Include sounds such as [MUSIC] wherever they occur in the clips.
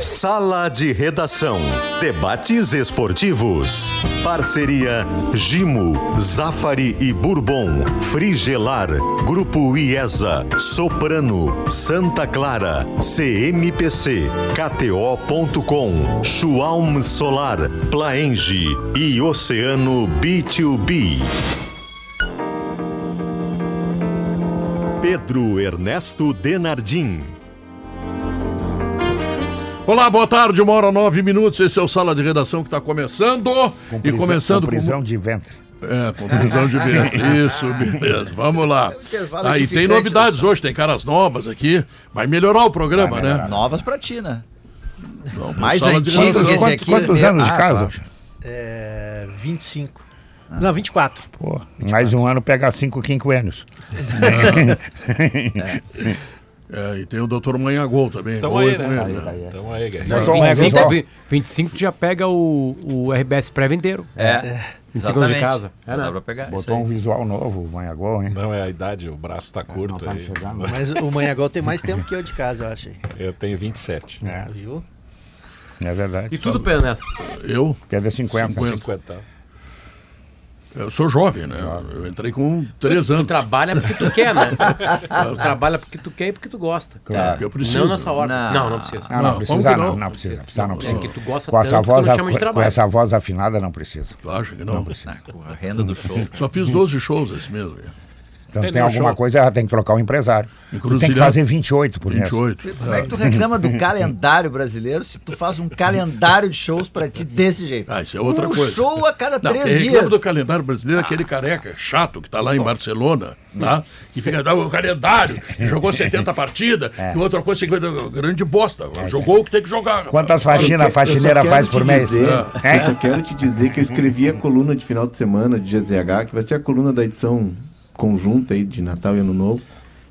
Sala de Redação. Debates esportivos. Parceria Gimo, Zafari e Bourbon. Frigelar. Grupo IESA. Soprano. Santa Clara. CMPC. KTO.com. Schwalm Solar. Plaenge. E Oceano B2B. Pedro Ernesto Denardim. Olá, boa tarde, uma hora nove minutos. Esse é o Sala de Redação que está começando. Com e prisão, começando com prisão com... de ventre. É, com prisão de ventre. [LAUGHS] Isso, beleza. Vamos lá. Aí tem novidades hoje, tem caras novas aqui. Vai melhorar o programa, né? melhorar. Novas pra ti, né? Pro Mais Sala de antigo Redação. que esse aqui. quantos é- anos de Ah, casa? claro. É, 25. Não, 24. Pô, mais um ano pegar cinco quinquênios. [LAUGHS] [LAUGHS] É, e tem o Dr. Manhagol também. Tamo Oi, aí, né? Manhã, Aí, né? Tamo aí. Botou um 25, visual, vi- 25 já pega o, o RBS pré-vendeiro. É. 25 anos de casa. É, Já né? dá pra pegar. isso Botou aí. um visual novo, o Manhagol, hein? Não é a idade, o braço tá Não curto tá aí. chegando. [LAUGHS] Mas o Manhagol tem mais tempo que eu de casa, eu achei. Eu tenho 27. É, Viu? é verdade. E tudo pena nessa. Eu? Pedra 50. 50. 50. Eu sou jovem, né? Eu entrei com três Tu anos. trabalha porque tu quer, né? [LAUGHS] Tu trabalha porque tu quer e porque tu gosta. Claro. Porque eu preciso. Não nessa hora. Não. Não, não, precisa. Ah, não, Não, precisa, não, não? não precisa. precisa, não É precisa. que tu gosta Com essa, tanto que voz, tu não chama de com essa voz afinada, não precisa. Tu acha que não? Ah, com a renda do [LAUGHS] show. Só fiz 12 shows esse mesmo. Então Tem tem alguma show. coisa, ela tem que trocar o empresário. Tu tem que Encruzilhada. fazer 28 por mês. 28. Como é que tu reclama do calendário brasileiro se tu faz um calendário de shows pra ti desse jeito? Ah, isso é outra um coisa. show a cada Não, três quem reclama dias. do calendário brasileiro é aquele careca chato que tá lá em Barcelona, tá? Que fica dando o calendário, jogou 70 partidas, e outra coisa, 50, grande bosta. Jogou o que tem que jogar. Quantas faxinas a faxineira faz por mês? dizer- É? Eu só quero te dizer que eu escrevi a coluna de final de semana de GZH, que vai ser a coluna da edição conjunta aí de Natal e Ano Novo,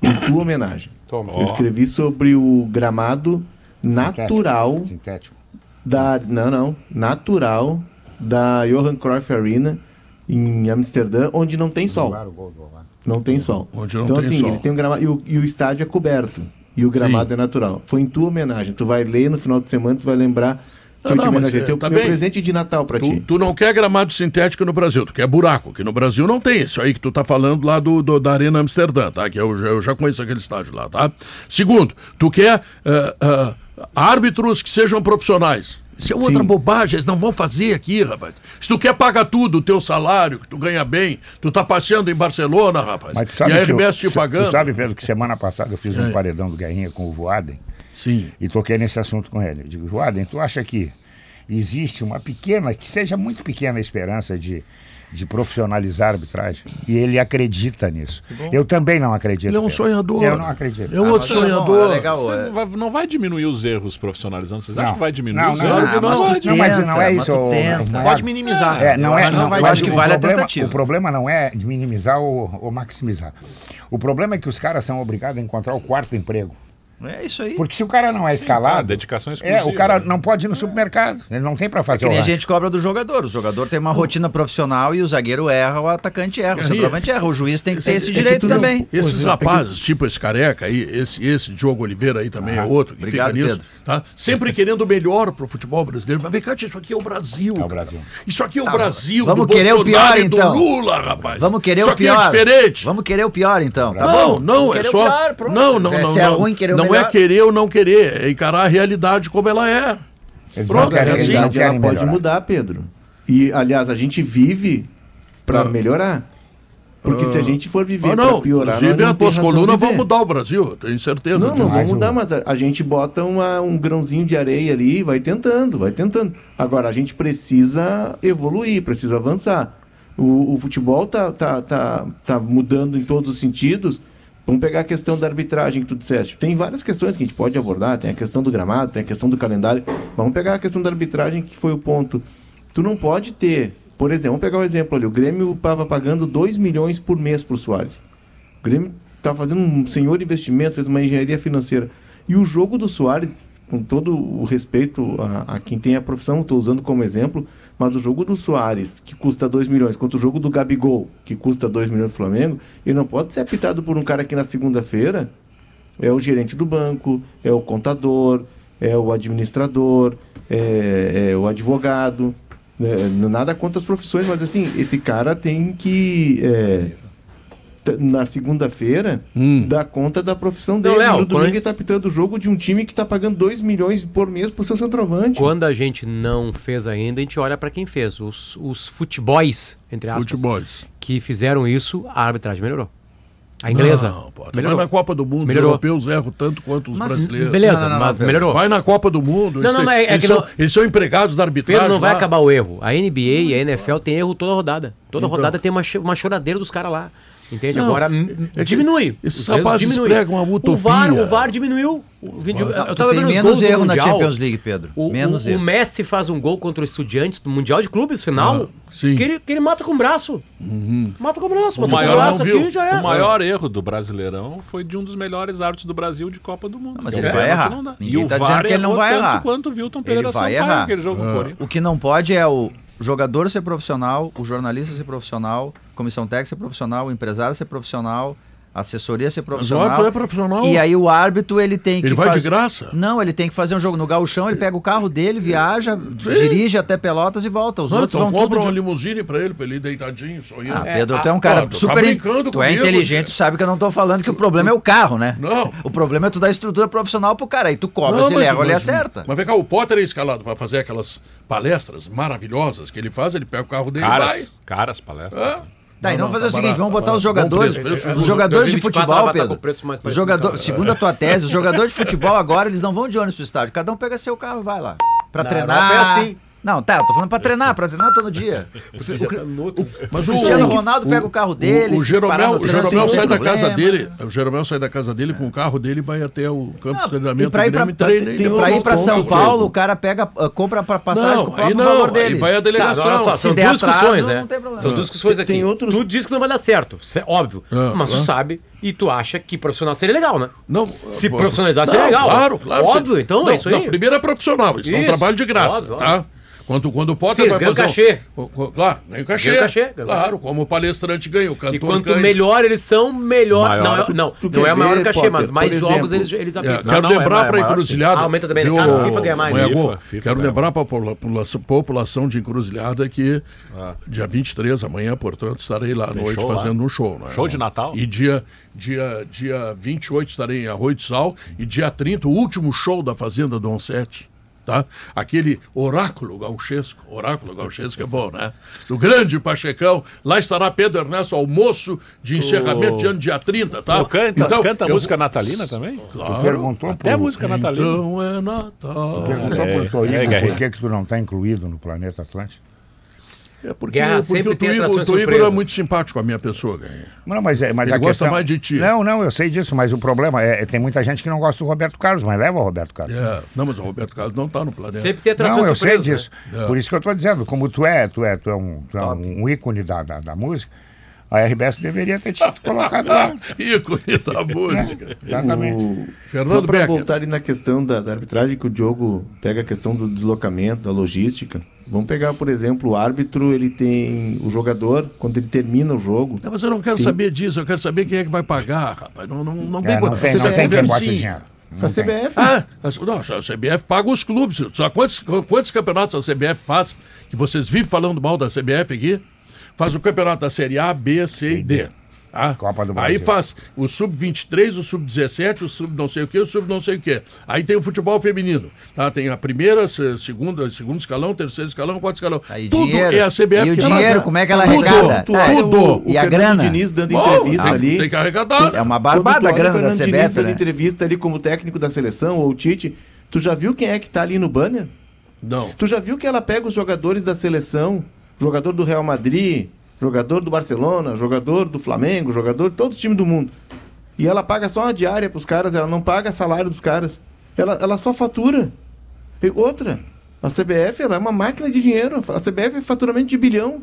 em tua homenagem. Eu escrevi sobre o gramado natural Sintético. da. Não, não. Natural da Johan Cruyff Arena em Amsterdã, onde não tem sol. Não tem sol. Onde não então, tem assim, sol. eles têm um gramado. E o, e o estádio é coberto. E o gramado é natural. Foi em tua homenagem. Tu vai ler no final de semana, tu vai lembrar Não, não, mas, homenageei. é, Teu tá meu bem. presente de Natal Tu, ti. tu não quer gramado sintético no Brasil, tu quer buraco, que no Brasil não tem isso aí que tu tá falando lá do, do- da Arena Amsterdã, tá? Que eu, já- eu já conheço aquele estádio lá, tá? Segundo, tu quer ah, ah, árbitros que sejam profissionais. Isso é outra Sim. bobagem, eles não vão fazer aqui, rapaz. Se tu quer pagar tudo, o teu salário, que tu ganha bem, tu tá passeando em Barcelona, rapaz. Mas tu sabe e a RBS eu, te tu pagando. sabe, Pedro, que semana passada eu fiz É. um paredão do Guerrinha com o Voaden Sim. e toquei nesse assunto com ele. Eu digo, Voaden, tu acha que existe uma pequena, que seja muito pequena a esperança de, de profissionalizar a arbitragem? E ele acredita nisso. Eu também não acredito. Ele é um Pedro. sonhador. Eu não acredito. É um Ah, outro mas é bom, sonhador. é legal. Você é. não vai, não vai diminuir os erros profissionalizando? Vocês acham Não. que vai diminuir Não, os não, erros? Ah, mas não, tu não, mas não é mas isso. tu tenta. não é- Pode minimizar. É, não Eu é, acho que não, vai eu acho que diminuir. vale a problema, tentativa. o problema não é de minimizar ou, ou maximizar. O problema é que os caras são obrigados a encontrar o quarto emprego. É isso aí. Porque se o cara não é Claro, escalado, dedicação é, exclusiva. o cara né? não pode ir no supermercado. Ele não tem para fazer Que nem o a gente cobra do jogador. O jogador tem uma rotina profissional e o zagueiro erra, o atacante erra, o centroavante erra. O juiz tem que ter esse direito também. Esses rapazes, tipo esse careca aí, esse, esse Diogo Oliveira aí também é outro que Obrigado, fica nisso, tá? Sempre querendo o melhor pro futebol brasileiro. Mas vem cá, isso aqui é o Brasil. É o. Brasil. Isso aqui é o Brasil. vamos do querer o pior, e do então. Lula, rapaz. Vamos querer isso o aqui pior. é diferente. Vamos querer o pior, então. Tá não, bom? não, é só. o pior, pronto. não, não, não. Se é não. ruim, querer o Não é querer ou não querer, é encarar a realidade como ela é. Pronto, é a eles assim. realidade pode mudar, Pedro. E, aliás, a gente vive pra Ah. melhorar. Porque se a gente for viver Ah, não, piorar, inclusive as tuas colunas vão viver. mudar o Brasil, eu tenho certeza Não, disso. não vão Mais mudar, mas a, a gente bota uma- um grãozinho de areia ali, vai tentando, vai tentando. Agora, a gente precisa evoluir, precisa avançar. O, o futebol tá, tá, tá, tá mudando em todos os sentidos. Vamos pegar a questão da arbitragem que tu disseste. Tem várias questões que a gente pode abordar, tem a questão do gramado, tem a questão do calendário. Vamos pegar a questão da arbitragem, que foi o ponto. Tu não pode ter, por exemplo, vamos pegar o exemplo ali, o Grêmio estava pagando 2 milhões por mês pro Soares. O Grêmio está fazendo um senhor investimento, fez uma engenharia financeira. E o jogo do Soares, com todo o respeito a, a quem tem a profissão, estou usando como exemplo, mas o jogo do Soares, que custa 2 milhões, quanto o jogo do Gabigol, que custa 2 milhões do Flamengo, ele não pode ser apitado por um cara que na segunda-feira é o gerente do banco, é o contador, é o administrador, é, é o advogado. né? Nada contra as profissões, mas assim, esse cara tem que. é, na segunda-feira, Hum. dar conta da profissão dele. Léo, no domingo ele tá apitando o jogo de um time que tá pagando 2 milhões por mês pro seu centroavante. Quando a gente não fez ainda, a gente olha pra quem fez. Os, os futeboys, entre aspas, Futebols. que fizeram isso, a arbitragem melhorou. A inglesa. Não, pô, Vai melhorou. na Copa do Mundo, Melhorou. os europeus erram tanto quanto os Mas, brasileiros. beleza, Não, não, não, mas melhorou. Vai na Copa do Mundo. Não, eles, não, mas é- é eles, que são, não- eles são empregados da arbitragem. Pedro, não vai lá. acabar o erro. A NBA e a NFL tem erro toda rodada. Toda Então. rodada tem uma, uma choradeira dos caras lá. Entende? Não, Agora é diminui. esses rapazes diminuem. pregam uma O VAR, utopia. o VAR diminuiu. O vídeo, eu Tu tava vendo os menos gols do erro na Mundial. Champions League, Pedro. O, Menos o, erro. o Messi faz um gol contra o Estudiantes do Mundial de Clubes final. Ah, sim. Que, ele, que ele mata com o braço. Mata com o braço. O Mata maior com o braço aqui já é. O maior erro do Brasileirão foi de um dos melhores árbitros do Brasil de Copa do Mundo. Não, mas que é ele o vai errar. não dá. Ninguém e o tá VAR dizendo que ele não errou vai tanto errar. quanto o Wilton Ele Pereira vai Sampaio errar. naquele jogo com o Corinthians. O que não pode é o jogador ser profissional, o jornalista ser profissional, comissão técnica ser profissional, o empresário ser profissional, a assessoria ser Mas o profissional. árbitro é profissional. E aí o árbitro ele tem que Ele vai de faz- graça? Não, ele tem que fazer um jogo no gauchão, ele pega o carro dele, viaja, dirige até Pelotas e volta. Os Não, outros então vão compra tudo uma de... limusine pra ele, pra ele ir deitadinho, sonhando. Ah, Pedro, tu é um cara ah, tu tá super. brincando tu é comigo, inteligente, Pedro. sabe que eu não tô falando que o problema é o carro, né? Não. O problema é tu dar estrutura profissional pro cara. Aí tu cobra, Não, se ele erra, ele acerta. Mas vem cá, o Potter é escalado pra fazer aquelas palestras maravilhosas que ele faz, ele pega o carro dele e vai. Caras, caras palestras. Ah. Tá, Não, então vamos fazer o tá seguinte, barato, vamos tá botar os jogadores, preço, preço os do- jogadores de 2024 futebol, estar Pedro. jogador, tá? segundo a tua tese, os jogadores de [LAUGHS] futebol agora, eles não vão de ônibus pro estádio, cada um pega seu carro e vai lá. Pra Na treinar. É assim. Não, tá, eu tô falando pra treinar, pra treinar todo dia. [LAUGHS] O, Mas o Cristiano Ronaldo pega o carro dele, O, o Jeromel, o Jeromel sai da casa dele. O Jeromel sai da casa dele com o carro dele e vai até o campo de Não, treinamento e pra ir pra, treina. tem pra ir pra São. Paulo, o cara pega, ah, compra pra passagem Não, com o aí próprio não, valor aí dele. vai a Tá, delegação. agora só, Se são duas discussões, não né? tem problema. São duas discussões aqui. Tem outros- Tu diz que não vai dar certo, é óbvio. Ah, mas tu ah. sabe e tu acha que profissional seria legal, né? Não, Se profissionalizar, seria legal. Claro, claro. Óbvio, então é isso aí. Não, primeiro é profissional, isso, é um trabalho de graça, tá? Quando, quando o Potter Sim, vai fazer um- cachê. o- o- claro, ganha o cachê. Ganham cachê, ganham claro, cachê. como o palestrante ganha, o cantor E quanto ganha. melhor eles são, melhor. Maior. Não, é, Tu- não, tu não quer é maior ver, cachê, Potter, mas mais por jogos exemplo, eles, eles É, aplicam. quero não, lembrar é para a encruzilhada. Ah, aumenta também, viu, cara, o FIFA ganha mais. Monhago? FIFA, FIFA quero ganha lembrar para a população, população de encruzilhada que Ah. dia 23, amanhã, portanto, estarei lá à noite fazendo um show. Né? Show de Natal? E dia, dia, dia 28 estarei em Arroio de Sal e dia 30, o último show da Fazenda Dom Sete. Tá? Aquele oráculo gauchesco, oráculo gauchesco é bom, né? Do grande Pachecão, lá estará Pedro Ernesto, almoço de encerramento de ano dia 30, tá? Canta Então, canta eu música natalina também? vou- Tu Claro. perguntou Até pro, música natalina. Então é Natal. perguntou É, pro Toigo é, por que, que tu não está incluído no Planeta Atlântico. É porque, Guerra porque sempre o tem o atrações Tuíbo é muito simpático com a minha pessoa. Não, mas, é, mas Ele a gosta questão... mais de ti. Não, não, eu sei disso, mas o problema é, é tem muita gente que não gosta do Roberto Carlos, mas leva o Roberto Carlos. É, não, mas o Roberto Carlos não está no planeta. Sempre tem atrações Não, eu sei surpresas, disso. né? É. Por isso que eu estou dizendo, como tu é, tu é, tu é um, tu é um ícone da, da, da música, a RBS deveria ter te [LAUGHS] colocado lá. Ícone da música. Exatamente. O... Fernando para voltar ali na questão da, da arbitragem, que o Diogo pega a questão do deslocamento, da logística. Vamos pegar, por exemplo, o árbitro, ele tem o jogador, quando ele termina o jogo, Não, mas eu não quero saber disso, eu quero saber quem é que vai pagar, rapaz. Não, não, não É, não tem, você não tem quem bote dinheiro. a tem. CBF. Ah, não, a CBF paga os clubes. Só quantos, quantos campeonatos a CBF faz? Que vocês vivem falando mal da CBF aqui? Faz o campeonato da Série A, B, C e D. Ah, Copa do Aí Brasil. faz o sub-23, o sub-17, o sub não sei o que, o sub não sei o que. Aí tem o futebol feminino. Tá? Tem a primeira, se- segunda, segundo escalão, terceiro escalão, quarto escalão. Aí, Tudo dinheiro. é a CBF E o dinheiro, como é que ela Tudo, arrecada? Tu Tá, olha tudo. o, o E a Fernando grana? Diniz dando Bom, entrevista tem, ali. tem que arrecadar. É uma barbada a o grana da Fernando Diniz CBF, dando né? entrevista ali como técnico da seleção, ou o Tite, tu já viu quem é que tá ali no banner? Não. Tu já viu que ela pega os jogadores da seleção, jogador do Real Madrid, jogador do Barcelona, jogador do Flamengo, jogador de todo time do mundo. E ela paga só uma diária pros caras, ela não paga salário dos caras. Ela, ela só fatura. E outra, a CBF ela é uma máquina de dinheiro. A CBF é faturamento de bilhão.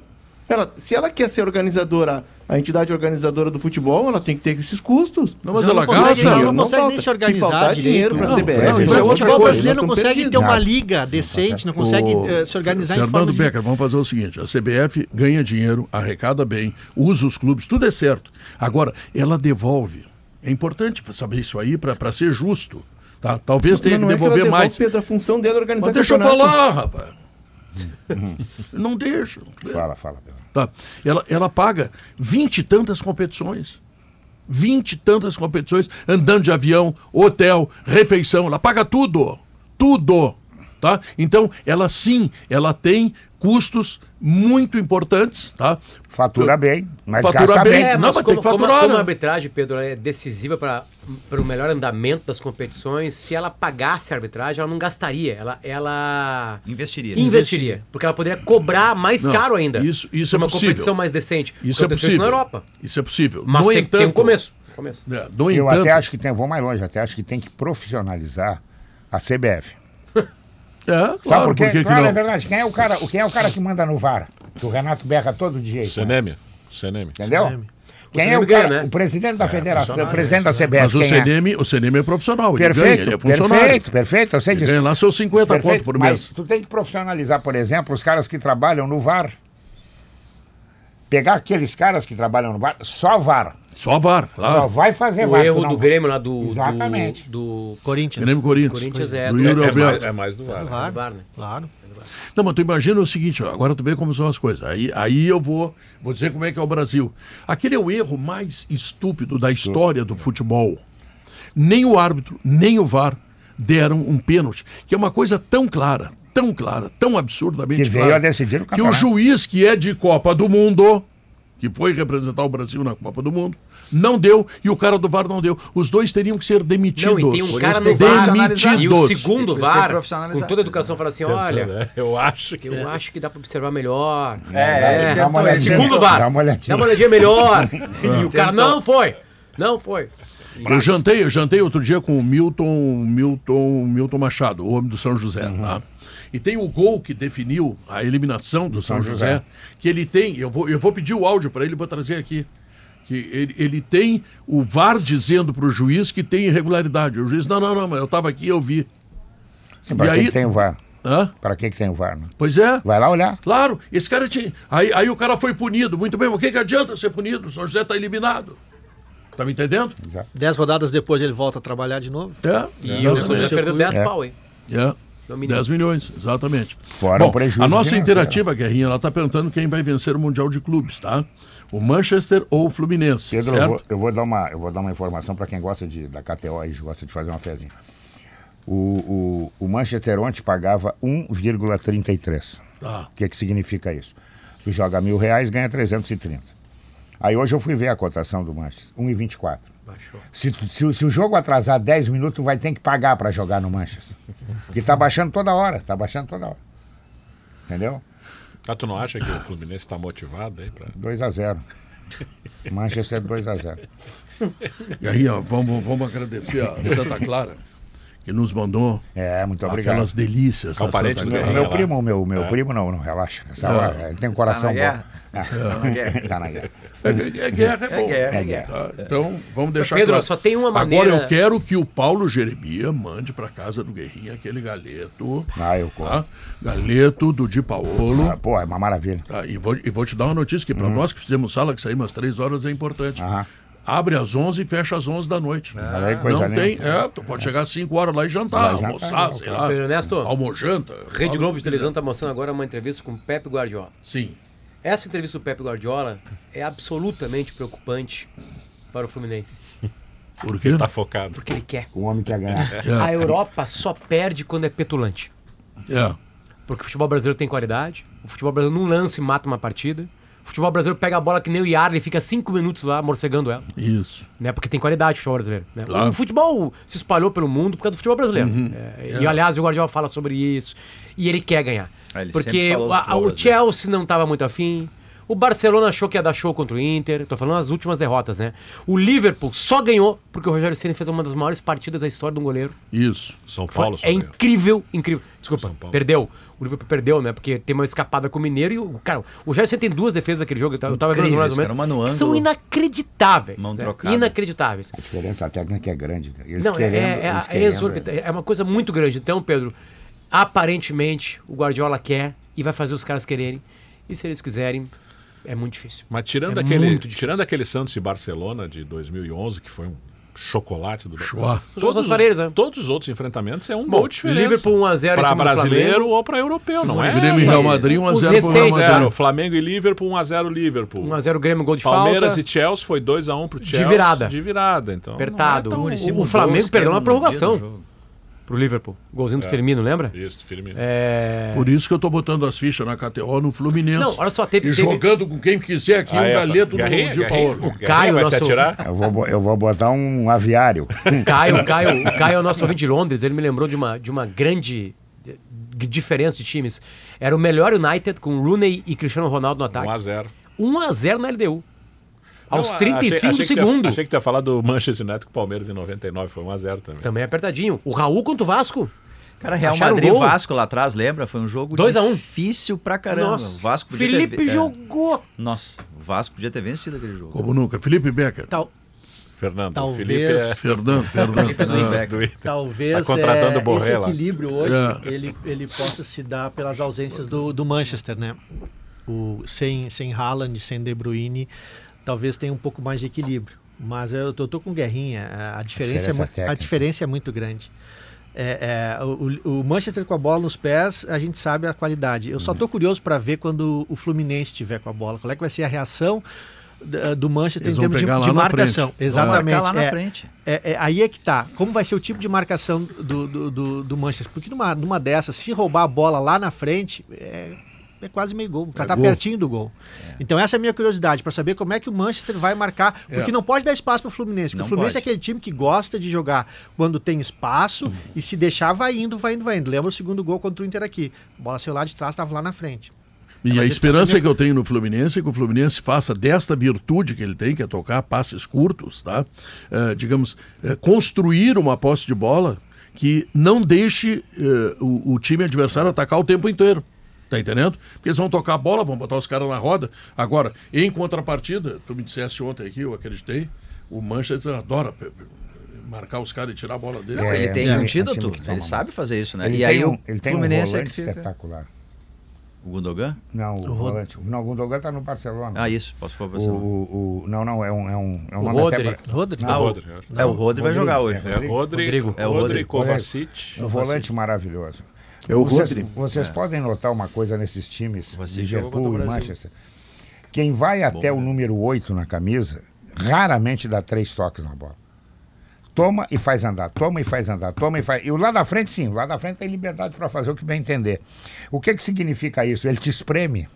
Ela, se ela quer ser organizadora, a entidade organizadora do futebol, ela tem que ter esses custos. Não, mas Ela ela não consegue, gasta. dinheiro, não não consegue nem se organizar Se faltar direito. dinheiro pra Não, CBF, não, isso é o futebol brasileiro não consegue ter uma liga decente, não consegue O- eh, se organizar em Fernando forma de... Becker, vamos fazer o seguinte: a CBF ganha dinheiro, arrecada bem, usa os clubes, tudo é certo. Agora, ela devolve. É importante saber isso aí para ser justo. Tá? Talvez tenha que não é ela devolver devolve, mais. Pedro, a função dela é organizar Mas deixa eu falar, rapaz. Não deixa. Fala, fala, Pedro. Tá. Ela, ela paga vinte e tantas competições. Vinte e tantas competições, andando de avião, hotel, refeição, ela paga tudo. Tudo. Tá? Então, ela sim, ela tem custos muito importantes, tá? Fatura bem, mas Fatura gasta bem. bem. É, Não, mas mas como, tem que como, faturar, como a né? arbitragem, Pedro, é decisiva para o melhor andamento das competições, se ela pagasse a arbitragem, ela não gastaria. Ela, ela Investiria. investiria. Porque ela poderia cobrar mais Não, caro ainda. isso- isso é uma possível. competição mais decente. Isso é possível. na Europa. Isso é possível. Mas tem, entanto, tem um começo. começo. É, no Eu entanto, até acho que tem, vou mais longe, até acho que tem que profissionalizar a CBF. É, claro, Sabe por quê? por que que claro, não? é verdade. Quem é, o cara, quem é o cara que manda no VAR? Que o Renato berra todo dia. Seneme. Seneme. Entendeu? Quem é CNM o cara? ganha, né? O presidente da federação, o presidente da CBF. Mas o quem é? CNM, o CNM é profissional, ele Perfeito, ganha, ele é funcionário. perfeito, perfeito. Eu sei Ele disso. ganha lá seus 50 Perfeito, conto por Mas mês. tu tem que profissionalizar, por exemplo, os caras que trabalham no VAR. Pegar aqueles caras que trabalham no VAR, só VAR. Só VAR, Só claro. vai fazer O VAR. tu erro não- do Grêmio lá do. Exatamente. Do, do Corinthians. Grêmio Corinthians. Corinthians é Do É, Alberto. mais, é mais do VAR. Do né? VAR. VAR, né? Claro. Não, mas tu imagina o seguinte, ó, agora tu vê como são as coisas. Aí, aí eu vou, vou dizer como é que é o Brasil. Aquele é o erro mais estúpido da história do futebol. Nem o árbitro, nem o VAR deram um pênalti, que é uma coisa tão clara, tão clara, tão absurdamente Que veio clara, a decidir o que o juiz que é de Copa do Mundo, que foi representar o Brasil na Copa do Mundo, não deu e o cara do VAR não deu. Os dois teriam que ser demitidos. Não, e tem um cara no VAR. profissionalizar. E o Demitidos. segundo que VAR, com toda a educação, fala assim: olha, É, Eu acho que. eu acho que dá pra observar melhor. É, Dá uma olhadinha. Segundo VAR. Dá uma olhadinha. Dá uma olhadinha melhor. [LAUGHS] e o cara, não foi. Não foi. Eu jantei, eu jantei outro dia com o Milton, Milton, Milton Machado, o homem do São José. tá? E tem o gol que definiu a eliminação do, São, São José, José. que ele tem, eu vou, eu vou pedir o áudio para ele, vou trazer aqui. Que ele, ele tem o VAR dizendo para o juiz que tem irregularidade. O juiz, não, não, não, mas eu estava aqui e eu vi. Sim, Pra E que, aí- que tem o VAR? Hã? Pra que, que tem o VAR? né? Pois é. Vai lá olhar. Claro, esse cara tinha. Aí, aí o cara foi punido. Muito bem, mas o que, que adianta ser punido? O São José está eliminado. Tá me entendendo? Exato. Dez rodadas depois ele volta a trabalhar de novo. É. E o São José perdeu 10 É. pau, hein? É. No mínimo. 10 milhões, exatamente. Fora Bom, o prejuízo a nossa financeiro. interativa, Guerrinha, ela está perguntando quem vai vencer o Mundial de Clubes, tá? O Manchester ou o Fluminense, Pedro, eu certo? vou, eu vou dar uma, eu vou dar uma informação para quem gosta de, da KTO e gosta de fazer uma fezinha. O, o, o Manchester ontem pagava 1,33. Tá. O que, que significa isso? Tu joga mil reais, ganha 330. Aí hoje eu fui ver a cotação do Manchester, 1,24. Baixou. Se, se, o- se o jogo atrasar 10 minutos, tu vai ter que pagar para jogar no Manchester. Porque tá baixando toda hora, tá baixando toda hora. Entendeu? Ah, tu não acha que o Fluminense está motivado aí pra. 2 a 0 Manchester 2 a 0 Guerrinha, vamos, vamos agradecer a Santa Clara, que nos mandou É, muito obrigado. aquelas delícias É o da parente Santa do. Guerrinha. meu primo, meu, meu É. primo não, não relaxa. Essa É. hora, ele tem um coração Tá na bom. É. Tá na guerra. [LAUGHS] tá na guerra. É, é guerra, é bom. guerra, é guerra. Tá, Então, vamos deixar Pedro, claro. só tem uma maneira- Agora eu quero que o Paulo Jeremia mande para casa do Guerrinha aquele galeto, Ah, eu tá? Galeto do Di Paolo. Ah, pô, é uma maravilha. Tá, e, vou, e vou te dar uma notícia que para nós que fizemos sala, que saímos às três horas, é importante. Aham. Abre às 11 e fecha às 11 da noite. Coisa Não linda. tem, é, tu pode chegar às 5 horas lá e jantar, jantar, almoçar, não, sei lá. Pedro Ernesto, Almojanta. Rede Globo de televisão está mostrando agora uma entrevista com o Pepe Guardiola. Sim. Essa entrevista do Pepe Guardiola é absolutamente preocupante para o Fluminense. Por quê? Tá focado. Porque ele quer. O homem quer ganhar. A Europa só perde quando é petulante. É. Porque o futebol brasileiro tem qualidade. O futebol brasileiro não lança e mata uma partida. O futebol brasileiro pega a bola que nem o Yarley e fica cinco minutos lá morcegando ela. Isso. Né? Porque tem qualidade o futebol brasileiro. né? Claro. O futebol se espalhou pelo mundo por causa do futebol brasileiro. É, E aliás, o Guardiola fala sobre isso. E ele quer ganhar. Ah, ele Porque do a- o. Chelsea não estava muito afim. O Barcelona achou que ia dar show contra o Inter. Tô falando as últimas derrotas, né? O Liverpool só ganhou porque o Rogério Ceni fez uma das maiores partidas da história de um goleiro. Isso. São Foi- Paulo só é ganhou. incrível, incrível. Desculpa, São Paulo. perdeu. O Liverpool perdeu, né? Porque tem uma escapada com o Mineiro e o. Cara, o Jair Ceni tem duas defesas daquele jogo. Eu tava eu tava vendo mais ou menos. são inacreditáveis. Mão né? trocada. Inacreditáveis. A diferença técnica é grande. Eles Não, é, querendo, é, eles é, querendo, exorbitante. É uma coisa muito grande. Então, Pedro, aparentemente o Guardiola quer e vai fazer os caras quererem. E se eles quiserem, é muito difícil. Mas tirando, É aquele, muito difícil. tirando aquele Santos e Barcelona de 2011, que foi um chocolate do Chua. Todos, Vareiras, né? todos os outros enfrentamentos é um Bom, gol de diferença. Liverpool 1 a 0 em Para cima do brasileiro Flamengo. ou para europeu, não é? Grêmio e Real Madrid, 1x0 Os pro Real recentes, Madrid. 0 Flamengo e Liverpool, 1x0 Liverpool. 1x0 Grêmio, gol de Palmeiras falta. e Chelsea foi 2x1 pro Chelsea. virada. De virada, então. Apertado. é O, o Flamengo perdeu na dia do prorrogação. Pro Liverpool. Golzinho do É. Firmino, lembra? Isso, Firmino. É... Por isso que eu tô botando as fichas na KTO no Fluminense. Não, olha só, teve- E teve- jogando com quem quiser aqui, Ah, um é, galeto Garrinha, no Di Garrinha. Garrinha Caio, vai se nosso- atirar? Eu vou, eu vou botar um aviário. Caio, Caio, o Caio é o nosso ouvinte de Londres, ele me lembrou de uma, de uma grande diferença de times. Era o melhor United com Rooney e Cristiano Ronaldo no ataque. 1x0. 1x0 na LDU. Aos Não, 35 achei- achei que tu ia- segundos. Achei que tu ia falar do Manchester United com o Palmeiras em 99, foi 1x0 também. Também apertadinho. O Raul contra o Vasco. Cara, Real Acharam Madrid e gol? Vasco lá atrás, lembra? Foi um jogo 2 a 1. difícil pra caramba. Nossa, o Vasco podia Felipe ter... é. jogou. Nossa, o Vasco podia ter vencido aquele jogo. Como nunca. Felipe Becker. Tal- Fernando, Talvez- Felipe é... Fernando, [LAUGHS] Fernando. Fernando Inter. Talvez Tá contratando é, Borré esse equilíbrio hoje É. ele, ele possa se dar pelas ausências do, do Manchester, né? O, sem, sem Haaland, sem De Bruyne, talvez tenha um pouco mais de equilíbrio. Mas eu tô, tô com guerrinha. A, a diferença, é, diferença mu- a diferença é muito grande. É, é, o, o Manchester com a bola nos pés, a gente sabe a qualidade. Eu só Uhum. tô curioso para ver quando o Fluminense estiver com a bola. Qual é que vai ser a reação do Manchester Eles em termos de, de marcação? Exatamente. Lá na é. frente. É, é, aí é que tá. Como vai ser o tipo de marcação do, do, do, do Manchester? Porque numa, numa dessas, se roubar a bola lá na frente, é, é quase meio gol. Tá, tá gol. pertinho do gol. Então essa é a minha curiosidade, para saber como é que o Manchester vai marcar. Porque É. não pode dar espaço pro Fluminense. Porque Não o Fluminense pode. é aquele time que gosta de jogar quando tem espaço e se deixar vai indo, vai indo, vai indo. Lembra o segundo gol contra o Inter aqui. A bola saiu lá de trás, estava lá na frente. E a esse esperança que eu tenho no Fluminense é que o Fluminense faça desta virtude que ele tem, que é tocar passes curtos, tá? Eh, digamos, eh, construir uma posse de bola que não deixe eh, o, o time adversário atacar o tempo inteiro. Tá entendendo? Porque eles vão tocar a bola, vão botar os caras na roda. Agora, em contrapartida, tu me disseste ontem aqui, eu acreditei, o Manchester adora marcar os caras e tirar a bola dele. É, ele é um tem time- um é um que toma ele sabe fazer isso, né? Ele e aí um, o ele tem um Fluminense é volante que fica... espetacular. O Gundogan? Não, o, Rod- volante. Não, o Gundogan tá no Barcelona. Ah, isso, posso falar pra o, você. o, o- não, não, é um, é um, é um O nome até Rodri. pra- Rodri. Não, Ah, o- Rodri. É, o Rodri vai jogar hoje. Rodrigo, É Rodri, Rodrigo. é É o Rodri, Rodrigo. Kovacic. Um volante maravilhoso. É o vocês. Vocês podem notar uma coisa nesses times, Você Liverpool e. Manchester. Quem vai até o número 8 na camisa, raramente dá três toques na bola. Toma e faz andar, toma e faz andar, toma e faz. E o lá da frente, sim, o lá da frente tem liberdade para fazer o que bem entender. O que, que significa isso? Ele te espreme,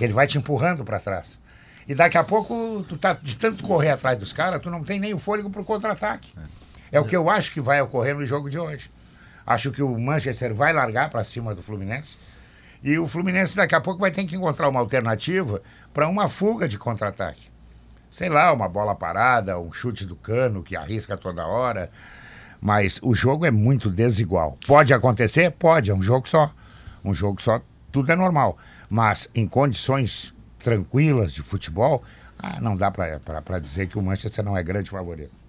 ele vai te empurrando para trás. E daqui a pouco, tu tá de tanto correr atrás dos caras, tu não tem nem o fôlego para o contra-ataque. É o que eu acho que vai ocorrer no jogo de hoje. Acho que o Manchester vai largar para cima do Fluminense. E o Fluminense daqui a pouco vai ter que encontrar uma alternativa para uma fuga de contra-ataque. Sei lá, uma bola parada, um chute do cano que arrisca toda hora. Mas o jogo é muito desigual. Pode acontecer? Pode, é um jogo só. Um jogo só, tudo é normal. Mas em condições tranquilas de futebol, ah, não dá para dizer que o Manchester não é grande favorito.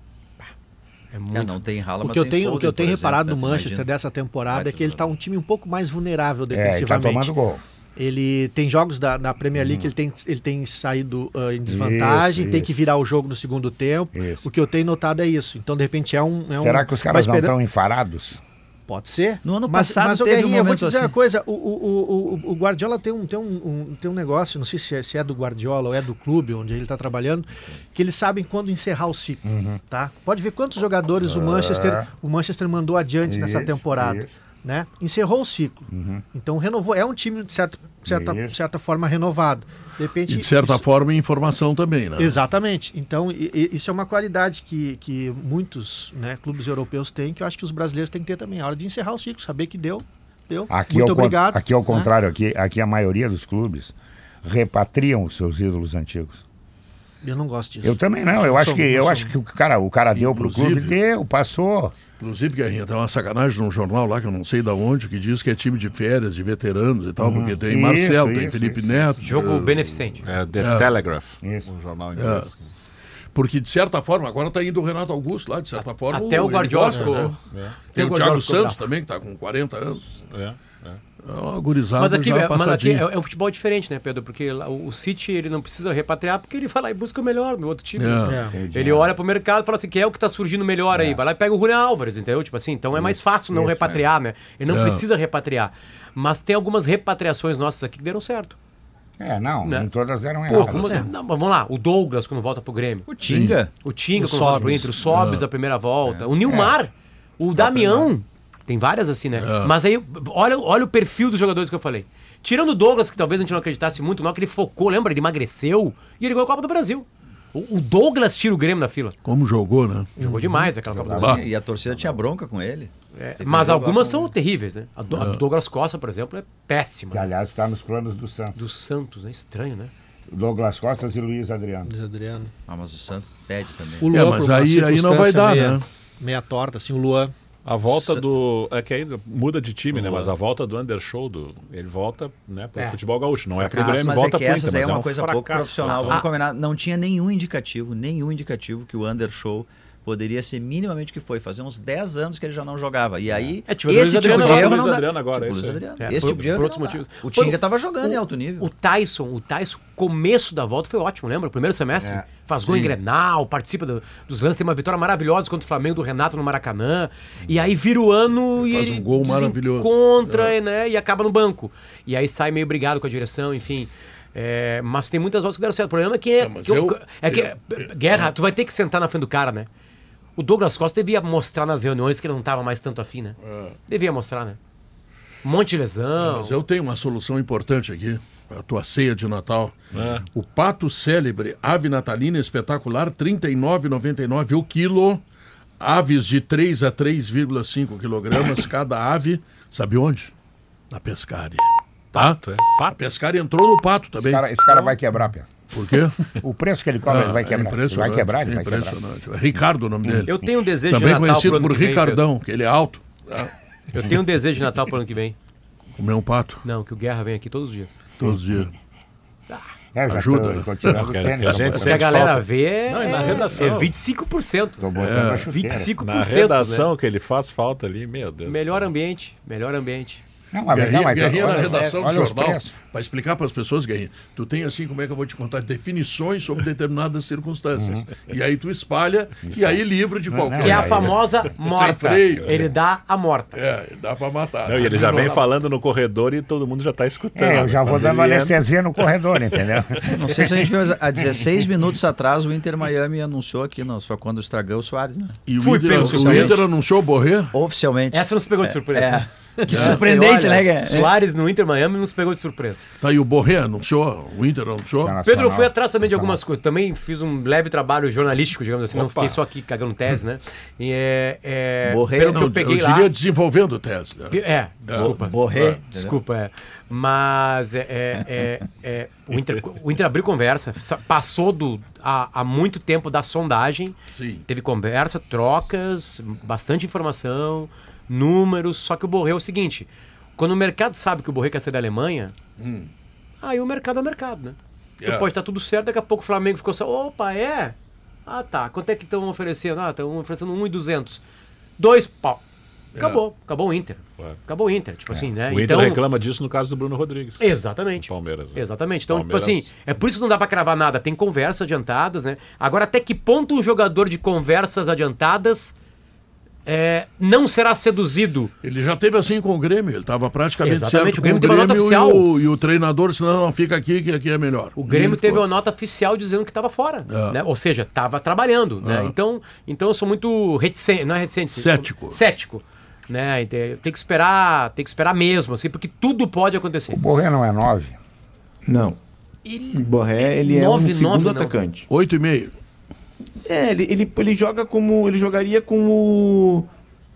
É, não tem rala, O mas que eu tem tenho, o que eu tenho exemplo, reparado no Manchester imagina. dessa temporada é que ele está um time um pouco mais vulnerável É, ele tá defensivamente. tomando gol. Ele tem jogos da, da Premier League que ele tem, ele tem saído ah, em desvantagem, Isso, tem isso. que virar o jogo no segundo tempo. Isso. O que eu tenho notado é isso. Então, de repente, é um. é Será um- que os caras não estão enfarados? Pode ser. No ano mas, passado mas, teve um Guerrinha, eu vou te dizer uma assim. coisa: o, o, o, o- o Guardiola tem um, tem, um, um- tem um negócio, não sei se é, se é do Guardiola ou é do clube onde ele está trabalhando, que eles sabem quando encerrar o ciclo. Uhum. Tá? Pode ver quantos jogadores o, Manchester, o Manchester mandou adiante nessa. Isso, temporada. isso. Uhum. Né? Encerrou o ciclo. Então renovou. É um time, de certa, certa, Isso. certa forma, renovado. De repente. E de certa isso- forma, informação também, né? Exatamente. Então, i- i- isso é uma qualidade que, que muitos né, clubes europeus têm, que eu acho que os brasileiros têm que ter também. A hora de encerrar o ciclo, saber que deu, deu. Aqui, Muito ao, con- obrigado. aqui ao né? contrário, aqui, aqui a maioria dos clubes repatriam os seus ídolos antigos. Eu não gosto disso. Eu também não, eu acho sou- que eu acho que o cara, o cara deu pro clube, deu, passou. Inclusive, Guerrinha, tem uma sacanagem num jornal lá, que eu não sei da onde, que diz que é time de férias, de veteranos e tal, porque tem Isso, Marcelo, tem isso, Felipe isso. Neto. Jogo eh, beneficente. É The Telegraph, Isso. um jornal inglês. Porque, de certa forma, agora tá indo o Renato Augusto lá, de certa forma. Até o ele Guardiola gosta, ficou- né? É, Tem Até o o Thiago Guardiola Santos também, que tá com 40 anos. é. É uma gurizada Mas aqui, já é, mas aqui é, é um futebol diferente, né, Pedro? Porque o, o City ele não precisa repatriar porque ele vai lá e busca o melhor no outro time. É. Ele olha pro mercado e fala assim, que é o que tá surgindo melhor aí. Vai lá e pega o Julian Álvares, entendeu? Tipo assim, então é mais fácil não Isso, repatriar, né? Ele não É. precisa repatriar. Mas tem algumas repatriações nossas aqui que deram certo. É, não, Né? nem todas eram Pô, erradas. como- não, mas vamos lá, o Douglas quando volta pro Grêmio. O Tinga. O Tinga O quando volta pro Sobis. Inter, o Sobis a primeira volta. O Nilmar, o Damião. Tem várias assim, né? É. Mas aí, olha, olha o perfil dos jogadores que eu falei. Tirando o Douglas, que talvez a gente não acreditasse muito, não, que ele focou, lembra? Ele emagreceu e ele ganhou a Copa do Brasil. O, o Douglas tira o Grêmio da fila. Como jogou, né? Jogou demais aquela Copa do. Brasil. E a torcida tinha bronca com ele. É, mas um algumas são com- terríveis, né? A, do, a do Douglas Costa, por exemplo, é péssima. Que, aliás, está nos planos do Santos. Do Santos, né? Estranho, né? Douglas Costas e Luiz Adriano. Luiz Adriano. Ah, mas o Santos pede também. O É, Luan, mas por uma aí- aí não vai dar, meia, né? Meia torta, assim, o Luan. A volta do. É que aí muda de time, né? Mas a volta do Undershow, do, ele volta né, pro É. futebol gaúcho. Não é pro Fracasso, Grêmio, mas é volta que pro essas Inter, aí é uma um coisa pouco fracasso profissional. total. Vamos combinar, não tinha nenhum indicativo, nenhum indicativo que o Undershow poderia ser minimamente o que foi. Fazia uns 10 anos que ele já não jogava. E aí, É, tipo, o Luiz esse tipo Adriano de erro o não Luiz dá. Adriano agora, Tipo, é o Luiz. Adriano. É, Esse por- tipo de erro por outros não dá. motivos. O Tinga tava jogando em alto nível. O Tyson, o Tyson, começo da volta foi ótimo, lembra? O primeiro semestre. É. Faz gol em Grenal, participa do- dos lances, tem uma vitória maravilhosa contra o Flamengo do Renato no Maracanã. E aí vira o ano e Faz ele um gol maravilhoso. contra, né? E acaba no banco. E aí sai meio brigado com a direção, enfim. É, mas tem muitas voltas que deram certo. O problema é que é, É, que eu- eu- é que eu- Guerra, tu vai ter que sentar na frente do cara, né? O Douglas Costa devia mostrar nas reuniões que ele não tava mais tanto afim, né? Devia mostrar, né? Um monte de lesão. Mas eu tenho uma solução importante aqui para a tua ceia de Natal. É. O pato célebre, ave natalina espetacular, R$ 39,99 o quilo. Aves de 3 a 3,5 quilogramas [COUGHS] cada ave. Sabe onde? Na pescaria. Tá? Pato, é. A Pato. pescaria entrou no pato Esse também. cara, esse cara vai quebrar, Pia. Por quê? O preço que ele cobra, ele vai Ah, quebrar. Ele vai impressionante, quebrar, ele vai quebrar. impressionante. É Ricardo o nome dele. Eu tenho um desejo Também de Natal conhecido por que vem, Pedro. Ricardão, que ele é alto. Eu tenho um desejo de Natal pro ano que vem. Comer um pato Não, que o Guerra vem aqui todos os dias. todos os dias. É, Ajuda, tô, né? tô o Que tênis. que a gente Se a galera falta. vê, é, Não, e na redação. é 25%. Tô botando É, a chuteira. 25%. Na redação que ele faz falta ali, meu Deus. Né? Melhor ambiente, melhor ambiente. Não, mas, Guerrinha, não, mas Guerrinha olha, na redação do olha os jornal, para explicar para as pessoas, Guerrinha, tu tem assim, como é que eu vou te contar, definições sobre determinadas circunstâncias. E aí tu espalha, e aí livra de qualquer... Que é a famosa morta. freio. Ele dá a morta. É, dá para matar. Não, e ele já vem falando no corredor e todo mundo já tá escutando. É, eu já vou dando anestesia no corredor, entendeu? [LAUGHS] Não sei se a gente viu, mas há 16 minutos atrás o Inter Miami anunciou aqui, não, só quando estragou o Soares, né? E o Fui Inter, o. Inter anunciou o Borré? Oficialmente. Essa nos pegou de surpresa. Que Essa, surpreendente, olha, né? Soares no Inter Miami nos pegou de surpresa. Tá aí o Borré anunciou, o Inter anunciou. Pedro, fui atrás também de algumas coisas. Também fiz um leve trabalho jornalístico, digamos assim. Não Opa. fiquei só aqui cagando tese, né? E é, é, Borré, pelo que Não, eu peguei eu lá... diria desenvolvendo tese. né? Pe- É, desculpa. Borré. É, Desculpa, é. Mas é, é, é, é, o, Inter, o Inter abriu conversa, sa- passou do, há, há muito tempo da sondagem. Sim. Teve conversa, trocas, bastante informação, números. Só que o Borré é o seguinte: quando o mercado sabe que o Borré quer sair da Alemanha, aí o mercado é o mercado, né? É. Pode estar tudo certo, daqui a pouco o Flamengo ficou assim: opa, é? Ah, tá. Quanto é que estão oferecendo? Ah, estão oferecendo 1,200. Dois pau. Acabou. Acabou o Inter. Acabou o Inter. Tipo assim, né? O Inter reclama disso no caso do Bruno Rodrigues. Exatamente. Palmeiras, né? Exatamente. Então, Palmeiras- tipo assim, é por isso que não dá pra cravar nada. Tem conversas adiantadas, né? Agora, até que ponto o jogador de conversas adiantadas é, não será seduzido? Ele já teve assim com o Grêmio, ele estava praticamente Exatamente, certo o Grêmio com teve uma nota e oficial. o, e o treinador, senão não fica aqui, que aqui é melhor. O Grêmio teve foi. uma nota oficial dizendo que estava fora. É. Né? Ou seja, estava trabalhando. Né? É. Então, então eu sou muito reticente, não é reticente, Cético. Cético. Né? Tem tem que esperar, tem que esperar mesmo, assim, porque tudo pode acontecer. O Borré não é nove. Não. Ele- O Borré, ele é Nove, um segundo nove, atacante. Oito e meio. É, ele, ele, ele joga como. Ele jogaria com o.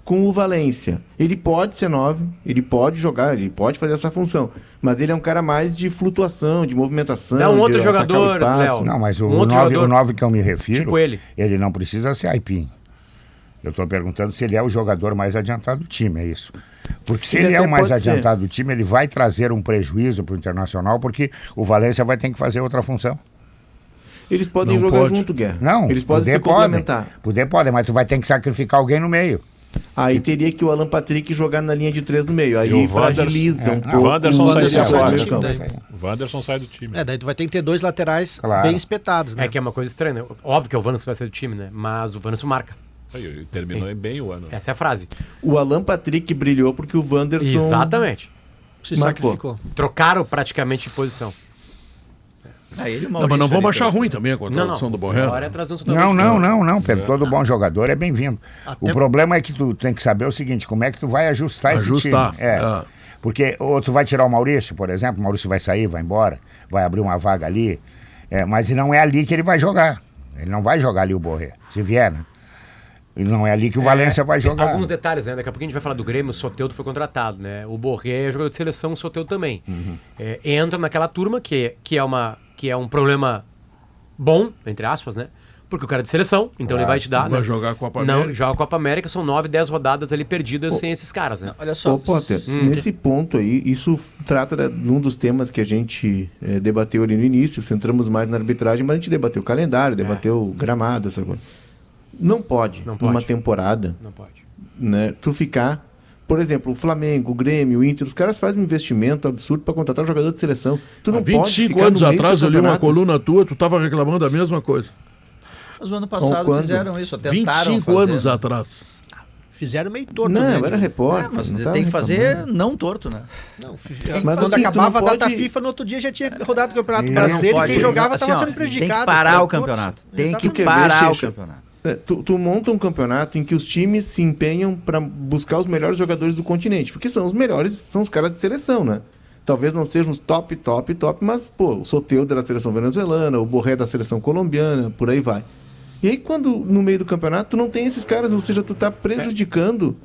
Com o Valência. Ele pode ser nove, ele pode jogar, ele pode fazer essa função. Mas ele é um cara mais de flutuação, de movimentação. Dá um outro jogador. Léo. Não, mas o, Um outro nove, que eu me refiro, tipo ele. ele não precisa ser aipim. Eu estou perguntando se ele é o jogador mais adiantado do time, é isso. Porque se Ele ele, é o mais pode ser. adiantado do time, ele vai trazer um prejuízo para o Internacional, porque o Valência vai ter que fazer outra função. Eles podem Não jogar pode. junto, Guerra. Não, Eles podem poder se podem. complementar. Poder podem, mas tu vai ter que sacrificar alguém no meio. Aí teria que o Alan Patrick jogar na linha de três no meio. Aí o Wanderson- fragiliza um é, pouco. o Wanderson sai Wanderson do. Daí- O Wanderson sai do time. É, daí tu vai ter que ter dois laterais Claro. bem espetados, né? É que é uma coisa estranha, né? Óbvio que o Vanderson vai ser do time, né? Mas o Vanderson marca. Aí, terminou bem o ano. Essa é a frase. O Alan Patrick brilhou porque o Wanderson. Exatamente. Se marcou. sacrificou. Trocaram praticamente de posição. Ah, ele Não, mas não vamos achar ruim também a contratação do Borré. É Não, não, não, não, Pedro. Todo bom jogador é bem-vindo. O problema é que tu tem que saber o seguinte, como é que tu vai ajustar, Ajustar, esse time. É. é. Porque ou tu vai tirar o Maurício, por exemplo, o Maurício vai sair, vai embora, vai abrir uma vaga ali, é, mas não é ali que ele vai jogar. Ele não vai jogar ali o Borré, se vier, né? E não é ali que o Valência vai Tem jogar. Alguns detalhes, né? Daqui a pouco a gente vai falar do Grêmio, o Soteudo foi contratado, né? O Borré é jogador de seleção, o Soteudo também. Uhum. É, entra naquela turma que, que, é uma, que é um problema bom, entre aspas, né? Porque o cara é de seleção, então ele vai te dar. Vai né? jogar a Copa Não, América. joga a Copa América, são 9, 10 rodadas ali perdidas sem esses caras, né? Olha só. Ô, Potter, Hum. nesse ponto aí, isso trata de um dos temas que a gente eh, debateu ali no início, centramos mais na arbitragem, mas a gente debateu o calendário, debateu o gramado, essa coisa. Não pode, Não numa pode. temporada, Não pode. né, tu ficar... Por exemplo, o Flamengo, o Grêmio, o Inter, os caras fazem um investimento absurdo para contratar um jogador de seleção. Tu não Há pode 25 ficar anos atrás eu li uma coluna tua, tu estava reclamando a mesma coisa. Mas o ano passado quando? fizeram isso, tentaram 25 fazer, anos atrás. Fizeram meio torto, Não, né? eu era de- repórter. É, mas não tem que fazer reclamando. não torto, né? Não, Mas quando assim, acabava a data pode- FIFA, no outro dia já tinha rodado o Campeonato Não Brasileiro e pode. quem jogava Assim, estava ó, sendo prejudicado. Tem que parar o campeonato. Tem que parar o campeonato. É, tu, tu monta um campeonato em que os times se empenham para buscar os melhores jogadores do continente, porque são os melhores, são os caras de seleção, né? Talvez não sejam os top, top, top, mas, pô, o Soteudo da seleção venezuelana, o Borré da seleção colombiana, por aí vai. E aí, quando no meio do campeonato tu não tem esses caras, ou seja, tu tá prejudicando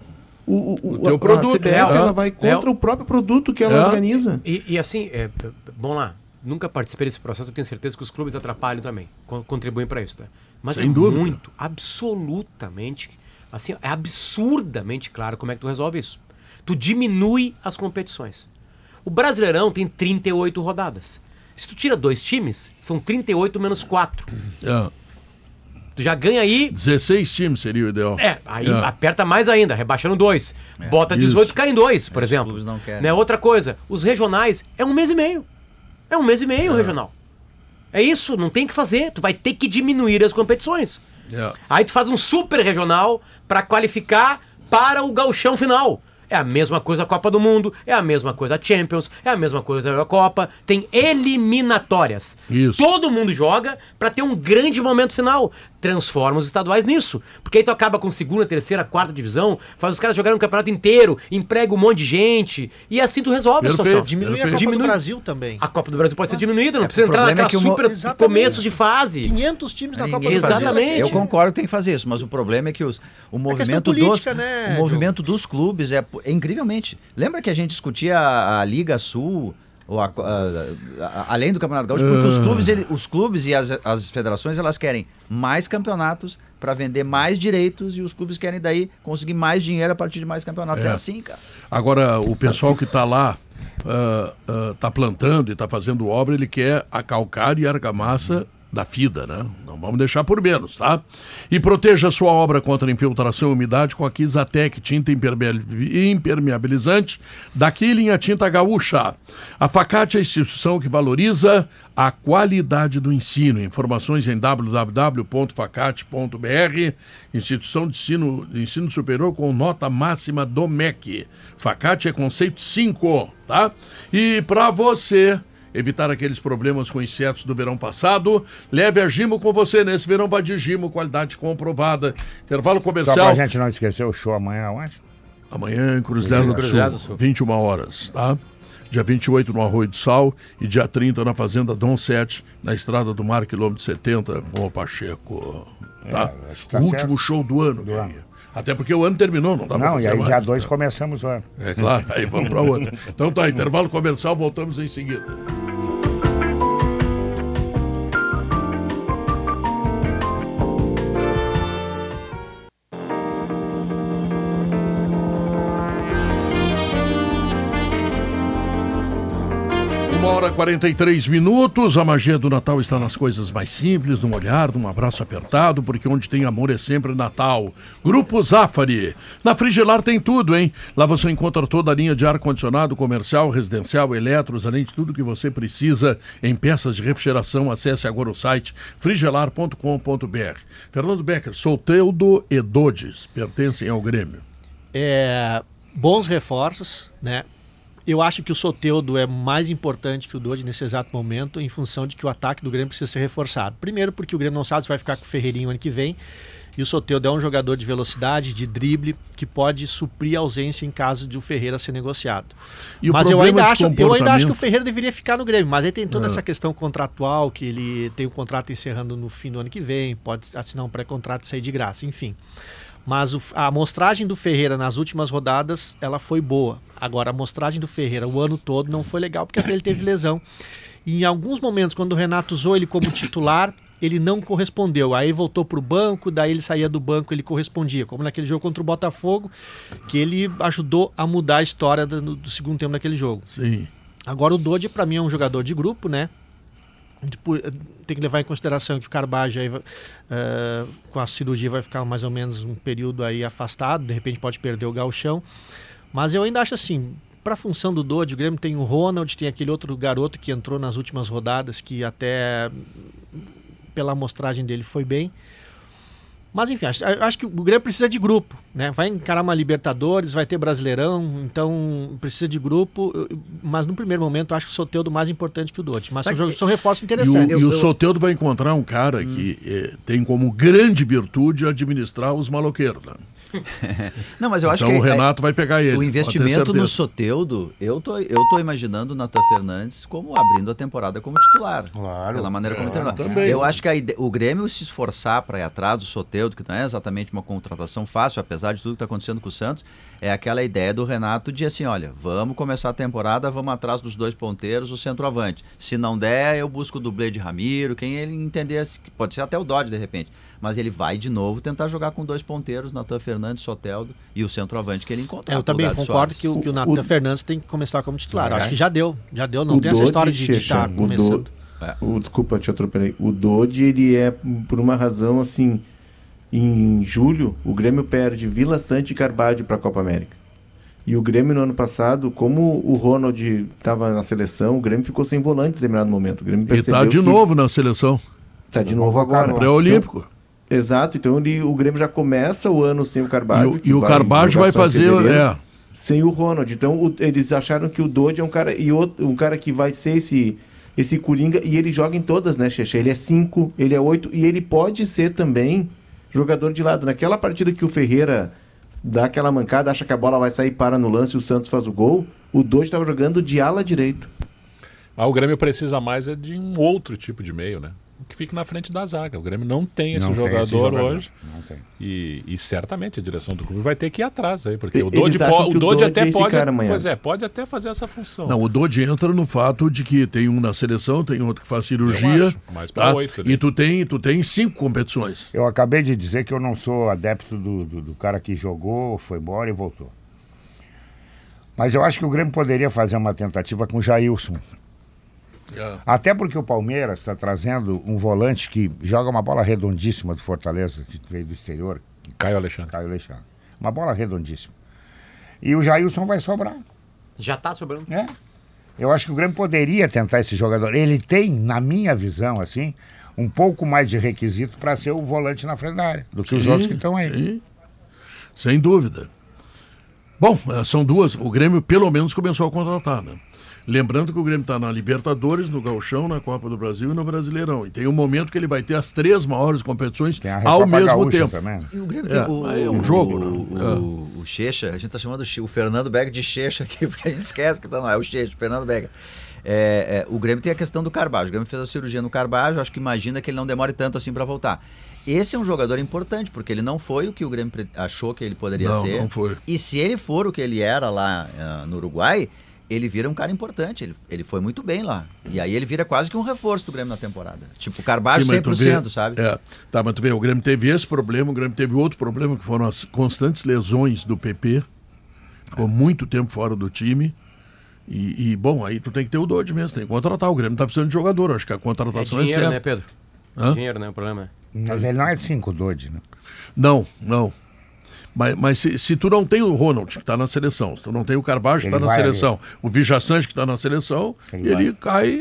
o, o, O teu a, produto, A CBF, né? ela É. vai contra É. o próprio produto que ela É. organiza. E, e assim, é, vamos lá, nunca participei desse processo, eu tenho certeza que os clubes atrapalham também, con- contribuem para isso, tá? Mas Sem é dúvida. muito, absolutamente, assim, é absurdamente claro como é que tu resolve isso. Tu diminui as competições. O Brasileirão tem 38 rodadas. Se tu tira dois times, são 38 menos 4. É. Tu já ganha aí 16 times seria o ideal. é, aí É. aperta mais ainda, rebaixando dois. Bota 18, Isso. cai em dois, por É, os exemplo. clubes não querem. Né, Outra coisa, os regionais é um mês e meio. É um mês e meio o regional. É isso, não tem o que fazer. Tu vai ter que diminuir as competições. É. Aí tu faz um super regional para qualificar para o gauchão final. É a mesma coisa a Copa do Mundo, é a mesma coisa a Champions, é a mesma coisa a Eurocopa. Tem eliminatórias. Isso. Todo mundo joga para ter um grande momento final. Transforma os estaduais nisso. Porque aí tu acaba com segunda, terceira, quarta divisão, faz os caras jogarem um campeonato inteiro, emprega um monte de gente, e assim tu resolve Perfeito. a situação. Diminui a. Copa Diminui. do Brasil também. A Copa do Brasil pode ser diminuída, não precisa o entrar é naquela que o mo- super Exatamente. começos de fase. 500 times na Copa do Brasil. Exatamente. Eu concordo que tem que fazer isso, mas o problema é que os, o movimento, política, dos, né, o movimento dos clubes é, é incrivelmente. Lembra que a gente discutia a, a Liga Sul, ou a- a- a- além do Campeonato Gaúcho, porque os clubes, ele- os clubes e as, as federações elas querem mais campeonatos para vender mais direitos e os clubes querem daí conseguir mais dinheiro a partir de mais campeonatos. É, É. assim, cara. Agora, o pessoal que está lá, está plantando e está fazendo obra, ele quer a calcário e a argamassa da FIDA, né? Não vamos deixar por menos, tá? E proteja sua obra contra infiltração e umidade com a Kizatec, tinta impermeabil- impermeabilizante da Killing, tinta gaúcha. A Facate é a instituição que valoriza a qualidade do ensino. Informações em www.facate.br, instituição de ensino, de ensino superior com nota máxima do MEC. Facate é conceito 5, tá? E para você evitar aqueles problemas com insetos do verão passado, leve a Gimo com você. Nesse verão vai de Gimo, qualidade comprovada. Intervalo Só pra comercial. gente não esquecer o show amanhã, onde? Amanhã em Cruzilhada do Sul, do Sul. 21 horas, tá? Dia 28 no Arroio do Sal e dia 30 na Fazenda Dom 7, na Estrada do Mar, quilômetro 70, com o Pacheco. Tá? É, tá o último certo. show do ano. Do ano. Até porque o ano terminou, não dá pra Não, e aí mais. dia 2 começamos o ano. É claro, aí vamos para outro. Então tá, intervalo comercial, voltamos em seguida. 43 minutos. A magia do Natal está nas coisas mais simples, num olhar, num abraço apertado, porque onde tem amor é sempre Natal. Grupo Zafari. Na Frigelar tem tudo, hein? Lá você encontra toda a linha de ar-condicionado, comercial, residencial, eletros, além de tudo que você precisa em peças de refrigeração. Acesse agora o site frigelar.com.br. Fernando Becker, Solteudo e Dodes pertencem ao Grêmio. É, bons reforços, né? Eu acho que o Soteudo é mais importante que o Dodge nesse exato momento, em função de que o ataque do Grêmio precisa ser reforçado. Primeiro, porque o Grêmio não sabe se vai ficar com o Ferreirinho ano que vem. E o Soteudo é um jogador de velocidade, de drible, que pode suprir a ausência em caso de o Ferreira ser negociado. Mas eu ainda, acho, eu ainda acho que o comportamento- Ferreira deveria ficar no Grêmio. Mas aí tem toda É. essa questão contratual, que ele tem o contrato encerrando no fim do ano que vem, pode assinar um pré-contrato e sair de graça, enfim. Mas o- a amostragem do Ferreira nas últimas rodadas, ela foi boa. Agora, a amostragem do Ferreira o ano todo não foi legal, porque até ele teve lesão. E em alguns momentos, quando o Renato usou ele como titular, ele não correspondeu. Aí voltou para o banco, daí ele saía do banco, ele correspondia. Como naquele jogo contra o Botafogo, que ele ajudou a mudar a história do, do segundo tempo daquele jogo. Sim. Agora o Dodge para mim é um jogador de grupo, né? Por- Tem que levar em consideração que o Carbajo aí, eh, com a cirurgia vai ficar mais ou menos um período aí afastado, de repente pode perder o galchão. Mas eu ainda acho assim, para a função do Dodge, o Grêmio tem o Ronald, tem aquele outro garoto que entrou nas últimas rodadas, que até pela amostragem dele foi bem. Mas enfim, acho, acho que o Grêmio precisa de grupo, né? Vai encarar uma Libertadores, vai ter Brasileirão, então precisa de grupo. Mas no primeiro momento acho que o Soteudo mais importante que o Dote. Mas são, Sabe jogos- que- são reforços E o, interessantes. e o Soteudo vai encontrar um cara que eh, tem como grande virtude administrar os maloqueiros. Né? [LAUGHS] Não, mas eu acho então que o é- Renato vai pegar ele. o investimento no. Soteudo, eu tô, eu tô imaginando o Natan Fernandes como abrindo a temporada como titular. Claro. Pela maneira como treinou. também. Eu acho que a ide- o Grêmio se esforçar para ir atrás do Soteudo, que não é exatamente uma contratação fácil, apesar de tudo que está acontecendo com o Santos, é aquela ideia do Renato de assim, olha, vamos começar a temporada, vamos atrás dos dois ponteiros, o centroavante. Se não der, eu busco o dublê de Ramiro, quem ele entender, pode ser até o Dodge de repente. Mas ele vai de novo tentar jogar com dois ponteiros, Natan Fernandes, Soteldo e o centroavante que ele encontrar. É, eu também concordo que o, que o Natan o- Fernandes tem que começar como titular. É. Acho que já deu, já deu. Não O tem essa história de estar o começando. Do- o- desculpa, te atropelei. O Dodge, ele é, por uma razão assim, em julho, o Grêmio perde Vila Sante e Carvalho para a Copa América. E o Grêmio no ano passado, como o Ronald estava na seleção, o Grêmio ficou sem volante em determinado momento. O Grêmio E tá percebeu de que- novo na seleção. Tá de novo agora. Pré-olímpico. Então, exato, então ele, o Grêmio já começa o ano sem o E Carvalho. o- que e o vai Carbajo vai fazer. É, Sem o Ronald. Então o- eles acharam que o Dodge é um cara e outro, um cara que vai ser esse esse coringa e ele joga em todas, né, Xexé? Ele é 5, ele é 8 e ele pode ser também jogador de lado. Naquela partida que o Ferreira dá aquela mancada, acha que a bola vai sair para no lance e o Santos faz o gol, o Dodge estava jogando de ala direito. Mas o Grêmio precisa mais é de um outro tipo de meio, né? Que fique na frente da zaga. O Grêmio não tem esse, Não tem jogador, esse jogador. hoje. Não tem. E, e certamente a direção do clube vai ter que ir atrás aí, porque E- o Dodge, po- o Dodge até é pode, pois é, pode até fazer essa função. Não, o Dodge entra no fato de que tem um na seleção, tem outro que faz cirurgia. Acho, tá? oito ali. E tu tem, tu tem cinco competições. Eu acabei de dizer que eu não sou adepto do, do, do cara que jogou, foi embora e voltou. Mas eu acho que o Grêmio poderia fazer uma tentativa com o Jailson. É. Até porque o Palmeiras está trazendo um volante que joga uma bola redondíssima do Fortaleza, que veio do exterior, Caio Alexandre. Caio Alexandre. Uma bola redondíssima. E o Jailson vai sobrar. Já tá sobrando. É. Eu acho que o Grêmio poderia tentar esse jogador. Ele tem, na minha visão, assim, um pouco mais de requisito para ser o volante na frente da área do que os Sim, outros que estão aí. sim. Sem dúvida. Bom, eh, são duas. O Grêmio pelo menos começou a contratar, né? Lembrando que o Grêmio está na Libertadores, no Gauchão, na Copa do Brasil e no Brasileirão. E tem um momento que ele vai ter as três maiores competições Tem a ao mesmo Gaúcha tempo. também. E o Grêmio É, tem o, é um jogo, o, né? o, o Checha, a gente tá chamando o Fernando Becker de Checha aqui, [LAUGHS] porque a gente esquece que tá, não, é o Checha, o Fernando Becker. É, é, o Grêmio tem a questão do Carbajo. O Grêmio fez a cirurgia no Carbajo, acho que imagina que ele não demore tanto assim para voltar. Esse é um jogador importante, porque ele não foi o que o Grêmio achou que ele poderia Não, ser. não foi. E se ele for o que ele era lá ah, no Uruguai, ele vira um cara importante. Ele, ele foi muito bem lá. E aí ele vira quase que um reforço do Grêmio na temporada. Tipo, o Carbajo Sim, mas tu 100%, vê- sabe? É, tá, mas tu vê, o Grêmio teve esse problema, o Grêmio teve outro problema, que foram as constantes lesões do PP. Ficou muito tempo fora do time. E, e, bom, aí tu tem que ter o Dodge mesmo, tem que contratar. O Grêmio tá precisando de jogador, acho que a É contratação é, dinheiro, certa. né, Pedro? Hã? Dinheiro, né? O problema é. Mas ele não é cinco Dodge, né? Não, não. Mas, mas se, se tu não tem o Ronald, que está na seleção, se tu não tem o Carvalho, que está na seleção, o Vijaçante, que está na seleção, Ele ele, cai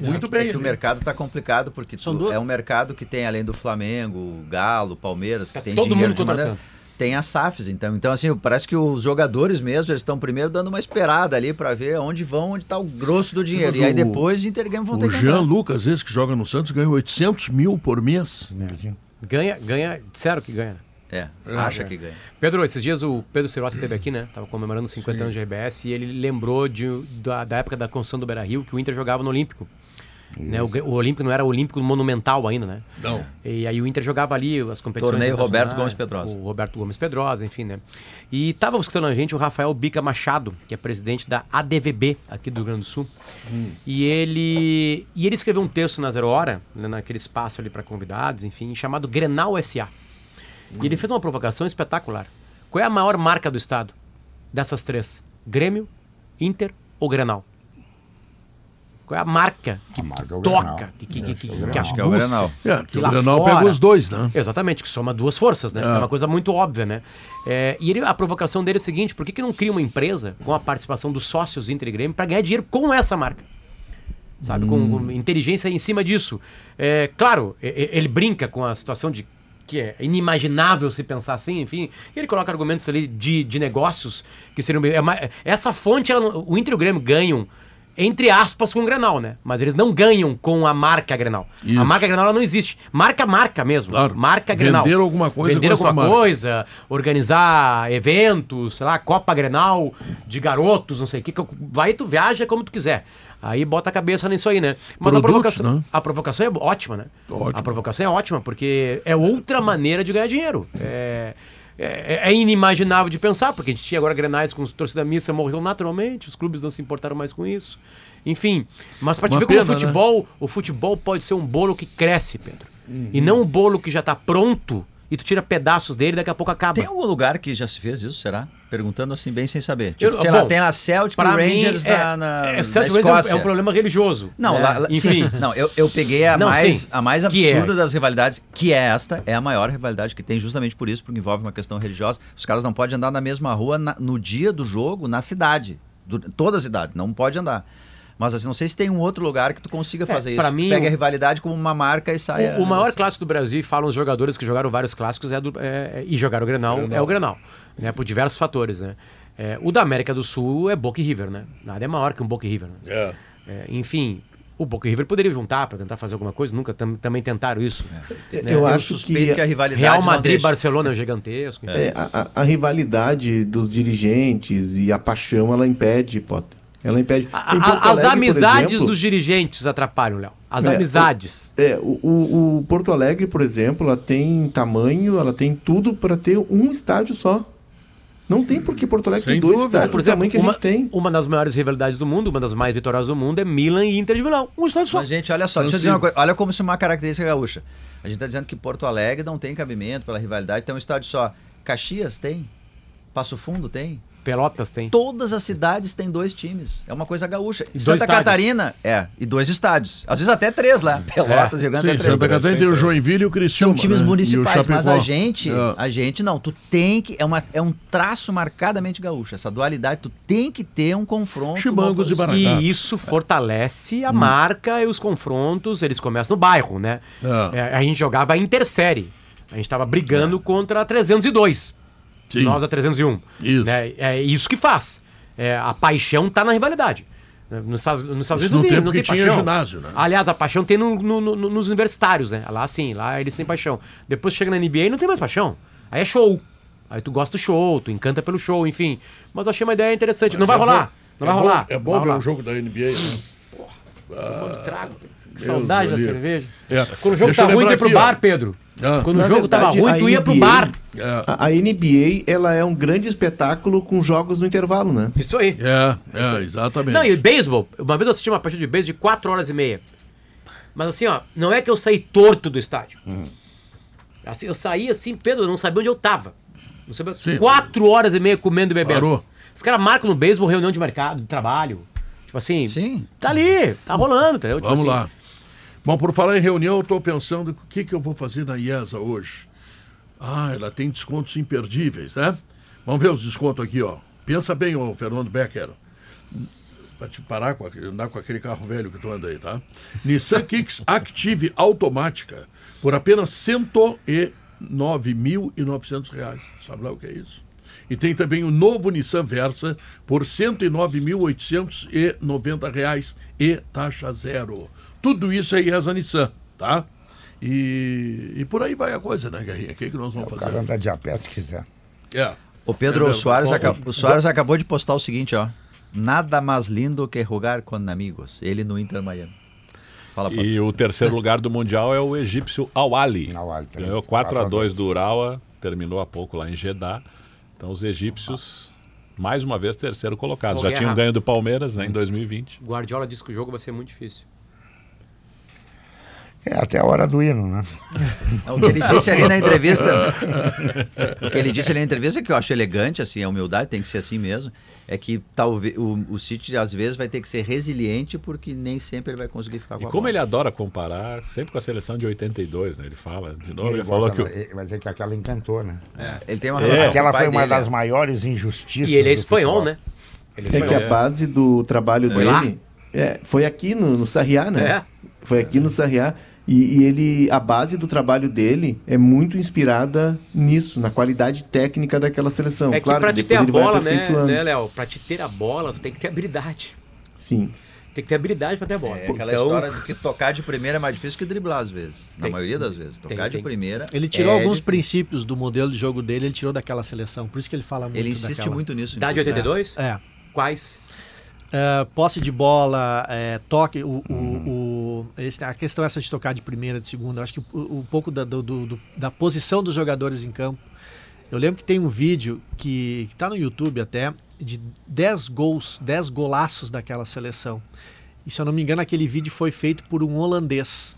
muito É bem. que o ali. mercado está complicado porque tu- duas- é um mercado que tem além do Flamengo, Galo, Palmeiras, que Tá tem todo dinheiro mundo de maneira, tem as SAFs, então, então assim, parece que os jogadores mesmo, eles estão primeiro dando uma esperada ali para ver onde vão, onde está o grosso do dinheiro. Mas E aí o- depois de Intergame vão ter O que Jean entrar. Lucas, esse que joga no Santos, ganha 800 mil por mês. Ganha, ganha, disseram que ganha. Né? É, acha que ganha. Pedro, esses dias o Pedro Cirossi esteve aqui, né? Tava comemorando os 50 anos de RBS e ele lembrou de, da, da época da construção do Beira Rio que o Inter jogava no Olímpico. Né? O, o Olímpico não era o Olímpico Monumental ainda, né? Não. E aí o Inter jogava ali as competições. Torneio Roberto Gomes Pedrosa. O Roberto Gomes Pedrosa, enfim, né? E tava escutando a gente o Rafael Bica Machado, que é presidente da ADVB aqui do Rio Grande do Sul. E ele e ele escreveu um texto na Zero Hora, né, naquele espaço ali para convidados, enfim, chamado Grenal SA. E ele fez uma provocação espetacular. Qual é a maior marca do estado dessas três? Grêmio, Inter ou Grenal? Qual é a marca que A marca é o toca, que, que, que, que, Acho que Acho que é o? Grenal. É, que Que o Grenal fora- pega os dois, né? Exatamente, que soma duas forças, né? É, É. uma coisa muito óbvia, né? É, e ele- a provocação dele é o seguinte: por que, que não cria uma empresa com a participação dos sócios Inter e Grêmio para ganhar dinheiro com essa marca? Sabe? Com, com inteligência em cima disso. É, claro, ele brinca com a situação de que é inimaginável se pensar assim, enfim. E ele coloca argumentos ali de, de negócios que seriam. é essa fonte, ela o Inter e o Grêmio ganham. Entre aspas, com o Grenal, né? Mas eles não ganham com a marca Grenal. Isso. A marca Grenal ela não existe. Marca, marca mesmo. Claro. Marca Grenal. Vender alguma coisa Vender com essa alguma coisa, organizar eventos, sei lá, Copa Grenal de garotos, não sei o que. que- Vai tu viaja como tu quiser. Aí bota a cabeça nisso aí, né? Mas a provocação, né? a provocação é ótima, né? Ótimo. A provocação é ótima, porque é outra maneira de ganhar dinheiro. É, é, é inimaginável de pensar, porque a gente tinha agora grenais com os torcida missa morreu naturalmente, os clubes não se importaram mais com isso. Enfim, mas pra te Uma ver como o pena, né? futebol, o futebol pode ser um bolo que cresce, Pedro. Uhum. E não um bolo que já tá pronto e tu tira pedaços dele e daqui a pouco acaba. Tem algum lugar que já se fez isso, será? Perguntando assim, bem sem saber. Tipo, Eu- sei lá, bom, tem lá Celtic Rangers mim, é, na, na, é, Celtic é um- é um problema religioso. Não, né? lá, lá- enfim. sim. Não, eu, eu peguei a Não, mais, sim. a mais é. absurda das rivalidades, que é esta, é a maior rivalidade que tem justamente por isso, porque envolve uma questão religiosa. Os caras não podem andar na mesma rua na- no dia do jogo, na cidade. Du- toda a cidade, não pode andar. Mas assim, não sei se tem um outro lugar que tu consiga fazer isso. É, pra Tu mim, pega o- a rivalidade como uma marca e sai. O, o maior clássico do Brasil, e falam os jogadores que jogaram vários clássicos é do, é- é- e jogaram o Grenal, é o Grenal, né? Por diversos fatores, né? É, o da América do Sul é Boca e River, né? Nada é maior que um Boca e River. né? É. É, enfim, o Boca e River poderia juntar para tentar fazer alguma coisa, nunca tam- também tentaram isso. Eu né? Eu acho suspeito que, que a rivalidade Real Madrid e. Barcelona é [LAUGHS] gigantesco. É, a, a- a rivalidade dos dirigentes e a paixão, ela impede, Potter. Ela impede. A- a- as Alegre, amizades exemplo, dos dirigentes atrapalham, Léo. As É, amizades. É, o, o, o Porto Alegre, por exemplo, ela tem tamanho, ela tem tudo para ter um estádio só. Não tem porque Porto Alegre Sem tem dois dúvida. estádios Por exemplo, que a uma, gente tem. uma das maiores rivalidades do mundo, uma das mais vitoriosas do mundo é Milan e Inter de Milão. Um estádio só. Mas, gente, olha só, deixa eu dizer uma coisa. Olha como isso é uma característica gaúcha. A gente está dizendo que Porto Alegre não tem cabimento pela rivalidade, tem um estádio só. Caxias tem. Passo Fundo tem. Pelotas tem. Todas as cidades têm dois times. É uma coisa gaúcha. E Santa. Catarina, é, e dois estádios. Às vezes até três lá. Pelotas jogando Sim, até três. Santa Catarina tem o Joinville e o Criciúma. São times né? municipais, mas a gente, É. a gente não. Tu tem que. É, uma, é um traço marcadamente gaúcho. Essa dualidade, tu tem que ter um confronto. Chimangos e Baracá. E isso fortalece a marca e os confrontos, eles começam no bairro, né? É. É, a gente jogava a Intersérie. A gente estava brigando contra a 302. Sim. Nós a 301. Isso. Né? É isso que faz. É, a paixão tá na rivalidade. Nos Estados, Unidos não no tem, tempo não tem tinha paixão. ginásio, né? Aliás, a paixão tem no- no- no- nos universitários, né? Lá sim, lá eles têm paixão. Depois chega na NBA e não tem mais paixão. Aí é show. Aí tu gosta do show, tu encanta pelo show, enfim. Mas eu achei uma ideia interessante. não vai É rolar. bom- Não é vai bom- rolar. É Não bom ver rolar. um jogo da NBA. Né? Tomando trago. Que Deus saudade da cerveja. É. Quando o jogo Deixa tá ruim, tu lembrar ia pro aqui, ó. bar, Pedro. Ah. Quando Na o jogo tava verdade, ruim, a tu ia pro NBA bar. É, A, a NBA, ela é um grande espetáculo com jogos no intervalo, né? Isso aí. é, é, exatamente. Não, e beisebol, uma vez eu assisti uma partida de beisebol de 4 horas e meia. Mas assim, ó, não é que eu saí torto do estádio. Assim, eu saí assim, Pedro, eu não sabia onde eu tava. Não sabia. Sim. 4 horas e meia comendo e bebendo. Parou. Os caras marcam no beisebol reunião de mercado, de trabalho. Tipo assim, Sim. tá ali, tá rolando, entendeu? Tipo Vamos assim, lá. Bom, por falar em reunião, eu estou pensando o que, que eu vou fazer na IESA hoje. Ah, ela tem descontos imperdíveis, né? Vamos ver os descontos aqui, ó. Pensa bem, ô Fernando Becker. Para te parar com aquele, andar com aquele carro velho que tu anda aí, tá? [LAUGHS] Nissan Kicks Active automática por apenas 109.900 reais. Sabe lá o que é isso? E tem também o novo Nissan Versa por 109.890 reais e taxa zero. Tudo isso é IESA Nissan, tá? E, e por aí vai a coisa, né, Guerrinha? O que, que nós vamos O fazer? cara anda de a pé se quiser. É. O Pedro É o. Soares, Ó, aca- ó, o Soares acabou de postar o seguinte, ó. Nada mais lindo que jogar com amigos. Ele no Inter Miami. Fala. E o terceiro lugar do Mundial é o egípcio. Al-Ahly, três- Ganhou 4 a 2 do Urawa, terminou há pouco lá em Jeddah. Então os egípcios, mais uma vez, terceiro colocados. Ô, Já tinham ganho do Palmeiras né, em 2020. Guardiola disse que o jogo vai ser muito difícil. É até a hora do hino, né? O que ele disse ali na entrevista. [LAUGHS] o que ele disse ali na entrevista, que eu acho elegante, assim, a humildade tem que ser assim mesmo, é que talvez o, o City às vezes vai ter que ser resiliente porque nem sempre ele vai conseguir ficar com E a como bola. ele adora comparar, sempre com a seleção de 82, né? Ele fala, de novo, ele, Ele falou gosta, que o- vai dizer que aquela encantou, né? Ele tem uma É. relação Aquela foi uma dele, das ó. maiores injustiças. E ele é espanhol, futebol. né? Ele É que a base do trabalho Foi lá? dele é, foi aqui no, no Sarriá, né? É. Foi aqui no Sarriá. E, e ele, a base do trabalho dele é muito inspirada nisso, na qualidade técnica daquela seleção. É que claro, pra te ter a bola, né, né, Léo? Pra te ter a bola, tu tem que ter habilidade. Sim. Tem que ter habilidade pra ter a bola. É aquela Então, história de que tocar de primeira é mais difícil que driblar às vezes. Na Tem. maioria das vezes. Tocar Tem, de tem. primeira. Ele tirou é alguns difícil. princípios do modelo de jogo dele, ele tirou daquela seleção. Por isso que ele fala muito Ele insiste daquela. muito nisso. Dá de inclusive. 82? É. Quais? É, posse de bola, é, toque, o, o, o- esse- a questão essa de tocar de primeira, de segunda, acho que um um pouco da, do- do- da posição dos jogadores em campo. Eu lembro que tem um vídeo que está no YouTube até, de 10 gols, 10 golaços daquela seleção. E se eu não me engano, aquele vídeo foi feito por um holandês.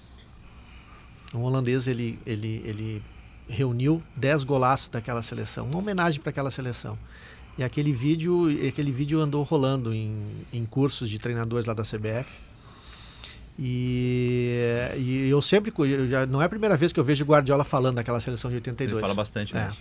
Um holandês, ele, ele, ele reuniu 10 golaços daquela seleção, uma homenagem para aquela seleção. E aquele vídeo, aquele vídeo andou rolando em, em cursos de treinadores lá da CBF. E, e eu sempre, eu já, não é a primeira vez que eu vejo o Guardiola falando daquela seleção de 82. Ele fala bastante É. mesmo.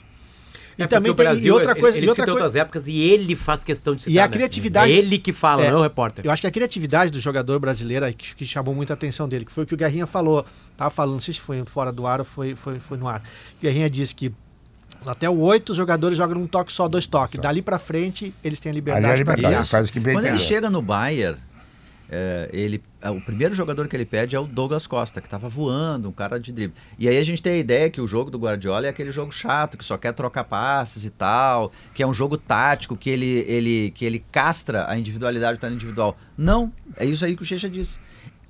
E É também tem Brasil, e outra ele- coisa, ele, e outra cita coisa- outras épocas e ele faz questão de citar. E a né? criatividade- É ele que fala, É. não é o repórter. Eu acho que a criatividade do jogador brasileiro que, que chamou muita atenção dele, que foi o que o Guerrinha falou. Tava falando, não sei se foi fora do ar ou foi, foi, foi no ar. O Guerrinha disse que até o 8 os jogadores jogam um toque só, dois toques. Dali pra frente, eles têm a Ali é liberdade pra liberdade, Isso. faz o que bem Quando ele chega no Bayern, é, ele, é, o primeiro jogador que ele pede é o Douglas Costa, que estava voando, um cara de drible. E aí a gente tem a ideia que o jogo do Guardiola é aquele jogo chato, que só quer trocar passes e tal, que é um jogo tático, que ele, ele, que ele castra a individualidade do talento individual. Não, é isso aí que o Checha disse.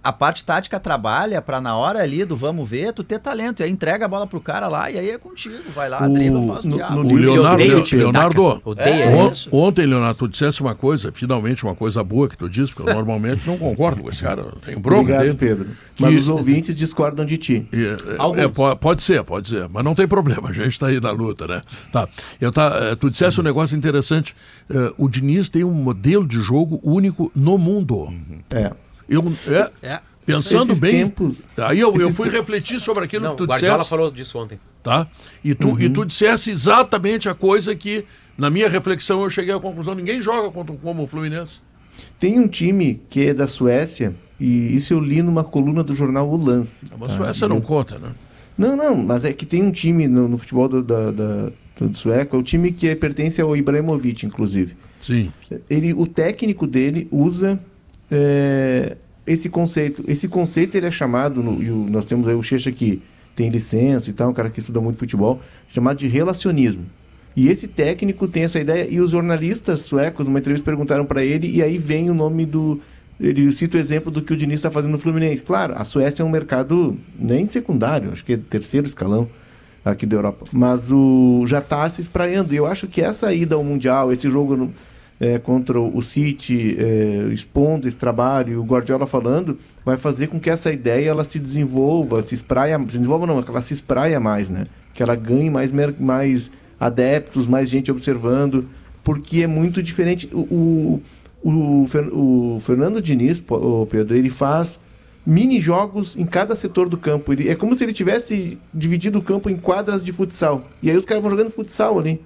A parte tática trabalha para na hora ali do vamos ver, tu ter talento. E aí entrega a bola pro cara lá e aí é contigo. Vai lá, O- dribla, faz o no- diabo. no Leonardo, odeio Leonardo, Odeia on- isso. ontem, Leonardo, tu dissesse uma coisa, finalmente uma coisa boa que tu disse, porque eu normalmente não concordo com esse cara. Tenho bronca Obrigado, dele. Pedro. Mas Que- os ouvintes discordam de ti. É, é, po- pode ser, pode ser, mas não tem problema, a gente está aí na luta, né? Tá. Eu tá, eh, tu dissesse um negócio interessante. eh, o Diniz tem um modelo de jogo único no mundo. É. Eu, é, É. pensando Esses bem. tempos- aí eu, eu fui refletir sobre aquilo Não, que tu o Guardiola dissesse. falou disso ontem. Tá? E, tu, e tu dissesse exatamente a coisa que, na minha reflexão, eu cheguei à conclusão: ninguém joga contra, como o Fluminense. Tem um time que é da Suécia, e isso eu li numa coluna do jornal O Lance. A tá? Suécia não conta, né? Não, não, mas é que tem um time no, no futebol do, da, da- do sueco, é o time que pertence ao Ibrahimovic, inclusive. Sim. Ele, o técnico dele usa é, esse conceito. Esse conceito ele é chamado, no- e o- nós temos aí o Checha que tem licença e tal, um cara que estuda muito futebol, chamado de relacionismo. E esse técnico tem essa ideia, e os jornalistas suecos, numa entrevista, perguntaram para ele, e aí vem o nome do. Ele cita o exemplo do que o Diniz está fazendo no Fluminense. Claro, a Suécia é um mercado nem secundário, acho que é terceiro escalão aqui da Europa. Mas o já está se espraiando. E eu acho que essa ida ao Mundial, esse jogo é, contra o City, é, expondo esse trabalho, o Guardiola falando, vai fazer com que essa ideia ela se desenvolva, se espraia, se desenvolva não, que ela se espraia mais, né? Que ela ganhe mais, mais adeptos, mais gente observando, porque é muito diferente. O, o, o, o Fernando Diniz, ô Pedro, ele faz mini jogos em cada setor do campo. Ele, é como se ele tivesse dividido o campo em quadras de futsal. E aí os caras vão jogando futsal ali.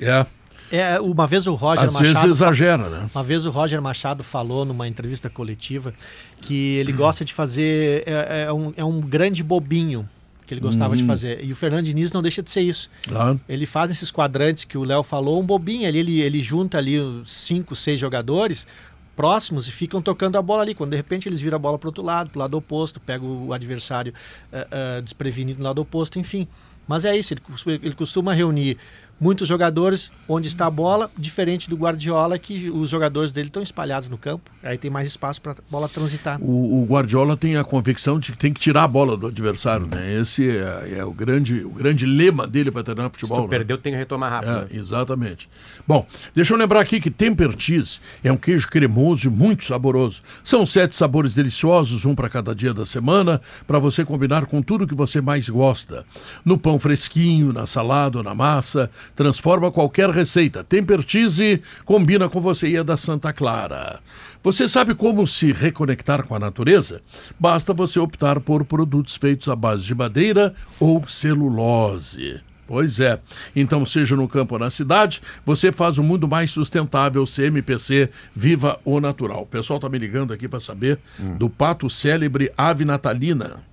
É. É, uma vez o Roger Às vezes Machado. exagera, né? Uma vez o Roger Machado falou numa entrevista coletiva que ele gosta de fazer. É, é um, é um grande bobinho que ele gostava de fazer. E o Fernando Diniz não deixa de ser isso. Claro. Ele faz esses quadrantes que o Léo falou, um bobinho ali, ele, ele junta ali os cinco, seis jogadores próximos e ficam tocando a bola ali. Quando de repente eles viram a bola para outro lado, para o lado oposto, pega o adversário eh, eh, desprevenido no lado oposto, enfim. Mas é isso, ele, ele costuma reunir muitos jogadores onde está a bola, diferente do Guardiola, que os jogadores dele estão espalhados no campo. Aí tem mais espaço para a bola transitar. O, o Guardiola tem a convicção de que tem que tirar a bola do adversário, né? Esse é, é o, grande, o grande lema dele para treinar Se futebol. tu né? perdeu, tem que retomar rápido. É, né? exatamente. Bom, deixa eu lembrar aqui que Temper Cheese é um queijo cremoso e muito saboroso. São sete sabores deliciosos, um para cada dia da semana, para você combinar com tudo que você mais gosta. No pão fresquinho, na salada ou na massa, transforma qualquer receita. Temper Cheese combina com você e é da Santa Clara. Você sabe como se reconectar com a natureza? Basta você optar por produtos feitos à base de madeira ou celulose. Pois é. Então, seja no campo ou na cidade, você faz o mundo mais sustentável CMPC Viva o Natural. O pessoal tá me ligando aqui para saber do pato célebre Ave Natalina.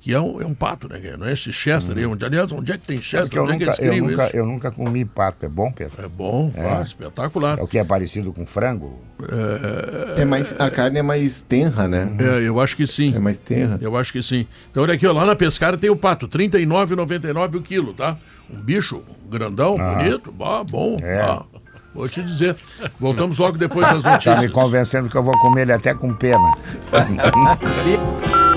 Que é um, é um pato, né? Não é esse Chester aí. Onde, aliás, onde é que tem Sabe Chester? Onde é que nunca, eles eu, nunca, isso? eu nunca comi pato. É bom, Pedro? É bom, ah, espetacular. É o que é parecido com frango? É mais, a carne é mais tenra, né? É, eu acho que sim. É mais tenra. Eu acho que sim. Então, olha aqui, ó, lá na pescaria tem o pato, R$ 39,99 o quilo, tá? Um bicho grandão, bonito, bah, bom. É. bah. Vou te dizer. Voltamos logo depois das Tá me notícias. convencendo que eu vou comer ele até com pena. [LAUGHS]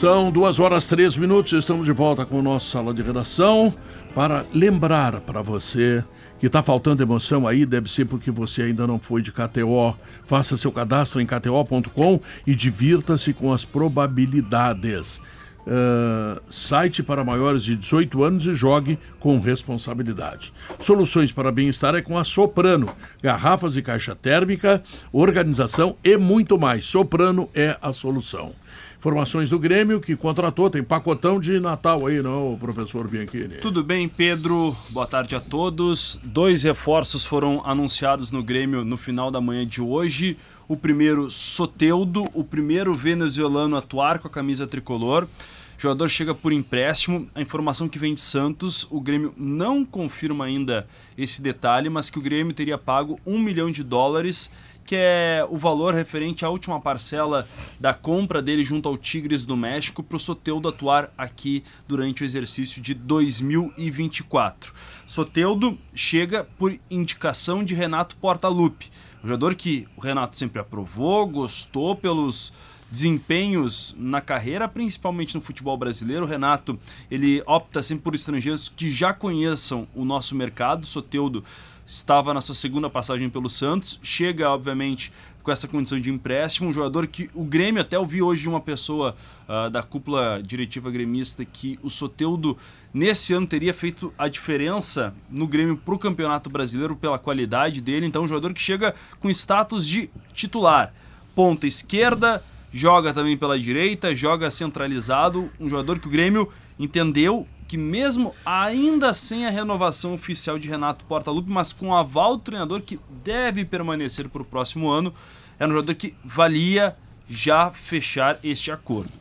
São duas horas três minutos, estamos de volta com o nosso sala de redação para lembrar para você que está faltando emoção aí, deve ser porque você ainda não foi de KTO. Faça seu cadastro em kto.com e divirta-se com as probabilidades. Ah, site para maiores de 18 anos e jogue com responsabilidade. Soluções para bem-estar é com a Soprano. Garrafas e caixa térmica, organização e muito mais. Soprano é a solução. Informações do Grêmio que contratou, tem pacotão de Natal aí, não, professor Bianchini? Tudo bem, Pedro? Boa tarde a todos. Dois reforços foram anunciados no Grêmio no final da manhã de hoje. O primeiro, Soteudo, o primeiro venezuelano a atuar com a camisa tricolor. O jogador chega por empréstimo. A informação que vem de Santos, o Grêmio não confirma ainda esse detalhe, mas que o Grêmio teria pago um milhão de dólares que é o valor referente à última parcela da compra dele junto ao Tigres do México para o Soteudo atuar aqui durante o exercício de 2024. Soteudo chega por indicação de Renato Portaluppi, um jogador que o Renato sempre aprovou, gostou pelos desempenhos na carreira, principalmente no futebol brasileiro. O Renato, ele opta sempre por estrangeiros que já conheçam o nosso mercado. Soteudo estava na sua segunda passagem pelo Santos, chega, obviamente, com essa condição de empréstimo, um jogador que o Grêmio, até ouvi hoje de uma pessoa ah, da cúpula diretiva gremista, que o Soteudo, nesse ano, teria feito a diferença no Grêmio para o Campeonato Brasileiro pela qualidade dele, então um jogador que chega com status de titular. Ponta esquerda, joga também pela direita, joga centralizado, um jogador que o Grêmio entendeu que mesmo ainda sem a renovação oficial de Renato Portaluppi, mas com o aval do treinador que deve permanecer para o próximo ano, era um jogador que valia já fechar este acordo.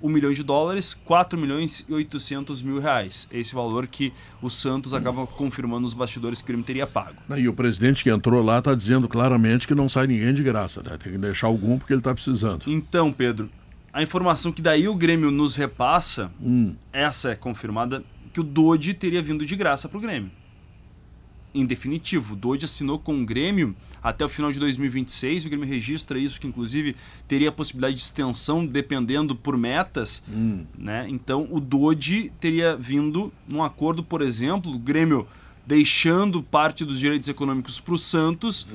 1 milhão de dólares, 4 milhões e 800 mil reais. Esse valor que o Santos acaba confirmando nos bastidores que o Grêmio teria pago. E o presidente que entrou lá está dizendo claramente que não sai ninguém de graça, né? Tem que deixar algum porque ele está precisando. Então, Pedro, a informação que daí o Grêmio nos repassa, essa é confirmada, que o Dodi teria vindo de graça para o Grêmio. Em definitivo, o Dodi assinou com o Grêmio até o final de 2026. O Grêmio registra isso, que inclusive teria a possibilidade de extensão dependendo por metas. Né? Então, o Dodi teria vindo num acordo, por exemplo, o Grêmio deixando parte dos direitos econômicos para o Santos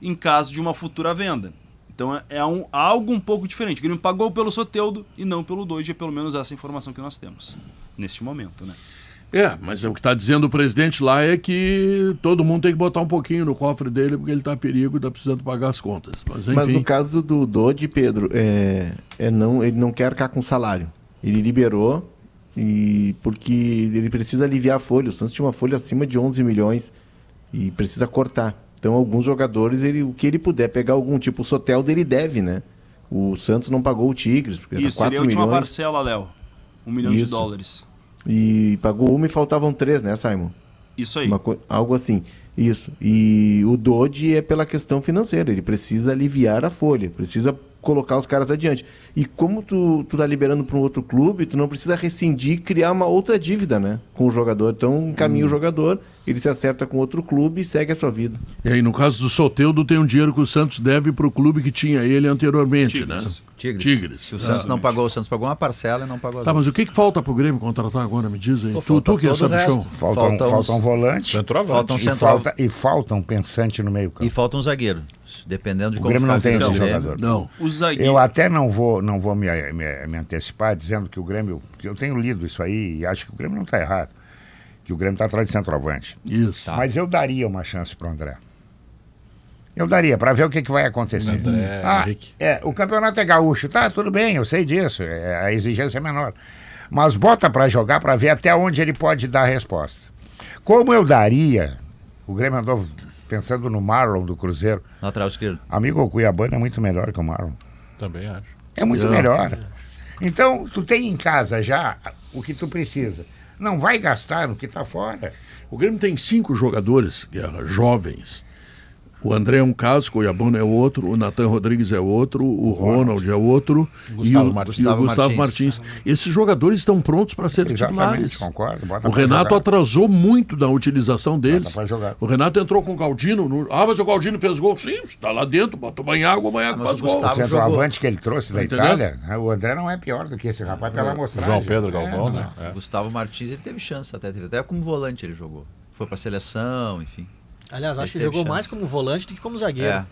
em caso de uma futura venda. Então é, é um, algo um pouco diferente. O Grêmio pagou pelo Soteudo e não pelo Doide, é pelo menos essa informação que nós temos. neste momento, né? É, mas o que está dizendo o presidente lá é que todo mundo tem que botar um pouquinho no cofre dele porque ele está a perigo e está precisando pagar as contas. Mas, enfim, Mas no caso do Dodi, Pedro, é, é não, ele não quer arcar com salário. Ele liberou e porque ele precisa aliviar a folha. O Santos tinha uma folha acima de 11 milhões e precisa cortar. Então, alguns jogadores, ele, o que ele puder pegar algum tipo, o Soteldo ele deve, né? O Santos não pagou o Tigres, porque Isso 4 seria a última milhões. parcela, Léo. Um milhão de Isso. dólares. E pagou uma e faltavam três, né, Simon? Isso aí. Co- algo assim. Isso. E o Dodge é pela questão financeira. Ele precisa aliviar a folha, precisa colocar os caras adiante. E como tu, tu tá liberando para um outro clube, tu não precisa rescindir e criar uma outra dívida, né? Com o jogador. Então, encaminha o jogador, ele se acerta com outro clube e segue a sua vida. E aí, no caso do Soteudo, tem um dinheiro que o Santos deve para o clube que tinha ele anteriormente, Tigres. né? Tigres. Tigres. Se o Santos não pagou, o Santos pagou uma parcela e não pagou Tá, mas o que, que falta pro Grêmio contratar agora? Me diz aí. Pô, tu, tu que é o sabichão. Faltam, Falta uns- faltam volante Centroavante. Faltam e, falta, e falta um pensante no meio campo. E falta um zagueiro. Dependendo de O como Grêmio ficar não tem esse do Grêmio. jogador. Não. O zagueiro. Eu até não vou, não vou me, me- me antecipar dizendo que o Grêmio, porque eu tenho lido isso aí e acho que o Grêmio não está errado, que o Grêmio está atrás de centroavante. Isso. Mas eu daria uma chance para o André. Eu daria, para ver o que, que vai acontecer. André, ah, Henrique. é, o campeonato é gaúcho, tá, tudo bem, eu sei disso, é, a exigência é menor. Mas bota para jogar para ver até onde ele pode dar a resposta. Como eu daria, o Grêmio andou pensando no Marlon do Cruzeiro. Lateral esquerdo. Amigo, o Cuiabano é muito melhor que o Marlon. Também acho. É muito melhor. Então, tu tem em casa já o que tu precisa. Não vai gastar no que está fora. O Grêmio tem cinco jogadores Guerra, jovens. O André é um caso, o Cuiabano é outro, o Natan Rodrigues é outro, o Ronald é outro Gustavo e o, Martins. e o Gustavo Martins. Martins. Esses jogadores estão prontos para serem titulares. concordo. O Renato jogar. atrasou muito da utilização deles. O Renato entrou com o Galdino. no- Ah, mas o Galdino fez gol. Sim, está lá dentro, botou banho água, banho água, mas faz o gol. O Gustavo centroavante que ele trouxe da Tá entendendo? Itália, né, o André não é pior do que esse rapaz pela mostragem. João Pedro É, Galvão, não. né? É. Gustavo Martins, ele teve chance até. Teve, até como volante ele jogou. Foi pra seleção, enfim. Aliás, acho que jogou chance. mais como volante do que como zagueiro. É.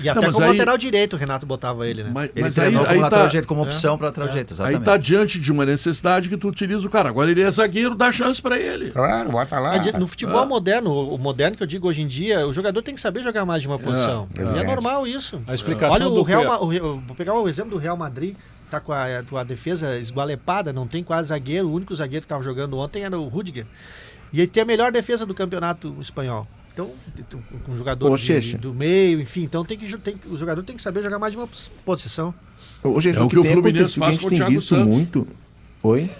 E até Não, como aí- lateral direito o Renato botava ele, né? Mas, Ele mas aí, treinou aí como lateral tá, direito, como opção para lateral direito, aí exatamente. tá diante de uma necessidade que tu utiliza o cara. Agora ele é zagueiro, dá chance para ele. Claro, bota lá. No futebol Ah. moderno, o moderno que eu digo hoje em dia, o jogador tem que saber jogar mais de uma posição. e é exatamente. normal isso. A explicação Olha o do Real, Ma- o vou pegar o exemplo do Real Madrid, tá com a, com a defesa esgualepada, não tem quase zagueiro, o único zagueiro que estava jogando ontem era o Rudiger. E ele tem a melhor defesa do campeonato espanhol. Então, com um jogador Ô, de- do meio, enfim, então tem que, tem, o jogador tem que saber jogar mais de uma pos- posição. Hoje, É o que o tem Fluminense acontecido, faz a gente com o tem Thiago visto Santos. muito. Oi?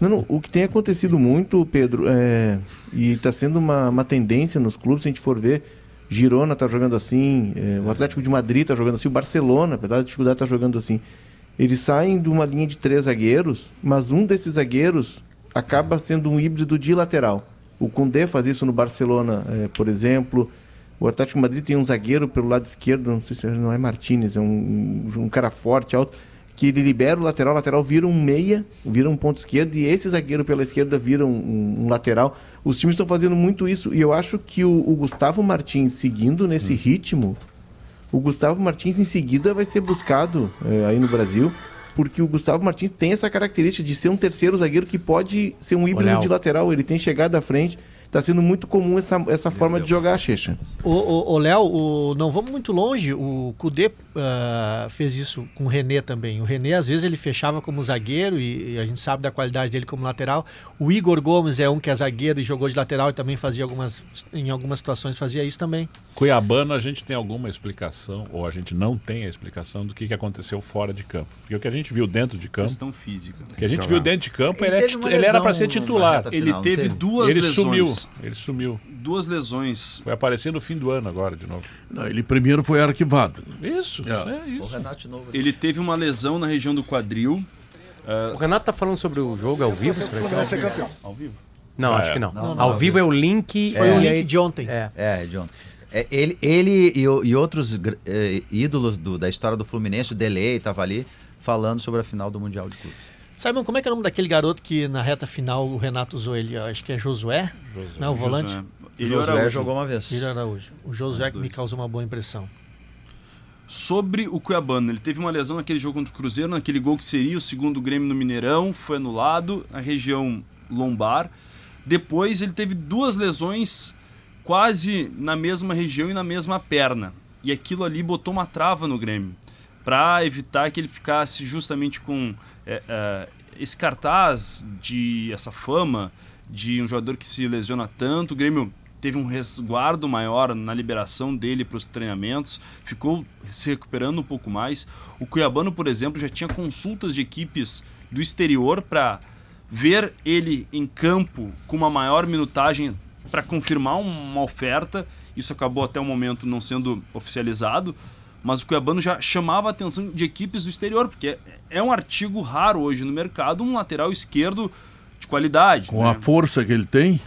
Não, não, o que tem acontecido muito, Pedro, é, e está sendo uma, uma tendência nos clubes, se a gente for ver, Girona está jogando assim, é, o Atlético de Madrid está jogando assim, o Barcelona, apesar da dificuldade, está jogando assim. Eles saem de uma linha de três zagueiros, mas um desses zagueiros acaba sendo um híbrido de lateral. O Koundé faz isso no Barcelona, é, por exemplo. O Atlético Madrid tem um zagueiro pelo lado esquerdo, não sei se não é Martinez, é um, um cara forte, alto, que ele libera o lateral, o lateral vira um meia, vira um ponto esquerdo, e esse zagueiro pela esquerda vira um, um- lateral. Os times estão fazendo muito isso, e eu acho que o, o Gustavo Martins, seguindo nesse ritmo, o Gustavo Martins em seguida vai ser buscado eh, aí no Brasil, porque o Gustavo Martins tem essa característica de ser um terceiro zagueiro que pode ser um híbrido de lateral, ele tem chegada à frente. Está sendo muito comum essa, essa forma de jogar, Checha. Ô, ô, ô, Léo, o- não vamos muito longe. O Kudê ah, fez isso com o René também. O René, às vezes, ele fechava como zagueiro e, e a gente sabe da qualidade dele como lateral. O Igor Gomes é um que é zagueiro e jogou de lateral e também fazia algumas, em algumas situações, fazia isso também. Cuiabano, a gente tem alguma explicação, ou a gente não tem a explicação do que, que aconteceu fora de campo. Porque o que a gente viu dentro de campo, Questão física. o que a gente Jogar. viu dentro de campo, Ele ele, é ele era para ser titular. Ele final, não teve teve? duas Ele lesões. sumiu, ele sumiu. Duas lesões. Foi aparecer no fim do ano agora, de novo. Não, ele primeiro foi arquivado. Isso, É. é, O isso. Renato de novo. Ele teve uma lesão na região do quadril. O Renato tá falando sobre o jogo ao vivo? Você vai ser campeão. Ao vivo? Não, Ah, acho é. que não. Não, não, ao não. vivo é o link. Foi é, o link de ontem. É. É, John. É, ele ele e, o- e outros eh, ídolos do- da história do Fluminense, o Delay estava ali, falando sobre a final do Mundial de Clubes. Simon, como é que é o nome daquele garoto que na reta final o Renato usou ele? Eu Acho que é Josué, não o volante? Josué. Josué jogou uma vez. Araújo. O Josué Os que me causou uma boa impressão. Sobre o Cuiabano, ele teve uma lesão naquele jogo contra o Cruzeiro, naquele gol que seria o segundo Grêmio no Mineirão, foi anulado, na região lombar. Depois ele teve duas lesões quase na mesma região e na mesma perna. E aquilo ali botou uma trava no Grêmio, para evitar que ele ficasse justamente com é, é, esse cartaz de essa fama de um jogador que se lesiona tanto. O Grêmio teve um resguardo maior na liberação dele para os treinamentos, ficou se recuperando um pouco mais. O Cuiabano, por exemplo, já tinha consultas de equipes do exterior para ver ele em campo com uma maior minutagem para confirmar uma oferta. Isso acabou até o momento não sendo oficializado, mas o Cuiabano já chamava a atenção de equipes do exterior, porque é um artigo raro hoje no mercado, um lateral esquerdo de qualidade. Com né? a força que ele tem,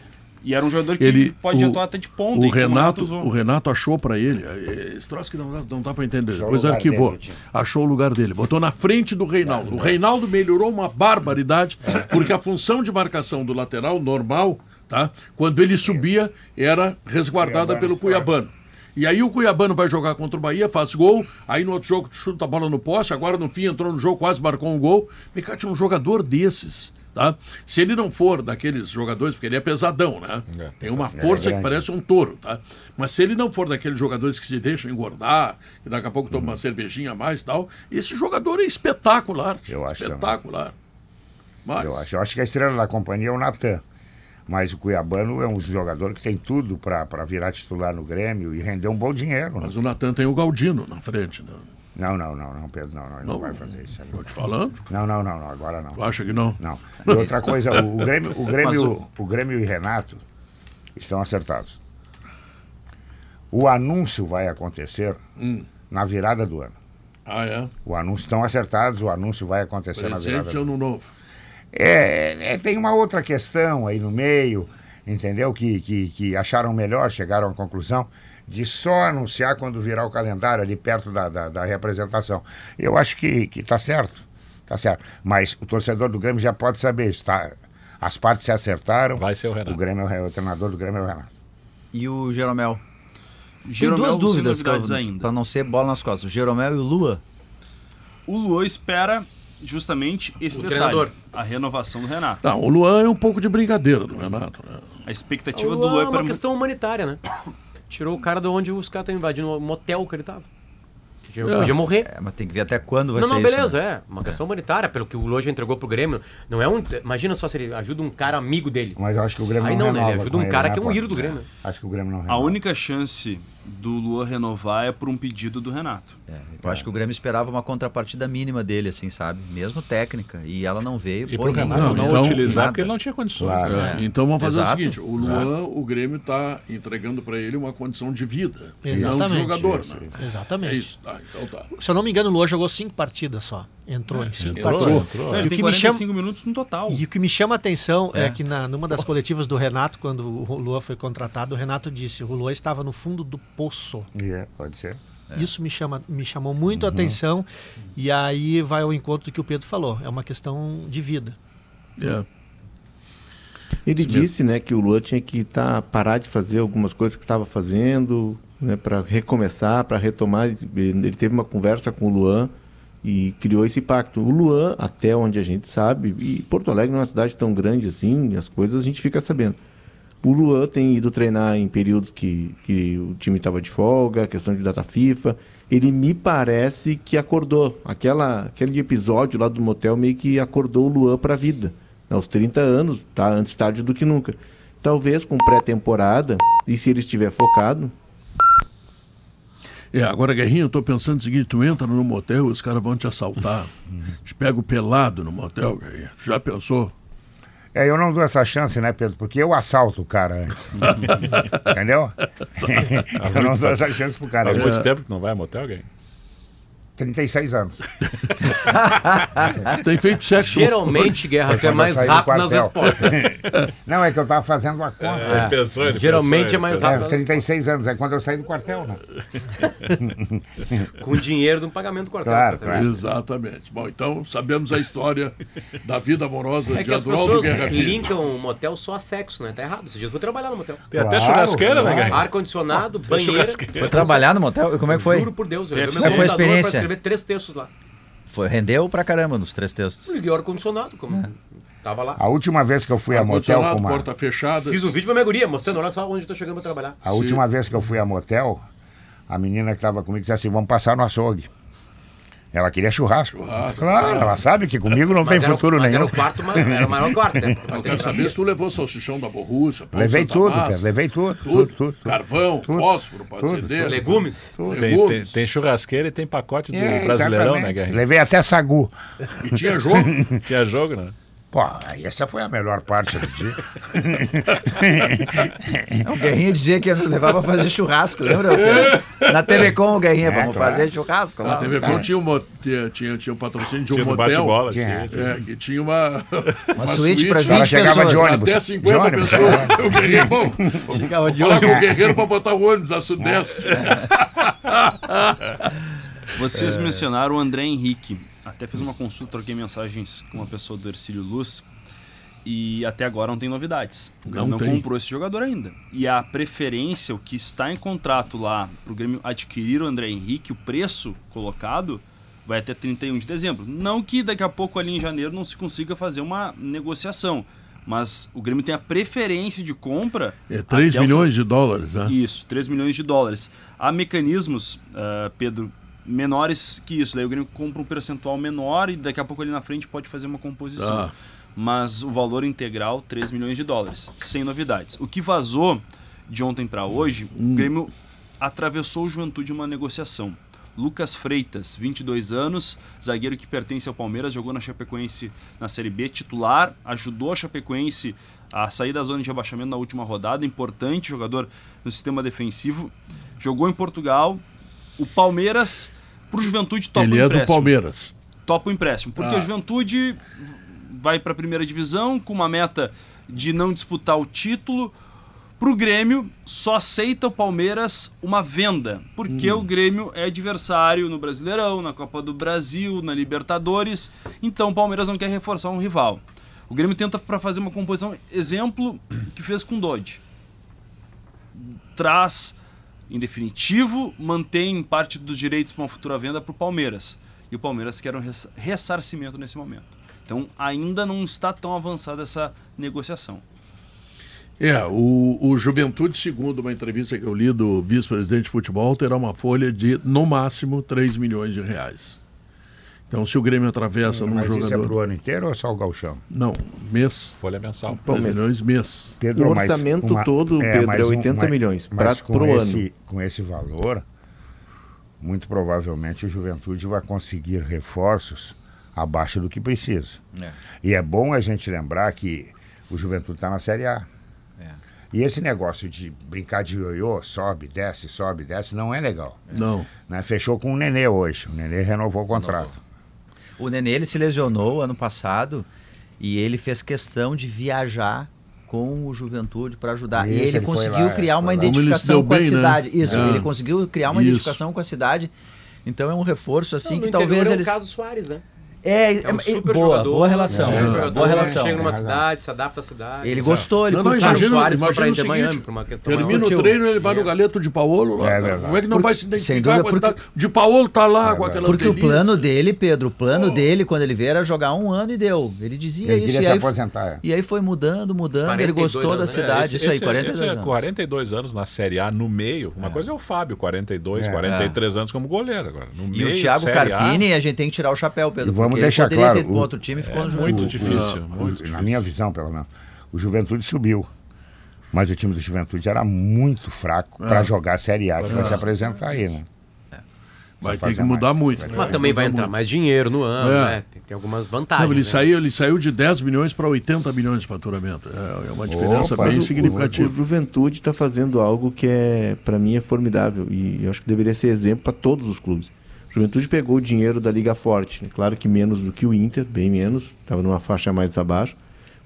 E era um jogador que ele pode o, atuar até de ponta. O Renato, o Renato achou para ele. eh, Esse troço que não, dá- não dá para entender. Achou Depois arquivou. dele, achou o lugar dele. Botou na frente do Reinaldo. O Reinaldo melhorou uma barbaridade, porque a função de marcação do lateral normal, tá? Quando ele subia, era resguardada Cuiabano, pelo Cuiabano. E aí o Cuiabano vai jogar contra o Bahia, faz gol, aí no outro jogo chuta a bola no poste, agora no fim entrou no jogo, quase marcou um gol. Micate tinha um jogador desses. Tá? Se ele não for daqueles jogadores, porque ele é pesadão, né? É. Tem uma É força que grande. parece um touro, tá? Mas se ele não for daqueles jogadores que se deixam engordar, que daqui a pouco toma uma cervejinha a mais e tal, esse jogador é espetacular. Eu acho também. espetacular. Mas, Eu acho, eu acho que a estrela da companhia é o Natan. Mas o Cuiabano é um jogador que tem tudo para virar titular no Grêmio e render um bom dinheiro. né? mas o Natan tem o Galdino na frente. Né? Não, não, não, não, Pedro, não, não, ele não, Não. vai fazer isso. não te falando. Não, não, não, não, agora não. Tu acha que não? Não. E outra coisa, o, o Grêmio, o, [LAUGHS] Grêmio, o- o Grêmio e Renato estão acertados. O anúncio vai acontecer Hum. na virada do ano. Ah, é? O anúncio estão acertados, o anúncio vai acontecer na virada Presente do ano. ano novo. É, é, tem uma outra questão aí no meio, entendeu? Que, que, que acharam melhor, chegaram à conclusão de só anunciar quando virar o calendário ali perto da, da, da representação. Eu acho que, que tá certo, tá certo. Mas o torcedor do Grêmio já pode saber, está, as partes se acertaram. Vai ser o Renato. O Grêmio é o, Re- o treinador do Grêmio é o Renato. E o Jeromel? Tem Jeromel duas sem dúvidas, para não ser bola nas costas. O Jeromel e o Lua? O Luan espera justamente esse O detalhe, treinador. a renovação do Renato. Não, o Luan é um pouco de brincadeira do Renato. Né? A expectativa O do Luan Luan é é uma para questão humanitária, né? [COUGHS] Tirou o cara de onde os caras estão invadindo o motel que ele tava. Que É. Podia morrer. É, mas tem que ver até quando vai não, ser não, isso, beleza, né? é. Uma questão humanitária, pelo que o Lua já entregou pro Grêmio. Não é um. Imagina só se ele ajuda um cara amigo dele. Mas eu acho que o Grêmio Aí não não, né? Ele ajuda um cara né, que é um Paulo? ídolo do Grêmio. Acho que o Grêmio não A renova. única chance do Luan renovar é por um pedido do Renato. É, eu acho que o Grêmio esperava uma contrapartida mínima dele, assim, sabe? Mesmo técnica. E ela não veio. E por pro. Renato Não, não, então- utilizar Nada. porque ele não tinha condições. Claro. né? É, então vamos fazer Exato. o seguinte: o Luan, o Grêmio está entregando para ele uma condição de vida. Não um Exatamente. jogador. Isso, né? Exatamente. É isso, tá, então tá. Se eu não me engano, o Luan jogou cinco partidas só. Entrou em cinco Entrou, partidas. entrou. Não, E ele tem que me 45 minutos no total. E o que me chama a atenção é, É. que na, numa das coletivas do Renato, quando o Luan foi contratado, o Renato disse o Luan estava no fundo do poço. É, pode ser. Isso me, chama, me chamou muito Uhum. a atenção. E aí vai ao encontro do que o Pedro falou. É uma questão de vida. É. Ele Isso mesmo. disse, né, que o Lua tinha que tá, parar de fazer algumas coisas que estava fazendo, né, para recomeçar, para retomar. Ele teve uma conversa com o Luan e criou esse pacto. O Luan, até onde a gente sabe, e Porto Alegre não é uma cidade tão grande assim, as coisas a gente fica sabendo. O Luan tem ido treinar em períodos que, que o time estava de folga, questão de data FIFA. Ele me parece que acordou. Aquela, aquele episódio lá do motel meio que acordou o Luan para a vida. Aos 30 anos, tá antes tarde do que nunca. Talvez com pré-temporada, e se ele estiver focado, É, agora, Guerrinho, eu tô pensando o seguinte: tu entra no motel, os caras vão te assaltar. [LAUGHS] Te pega o pelado no motel, Guerrinho. Já pensou? É, eu não dou essa chance, né, Pedro? Porque eu assalto o cara antes. [LAUGHS] Entendeu? eu não dou essa chance pro cara. Faz muito tempo que não vai a motel, alguém? 36 anos. Tem feito sexo. Geralmente, Guerra, tu é mais rápido nas respostas. [LAUGHS] Não, é que eu estava fazendo a conta. Ele pensou, ele Geralmente pensou, é mais É, rápido. 36 anos, é quando eu saí do quartel, né? Com o dinheiro do pagamento do quartel. Claro, certamente. Exatamente. Bom, então sabemos a história da vida amorosa É de que as Adroaldo pessoas Guerra Filho. linkam o motel só a sexo, né? Tá errado. Esse dia eu fui trabalhar no motel. Tem até Claro, churrasqueira, né, claro. Ar-condicionado, banheiro. Foi trabalhar no motel? Como é que foi? Juro por Deus, eu Foi a experiência? Escrever três textos lá. Foi, rendeu pra caramba nos três textos. Liguei o ar-condicionado, como tava lá. A última vez que eu fui a motel com uma... porta fechada. Fiz um vídeo pra minha guria, mostrando, olha só onde eu tô chegando pra trabalhar. A última vez que eu fui a motel, a menina que estava comigo disse assim, vamos passar no açougue. Ela queria churrasco. claro, ela sabe que comigo não tem Mas era o- futuro mas nenhum. Era o quarto, era o maior quarto, né? Eu quero saber se tu levou salsichão da Borrússia, Levei Santa tudo, Massa, Pedro, levei tudo, tudo, tudo, tudo. tudo. Carvão, Tudo. fósforo, pode Tudo, acender. Legumes. Tem, tem, Legumes. tem churrasqueira e tem pacote do É, Brasileirão, né, exatamente. Guerrinha? Levei até sagu. E tinha jogo. [LAUGHS] Tinha jogo, né? Pô, aí essa foi a melhor parte do dia. [LAUGHS] O Guerrinha dizia que ia nos levar pra fazer churrasco, lembra? Na TV Com o Guerrinha, É, vamos claro. fazer churrasco A lá. TV Com tinha, um tinha, tinha, tinha um patrocínio de um Tinha motel. bate-bola. Tinha. É, que tinha uma, uma, suíte pra O cara 20 chegava de pessoas. ônibus. Até 50 de ônibus. pessoas. O guerreiro, vamos, Ficava de com o guerreiro pra botar o ônibus a sudeste. [LAUGHS] Vocês mencionaram o André Henrique. Até fiz uma consulta, troquei mensagens com uma pessoa do Ercílio Luz. E até agora não tem novidades. O Grêmio Não não, comprou esse jogador ainda. E a preferência, o que está em contrato lá para o Grêmio adquirir o André Henrique, o preço colocado, vai até 31 de dezembro. Não que daqui a pouco ali em janeiro não se consiga fazer uma negociação. Mas o Grêmio tem a preferência de compra. É 3 até o milhões de dólares, né? isso, 3 milhões de dólares. Há mecanismos, ah, Pedro, menores que isso. Daí o Grêmio compra um percentual menor e daqui a pouco ali na frente pode fazer uma composição. Tá. Mas o valor integral, 3 milhões de dólares, sem novidades. O que vazou de ontem para hoje, o Grêmio atravessou o Juventude uma negociação. Lucas Freitas, 22 anos, zagueiro que pertence ao Palmeiras, jogou na Chapecoense na Série B, titular, ajudou a Chapecoense a sair da zona de rebaixamento na última rodada, importante jogador no sistema defensivo. Jogou em Portugal. O Palmeiras, pro Juventude, topa Ele o é do empréstimo Palmeiras. topa o empréstimo. Porque Ah. a Juventude vai para a primeira divisão com uma meta de não disputar o título. Para o Grêmio, só aceita o Palmeiras uma venda, porque o Grêmio é adversário no Brasileirão, na Copa do Brasil, na Libertadores. Então o Palmeiras não quer reforçar um rival. O Grêmio tenta para fazer uma composição, exemplo que fez com o Dodge. Traz em definitivo, mantém parte dos direitos para uma futura venda para o Palmeiras. E o Palmeiras quer um res- ressarcimento nesse momento. Então ainda não está tão avançada essa negociação. É, o, o Juventude, segundo uma entrevista que eu li do vice-presidente de futebol, terá uma folha de, no máximo, 3 milhões de reais. Então, se o Grêmio atravessa num Mas isso é jogador... pro ano inteiro ou é só o galchão? Não, mês. Folha mensal. 3 milhões mês. Pedro, O orçamento uma- todo, Pedro, mas é 80 milhões pra- mas com pro esse, ano. Com esse valor, muito provavelmente o Juventude vai conseguir reforços abaixo do que precisa. É. E é bom a gente lembrar que o Juventude está na Série A. É. E esse negócio de brincar de ioiô, sobe, desce, sobe, desce, não é legal. Não. Né? Fechou com o Nenê hoje. O Nenê renovou o contrato. O Nenê ele se lesionou ano passado e ele fez questão de viajar com o Juventude para ajudar. Isso, e ele, ele conseguiu lá, criar uma identificação com a bem, né? cidade. Isso, É. ele conseguiu criar uma Isso. identificação com a cidade. Então é um reforço assim Não, que talvez eles É o caso Soares, né? É, É um é- super boa, jogador, boa relação, super É. jogador, boa relação. Chega numa razão. cidade, se adapta à cidade. Ele gostou, ele Não, não, curtiu. imagina, o Soares foi pra o Inter seguinte, Miami por uma questão termina maior. o treino, ele vai no galeto de Paolo. lá, É verdade. Como é que não Porque- vai se sem identificar dúvida, com a cidade? De Paolo tá lá com verdade. aquelas Porque o delícias. plano dele, Pedro, o plano Oh. dele, quando ele veio, era jogar um ano e deu. Ele dizia Ele isso. queria E se aí, aposentar. é. e aí foi mudando, mudando. Ele 42 gostou da anos, né? cidade. esse, isso aí, esse é- 42 esse é anos. 42 anos na Série A no meio. Uma coisa é o Fábio, 42, É. 43 anos como goleiro agora. No E o Thiago Carpini, a gente tem que tirar o chapéu, Pedro. E vamos deixar claro, ter o- outro time ficou é no muito Juventude. difícil. O- muito na difícil. minha visão, pelo menos, o Juventude subiu. Mas o time do Juventude era muito fraco para jogar a Série A, que vai se apresentar aí, né? Vai Vai ter que fazer mudar mais. muito. Né? Mas também vai entrar muito. mais dinheiro no ano, É. né? Tem, tem algumas vantagens. Não, ele, né? saiu, ele saiu de 10 milhões para 80 milhões de faturamento. É, é uma diferença Opa, bem o- significativa. O, o Juventude está fazendo algo que é, para mim, é formidável e eu acho que deveria ser exemplo para todos os clubes. Juventude pegou o dinheiro da Liga Forte, claro que menos do que o Inter, bem menos, estava numa faixa mais abaixo,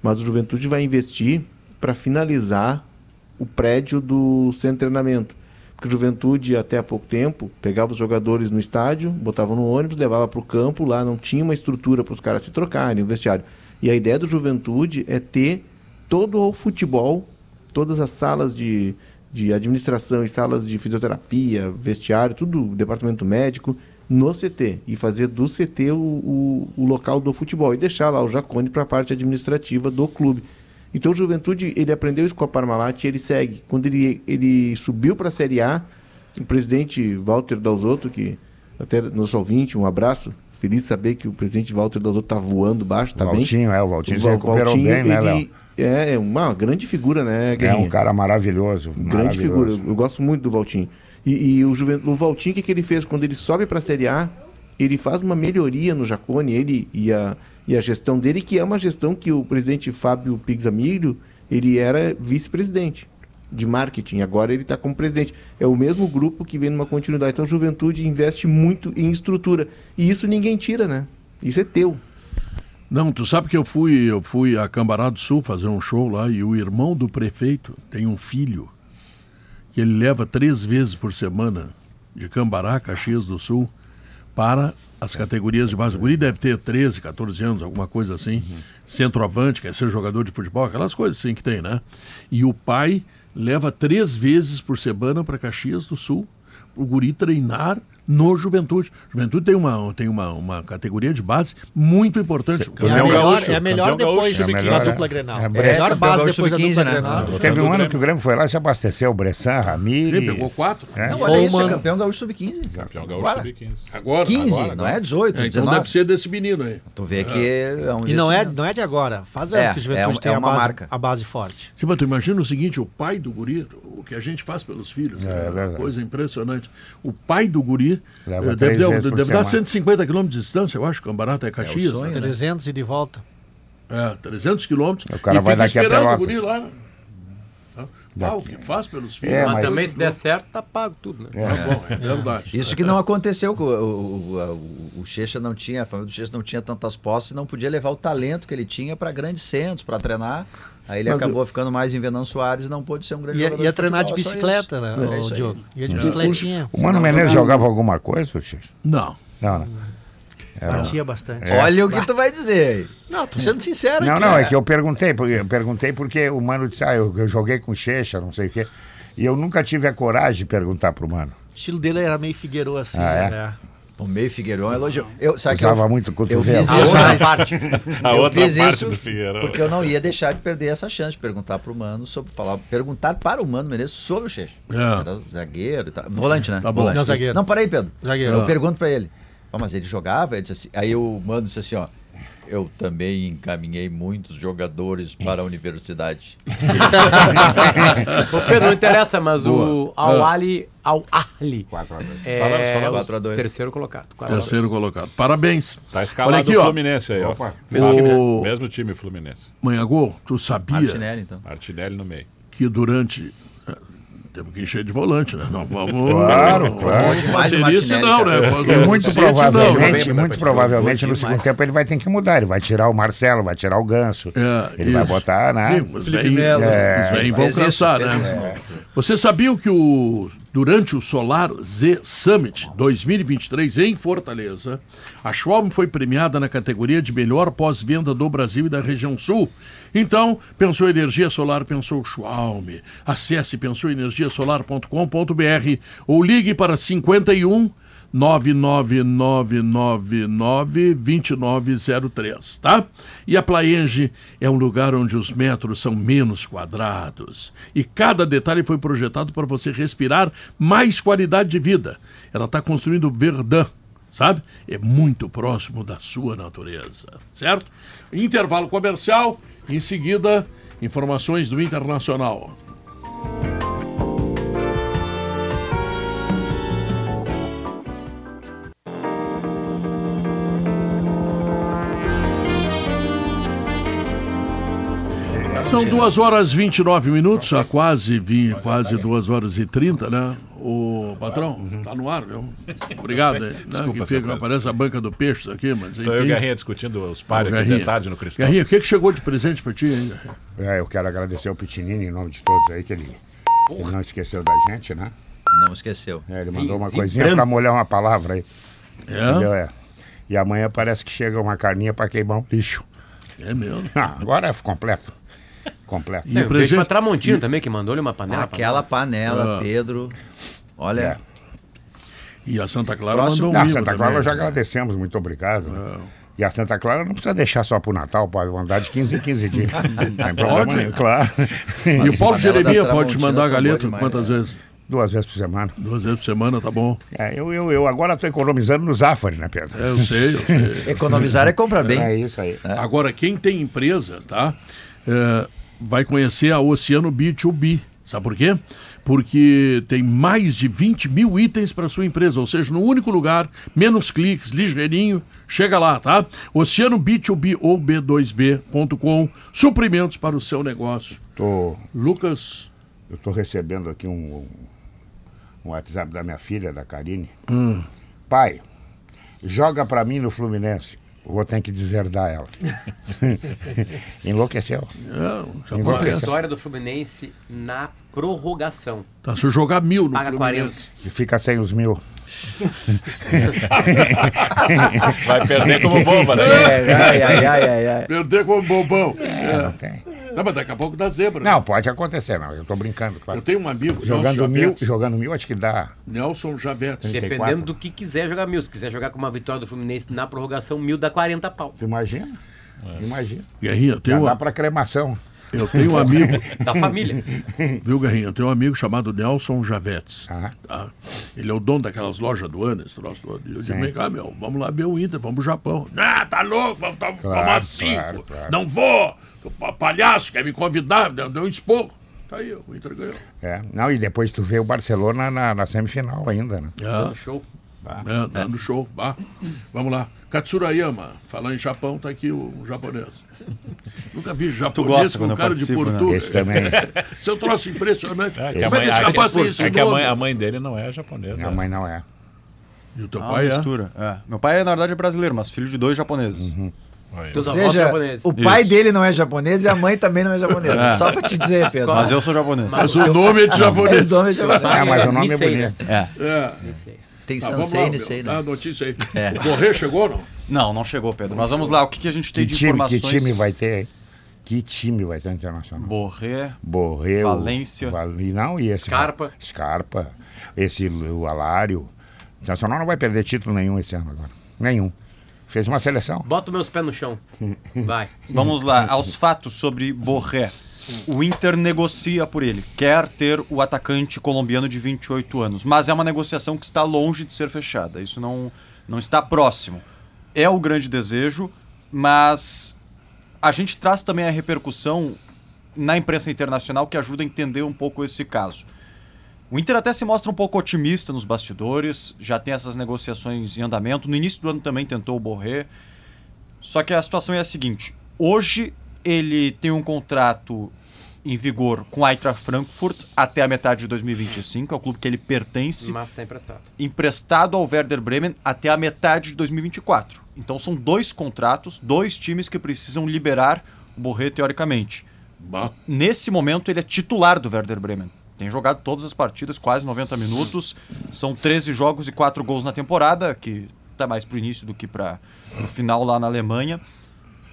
mas o Juventude vai investir para finalizar o prédio do centro de treinamento. Porque o Juventude, até há pouco tempo, pegava os jogadores no estádio, botava no ônibus, levava para o campo, lá não tinha uma estrutura para os caras se trocarem, o vestiário. E a ideia do Juventude é ter todo o futebol, todas as salas de, de administração e salas de fisioterapia, vestiário, tudo, departamento médico, no CT. E fazer do CT o, o, o local do futebol. E deixar lá o Jacone para a parte administrativa do clube. Então o Juventude, ele aprendeu isso com a Parmalat e ele segue. Quando ele, ele subiu para a Série A, o presidente Walter Dalzotto, que até nosso ouvinte, um abraço, feliz saber que o presidente Walter Dalzotto tá voando baixo, tá o bem. Valtinho, é, o Valtinho se Val- recuperou Valtinho, bem, né, ele Léo? É, é uma grande figura, né, É Guerrinha? um cara maravilhoso. Grande figura. Eu gosto muito do Valtinho. E, e o, o Valtinho, o que, que ele fez? Quando ele sobe para a Série A, ele faz uma melhoria no Jacone, ele e a, e a gestão dele, que é uma gestão que o presidente Fábio Pigzamilho, ele era vice-presidente de marketing, agora ele está como presidente. É o mesmo grupo que vem numa continuidade. Então, a Juventude investe muito em estrutura. E isso ninguém tira, né? Isso é teu. Não, tu sabe que eu fui, eu fui a Cambará do Sul fazer um show lá e o irmão do prefeito tem um filho que ele leva três vezes por semana de Cambará, Caxias do Sul, para as categorias de base. O guri deve ter 13, 14 anos, alguma coisa assim. Centroavante, quer ser jogador de futebol, aquelas coisas assim que tem, né? E o pai leva três vezes por semana para Caxias do Sul, o guri treinar no Juventude. Juventude tem uma, tem uma, uma categoria de base muito importante. O É a melhor, gaúcho. é a melhor depois gaúcho. da melhor, dupla é. Grenal. É, É a Brest- melhor base Gaúcho depois da dupla sub-15, né? Grenal. Teve um ano que o Grêmio foi lá e se abasteceu, Bressan, Ramírez. Sim, pegou quatro. É. Não, olha isso, é campeão gaúcho sub-15. Campeão gaúcho Agora. sub-15. Agora, 15, agora, não é 18, É, então 19. deve ser desse menino aí. Tu vê que é um E não é, não é de agora. Faz anos É, que o é Juventude uma- tem é a, uma base, marca. a base forte. Sim, mas tu imagina o seguinte, o pai do guri, o que a gente faz pelos filhos, É, é, é coisa impressionante. O pai do guri Leva eh, três deve, dar, por deve dar semana. 150 quilômetros de distância, eu acho, Cambarata é Caxias. sonho, né? né? 300 e de volta. É, 300 quilômetros. O cara e vai fica daqui a esperando o Pelotas. lá. né? Ah, o que faz pelos filhos. É, Mas, mas- também, se der certo, tá pago tudo, né? Tá bom, é verdade. Isso que não aconteceu, o, o, o, o Checha não tinha, a família do Checha não tinha tantas posses, não podia levar o talento que ele tinha para grandes centros, para treinar. Aí ele Mas acabou ficando mais em Venâncio Soares e não pôde ser um grande Ia, jogador. ia de treinar de é bicicleta, né, É o. Diogo? Ia de bicicletinha. O Mano Menezes jogava alguma coisa, Xixi? Não. Não, não. Era- Batia bastante. Olha o que tu vai dizer. Não, tô sendo sincero. Não, aqui, não, é né? que eu perguntei, porque eu perguntei porque o Mano disse, ah, eu, eu joguei com Checha, não sei o quê. E eu nunca tive a coragem de perguntar pro Mano. O estilo dele era meio Figueiredo assim. Ah, é? né? O meio Figueiredo elogiou. Eu, sabe que Usava eu, muito eu cotovelo. fiz A isso, outra parte. [LAUGHS] A eu outra fiz parte isso do Figueiredo. porque eu não ia deixar de perder essa chance de perguntar pro Mano sobre falar, perguntar para o Mano Menezes sobre o Checha. É. Zagueiro e tal. Volante, né? Tá bom. Volante. Não, zagueiro. Não, para aí, Pedro. Zagueiro. Eu pergunto pra ele. "Ah, mas ele jogava? Ele disse assim- aí o Mano disse assim, ó. Eu também encaminhei muitos jogadores para a universidade. [LAUGHS] Ô, Pedro, não interessa, mas o Boa. Al-Ali Al -Ali é Falamos, falamos. 4 a 2. terceiro colocado. Quatro a dois. Terceiro colocado. Parabéns. Tá escalado Olha aqui, o ó. Fluminense aí, ó. O Mesmo time Fluminense. Manhagô, tu sabia Martinelli, então. Martinelli no meio. que durante... Temos que encher de volante, né? Não vamos... [LAUGHS] Claro, claro. Fazer isso Martinelli, não, né? E muito provavelmente, não. muito provavelmente no segundo tempo ele vai ter que mudar. Ele vai tirar o Marcelo, vai tirar o Ganso. É, ele vai isso. botar, né? Sim, os Felipe Melo. os velhos vão cansar, né? isso. Vocês sabiam que o, durante o Solar Z Summit 2023 em Fortaleza, a Schwalm foi premiada na categoria de melhor pós-venda do Brasil e da região sul. Então, pensou energia solar, pensou Schwalm. Acesse pensouenergiasolar.com.br ou ligue para 51 999992903, tá? E a Plaenge é um lugar onde os metros são menos quadrados. E cada detalhe foi projetado para você respirar mais qualidade de vida. Ela está construindo Verdun, sabe? É muito próximo da sua natureza, certo? Intervalo comercial, em seguida, informações do Internacional. São 2 horas e 29 minutos, a quase, vi, quase 2 horas e 30, né? O patrão, tá no ar, viu? Obrigado. aí, né? Desculpa, que fica, aparece a banca do peixe aqui, mas enfim. Então eu e o Guerrinha discutindo os pares aqui de tarde no Cristal. Guerrinha, o que, que chegou de presente pra ti ainda? É, eu quero agradecer ao Pitinini em nome de todos aí, que ele, ele não esqueceu da gente, né? Não esqueceu. É, ele mandou uma coisinha branco. pra molhar uma palavra aí. É? Entendeu? É. E amanhã parece que chega uma carninha pra queimar um lixo. É mesmo? Ah, agora é completo. Completo. Tem um beijo pra Tramontino também, que mandou-lhe uma panela. Aquela panela, Ah. Pedro. Olha. É. E a Santa Clara Próximo, mandou um a mimo Santa Clara também. nós já agradecemos, muito obrigado. E a Santa Clara não precisa deixar só pro Natal, pode mandar de 15 em 15 dias. [LAUGHS] Não tem problema nenhum, claro. E o Paulo Jeremias pode te mandar boas demais, quantas é. vezes? Duas vezes por semana. Duas vezes por semana, tá bom. É, eu, eu, eu agora estou economizando no Zafari, né, Pedro? É, eu sei, eu [LAUGHS] sei. Economizar é comprar bem. É isso aí. Agora, quem tem empresa, tá? é, vai conhecer a Oceano B2B. Sabe por quê? Porque tem mais de 20 mil itens para sua empresa, ou seja, no único lugar, menos cliques, ligeirinho, chega lá, tá? Oceano B2B ou B2B.com, suprimentos para o seu negócio. Tô, Lucas. eu estou recebendo aqui um, um, WhatsApp da minha filha, da Karine. Hum. Pai, joga para mim no Fluminense. Vou ter que deserdar ela. [LAUGHS] Enlouqueceu. Uma Enlouqueceu. vitória do Fluminense na prorrogação. Tá, se eu jogar mil no Paga Fluminense. E fica sem os mil. Vai perder como bomba, né? É, ai, ai, ai, ai, ai. Perder como bobão. É, não tem. Não, mas daqui a pouco dá zebra. Não, pode acontecer, não. Eu tô brincando, claro. Eu tenho um amigo, Jogando Nelson mil, Javetes. jogando mil, acho que dá. Nelson Javetes. Dependendo do que quiser jogar mil. Se quiser jogar com uma vitória do Fluminense na prorrogação, mil dá 40 pau. Tu imagina? Imagina. Guerrinha, eu Já tenho, dá pra cremação. Eu tenho um amigo. [LAUGHS] Da família. Viu, Guerrinha? Eu tenho um amigo chamado Nelson Javetes. Ah, tá? Ele é o dono daquelas lojas do ano, esse troço todo. Eu digo, vem cá, meu, vamos lá ver o Inter, vamos pro Japão. Ah, tá louco, vamos Claro, tomar cinco. claro, claro. Não vou. O pa- palhaço quer me convidar, deu, deu um esporro. Tá aí, o Inter ganhou. é. Não, e depois tu vê o Barcelona na, na semifinal ainda, né? É, Show. É, dando show. Vá. Vamos lá. Katsurayama, falar em Japão, tá aqui o, o japonês. Nunca vi japonês gosta com cara de né? português. Esse também. [LAUGHS] Seu troço impressionante. É, que a é que mãe, rapaz tem é esse que a mãe, a mãe dele não é japonesa. Minha mãe não é. E o teu Ah, pai é? mistura. É. Meu pai, na verdade, é brasileiro, mas filho de dois japoneses. Aí. Teus Ou avós seja, o pai Isso. dele não é japonês e a mãe também não é japonesa. É. Só pra te dizer, Pedro. Mas eu sou japonês. Mas o nome é de japonês. Esse nome é japonês. Ah, mas o nome é bonito. É. É. Tem Tá, Sansei, lá, Nisei, meu. né? Ah, notícia aí. É. O Borré chegou ou não? Não, não chegou, Pedro. Mas vamos lá, o que, que a gente tem Que de time, que informações? time vai ter aí? Que time vai ter internacional? Borré, Borreu. Valência. Vali, não, e esse. Scarpa. Scarpa. Esse, o Alário. O Internacional não vai perder título nenhum esse ano agora. Nenhum. Fez uma seleção. Bota meus pés no chão. [LAUGHS] Vai. Vamos lá, aos fatos sobre Borré. O Inter negocia por ele, quer ter o atacante colombiano de 28 anos, mas é uma negociação que está longe de ser fechada. Isso não, não está próximo. É o grande desejo, mas a gente traz também a repercussão na imprensa internacional que ajuda a entender um pouco esse caso. O Inter até se mostra um pouco otimista nos bastidores, já tem essas negociações em andamento. No início do ano também tentou o Borré. Só que a situação é a seguinte: hoje ele tem um contrato em vigor com a Eintracht Frankfurt até a metade de 2025, é o clube que ele pertence, Mas tá emprestado. emprestado ao Werder Bremen até a metade de 2024. Então são dois contratos, dois times que precisam liberar o Borré teoricamente. Bah. Nesse momento ele é titular do Werder Bremen. Tem jogado todas as partidas, quase 90 minutos. São 13 jogos e 4 gols na temporada, que tá mais pro início do que para o final lá na Alemanha.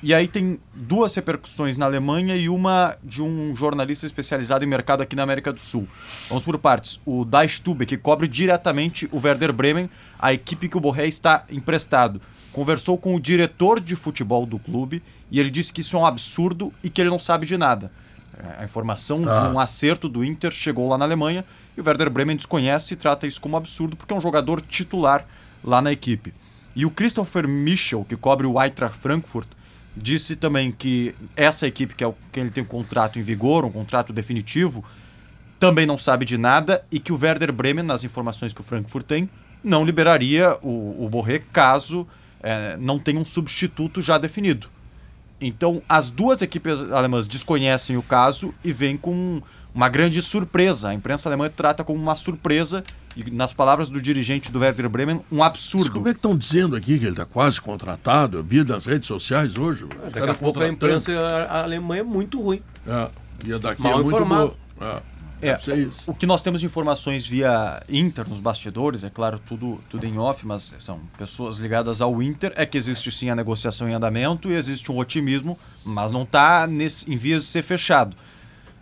E aí tem duas repercussões na Alemanha e uma de um jornalista especializado em mercado aqui na América do Sul. Vamos por partes. O Die Stube, que cobre diretamente o Werder Bremen, a equipe que o Borré está emprestado. Conversou com o diretor de futebol do clube e ele disse que isso é um absurdo e que ele não sabe de nada. É, A informação de um acerto do Inter chegou lá na Alemanha e o Werder Bremen desconhece e trata isso como absurdo porque é um jogador titular lá na equipe. E o Christopher Michel, que cobre o Eintracht Frankfurt, disse também que essa equipe, que é o que ele tem um contrato em vigor, um contrato definitivo, também não sabe de nada e que o Werder Bremen, nas informações que o Frankfurt tem, não liberaria o, o Borré caso eh, não tenha um substituto já definido. Então, as duas equipes alemãs desconhecem o caso e vêm com uma grande surpresa. A imprensa alemã trata como uma surpresa e, nas palavras do dirigente do Werder Bremen, um Mas absurdo. como é que estão dizendo aqui que ele está quase contratado? Eu vi nas redes sociais hoje. os Daqui a pouco a imprensa a- alemã é muito ruim. É, e daqui Mal é muito informado. boa. É, É. O que nós temos de informações via Inter nos bastidores, é claro, tudo, tudo em off, mas são pessoas ligadas ao Inter, é que existe sim a negociação em andamento e existe um otimismo, mas não está em vias de ser fechado.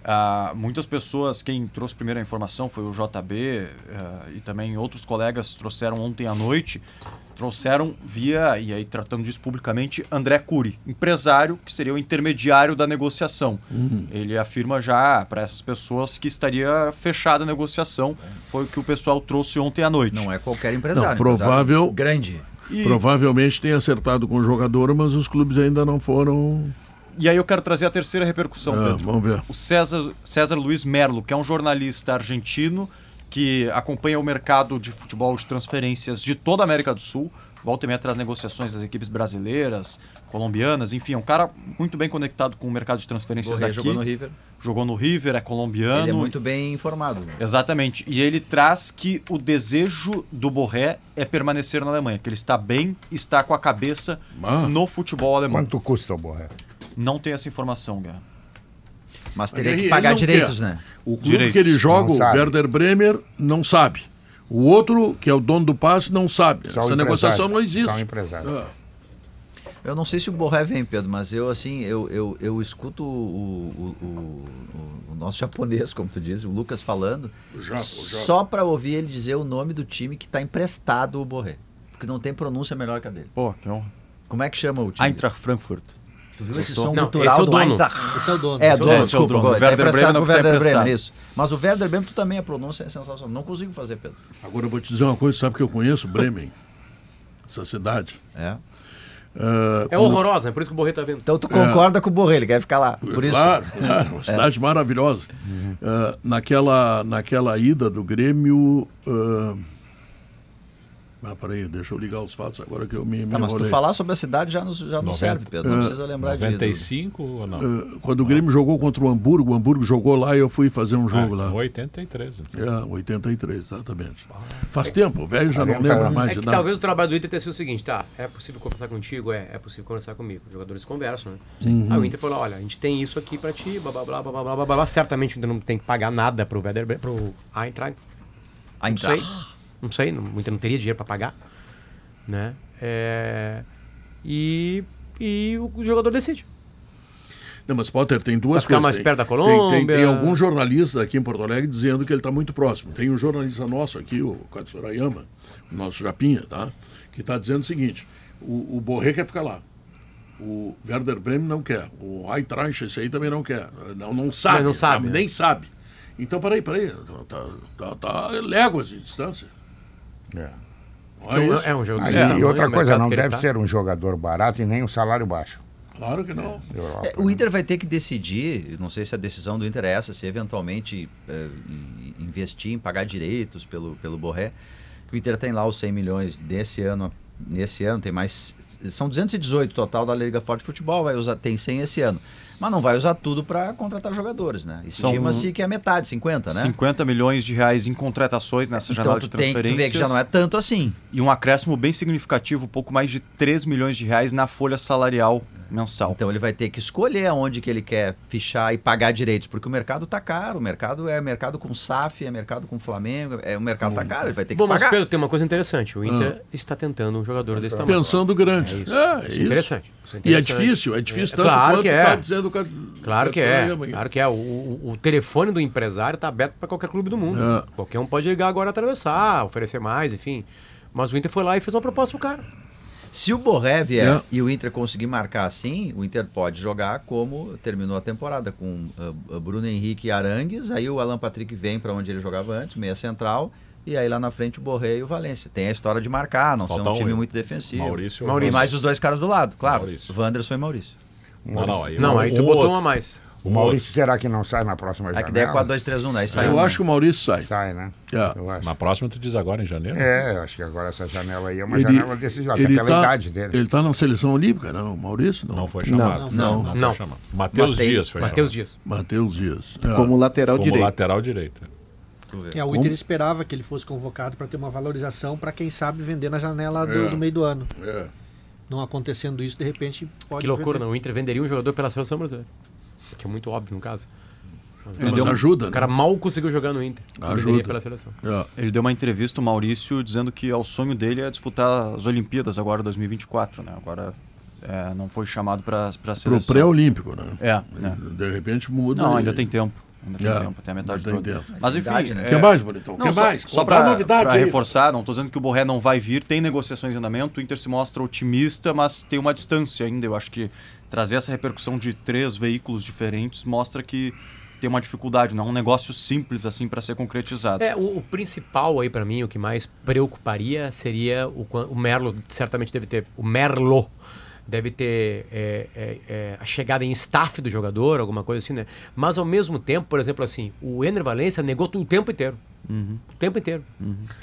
Ah, muitas pessoas, quem trouxe primeiro a informação foi o JB ah, e também outros colegas trouxeram ontem à noite, trouxeram via, e aí tratando disso publicamente, André Cury, empresário que seria o intermediário da negociação. Ele afirma já para essas pessoas que estaria fechada a negociação, foi o que o pessoal trouxe ontem à noite. Não é qualquer empresário. Não, provável- empresário Grande. E- Provavelmente tem acertado com o jogador, mas os clubes ainda não foram. E aí eu quero trazer a terceira repercussão, Ah, Pedro. vamos ver. O César, César Luiz Merlo, que é um jornalista argentino que acompanha o mercado de futebol de transferências de toda a América do Sul, volta e meia traz negociações das equipes brasileiras, colombianas, enfim, é um cara muito bem conectado com o mercado de transferências Borré daqui. jogou no River. Jogou no River, é colombiano. Ele é muito bem informado. Exatamente. E ele traz que o desejo do Borré é permanecer na Alemanha, que ele está bem, está com a cabeça Ah. no futebol alemão. Quanto custa o Borré? Não tem essa informação, Guerra. Mas teria Ele- que pagar direitos, quer. né? O clube Direitos. que ele joga, o. Werder Bremer, não sabe. O outro, que é o dono do passe, não sabe. Só Essa negociação não existe. Só empresário. Ah, Eu não sei se o Borré vem, Pedro, mas eu assim, eu, eu, eu escuto o, o, o, o- nosso japonês, como tu diz, o Lucas falando, o Japa, o Japa. só para ouvir ele dizer o nome do time que está emprestado o Borré. Porque não tem pronúncia melhor que a dele. Pô, que honra. Como é que chama o time? Eintracht Frankfurt. Tu viu esse som Não, cultural esse é o do dono. Eintracht? Esse é o dono. É, dono, é o desculpa. dono. É Werder Bremen com o não tá Werder. Bremen, isso. Mas o Werder Bremen, tu também, a pronúncia é sensacional. Não consigo fazer, Pedro. Agora eu vou te dizer uma coisa, sabe que eu conheço Bremen? Essa cidade. É. Ah, É horrorosa, é por isso que o Borré tá vendo. Então tu concorda com o Borré, ele quer ficar lá. Por isso. Claro, [LAUGHS] claro, uma cidade maravilhosa. Ah, naquela, naquela ida do Grêmio. ah, ah, peraí, deixa eu ligar os fatos agora que eu me, me Tá, mas tu falar sobre a cidade já não, já não 90. serve, Pedro. Não É. precisa lembrar de 95 ou não? Ah, quando o Grêmio jogou contra o Hamburgo, o Hamburgo jogou lá e eu fui fazer um jogo Ah, lá. 83. então. É, 83, exatamente. Faz tempo, o velho já não 40 lembra mais É de que nada. talvez o trabalho do Inter tenha sido o seguinte, tá? É possível conversar contigo? É, é possível conversar comigo. Os jogadores conversam, né? Uhum. Aí o Inter falou, olha, a gente tem isso aqui pra ti, blá blá blá blá blá blá blá, blá. Certamente Inter não tem que pagar nada pro Werder, pro Eintracht. Não Eintracht. Não sei, não, Inter não teria dinheiro pra pagar. Né? É, e, e o jogador decide. Não, mas Potter tem duas ficar coisas. mais Tem- perto da tem- Tem, tem, Colômbia. alguns jornalistas aqui em Porto Alegre dizendo que ele está muito próximo. Tem um jornalista nosso aqui, o Katsurayama, o nosso Japinha, tá? que está dizendo o seguinte: o, o Borré quer ficar lá. O Werder Bremen não quer. O Eintracht, esse aí também não quer. Não, não sabe. não sabe, né? Nem sabe. Então, peraí, peraí. Tá, tá, tá léguas de distância. É. É Então, é um jogador Ah, desse e outra no coisa, não deve tá. ser um jogador barato e nem um salário baixo. Claro que não. Europa, É, o Inter vai ter que decidir, não sei se a decisão do Inter é essa, se eventualmente i- investir em pagar direitos pelo, pelo Borré, que o Inter tem lá os 100 milhões desse ano, nesse ano tem mais, são 218 total da Liga Forte de Futebol, vai usar, tem 100 esse ano, mas não vai usar tudo para contratar jogadores, né? Estima-se que é metade, 50, né? 50 milhões de reais em contratações nessa Então janela tu de tem que transferências. ver que já não é tanto assim. E um acréscimo bem significativo, pouco mais de 3 milhões de reais na folha salarial mensal. Então ele vai ter que escolher aonde que ele quer fichar e pagar direitos, porque o mercado tá caro, o mercado é mercado com SAF, é mercado com Flamengo, é o mercado tá caro, ele vai ter que Bom, mas pagar. Pedro, tem uma coisa interessante. O Inter está tentando um jogador desse tamanho. Pensando grande. É isso. É, Isso é isso. interessante. Isso é E é interessante. difícil, é difícil É, tanto claro quanto que é. tá dizendo a- Claro que é, claro que é. O, o, telefone do empresário está aberto para qualquer clube do mundo. É. Qualquer um pode ligar agora atravessar, oferecer mais, enfim. Mas o Inter foi lá e fez uma proposta pro cara. Se o Borré vier É. e o Inter conseguir marcar assim, o Inter pode jogar como terminou a temporada, com uh, Bruno Henrique e Arangues, aí o Alan Patrick vem para onde ele jogava antes, meia central, e aí lá na frente o Borré e o Valência. Tem a história de marcar, não Falta ser um um, time muito defensivo. Maurício ou E Maurício? mais os dois caras do lado, claro. Maurício. Wanderson e Maurício. Não, não, aí, Não, aí tu um botou outro. uma a mais. O Maurício será que não sai na próxima É janela? que daí é 4-2-3-1, daí sai. Eu um, acho que o Maurício sai. Sai, né? É. Eu acho. Na próxima tu diz agora em janeiro? É, eu acho que agora essa janela aí é uma Ele, janela decisiva, até ele pela tá, idade dele. ele tá na seleção olímpica, não? Maurício? Não, Não foi chamado. Não. não, Não. foi chamado. Matheus Dias foi Matheus chamado. Dias. Matheus Dias. É. Como lateral Como direito. lateral direito. É, o Inter esperava que ele fosse convocado para ter uma valorização para quem sabe vender na janela do, É. do meio do ano. É. Não acontecendo isso, de repente pode. Que loucura, vender. não. O Inter venderia um jogador pela seleção brasileira. Que é muito óbvio no caso. É, mas ajuda, O né? cara mal conseguiu jogar no Inter. Ajuda. Venderia pela seleção. É. Ele deu uma entrevista, o Maurício, dizendo que o sonho dele é disputar as Olimpíadas agora 2024, né? Agora é, não foi chamado para a Pro seleção. pré-olímpico, né? É, né? De repente muda. Não, e- ainda tem tempo. Ainda tem É, tempo, até a metade do tempo. Mas enfim. Idade, né? O que mais, Bonitão? Que só, mais? Só para novidade reforçar, não estou dizendo que o Borré não vai vir, tem negociações em andamento, o Inter se mostra otimista, mas tem uma distância ainda. Eu acho que trazer essa repercussão de três veículos diferentes mostra que tem uma dificuldade, não é um negócio simples assim para ser concretizado. É, o, o principal aí pra mim, o que mais preocuparia seria o, o Merlo, certamente deve ter, o Merlo deve ter é, é, é, a chegada em staff do jogador, alguma coisa assim, né? Mas ao mesmo tempo, por exemplo, assim, o Ener Valencia negou o tempo inteiro. O tempo inteiro.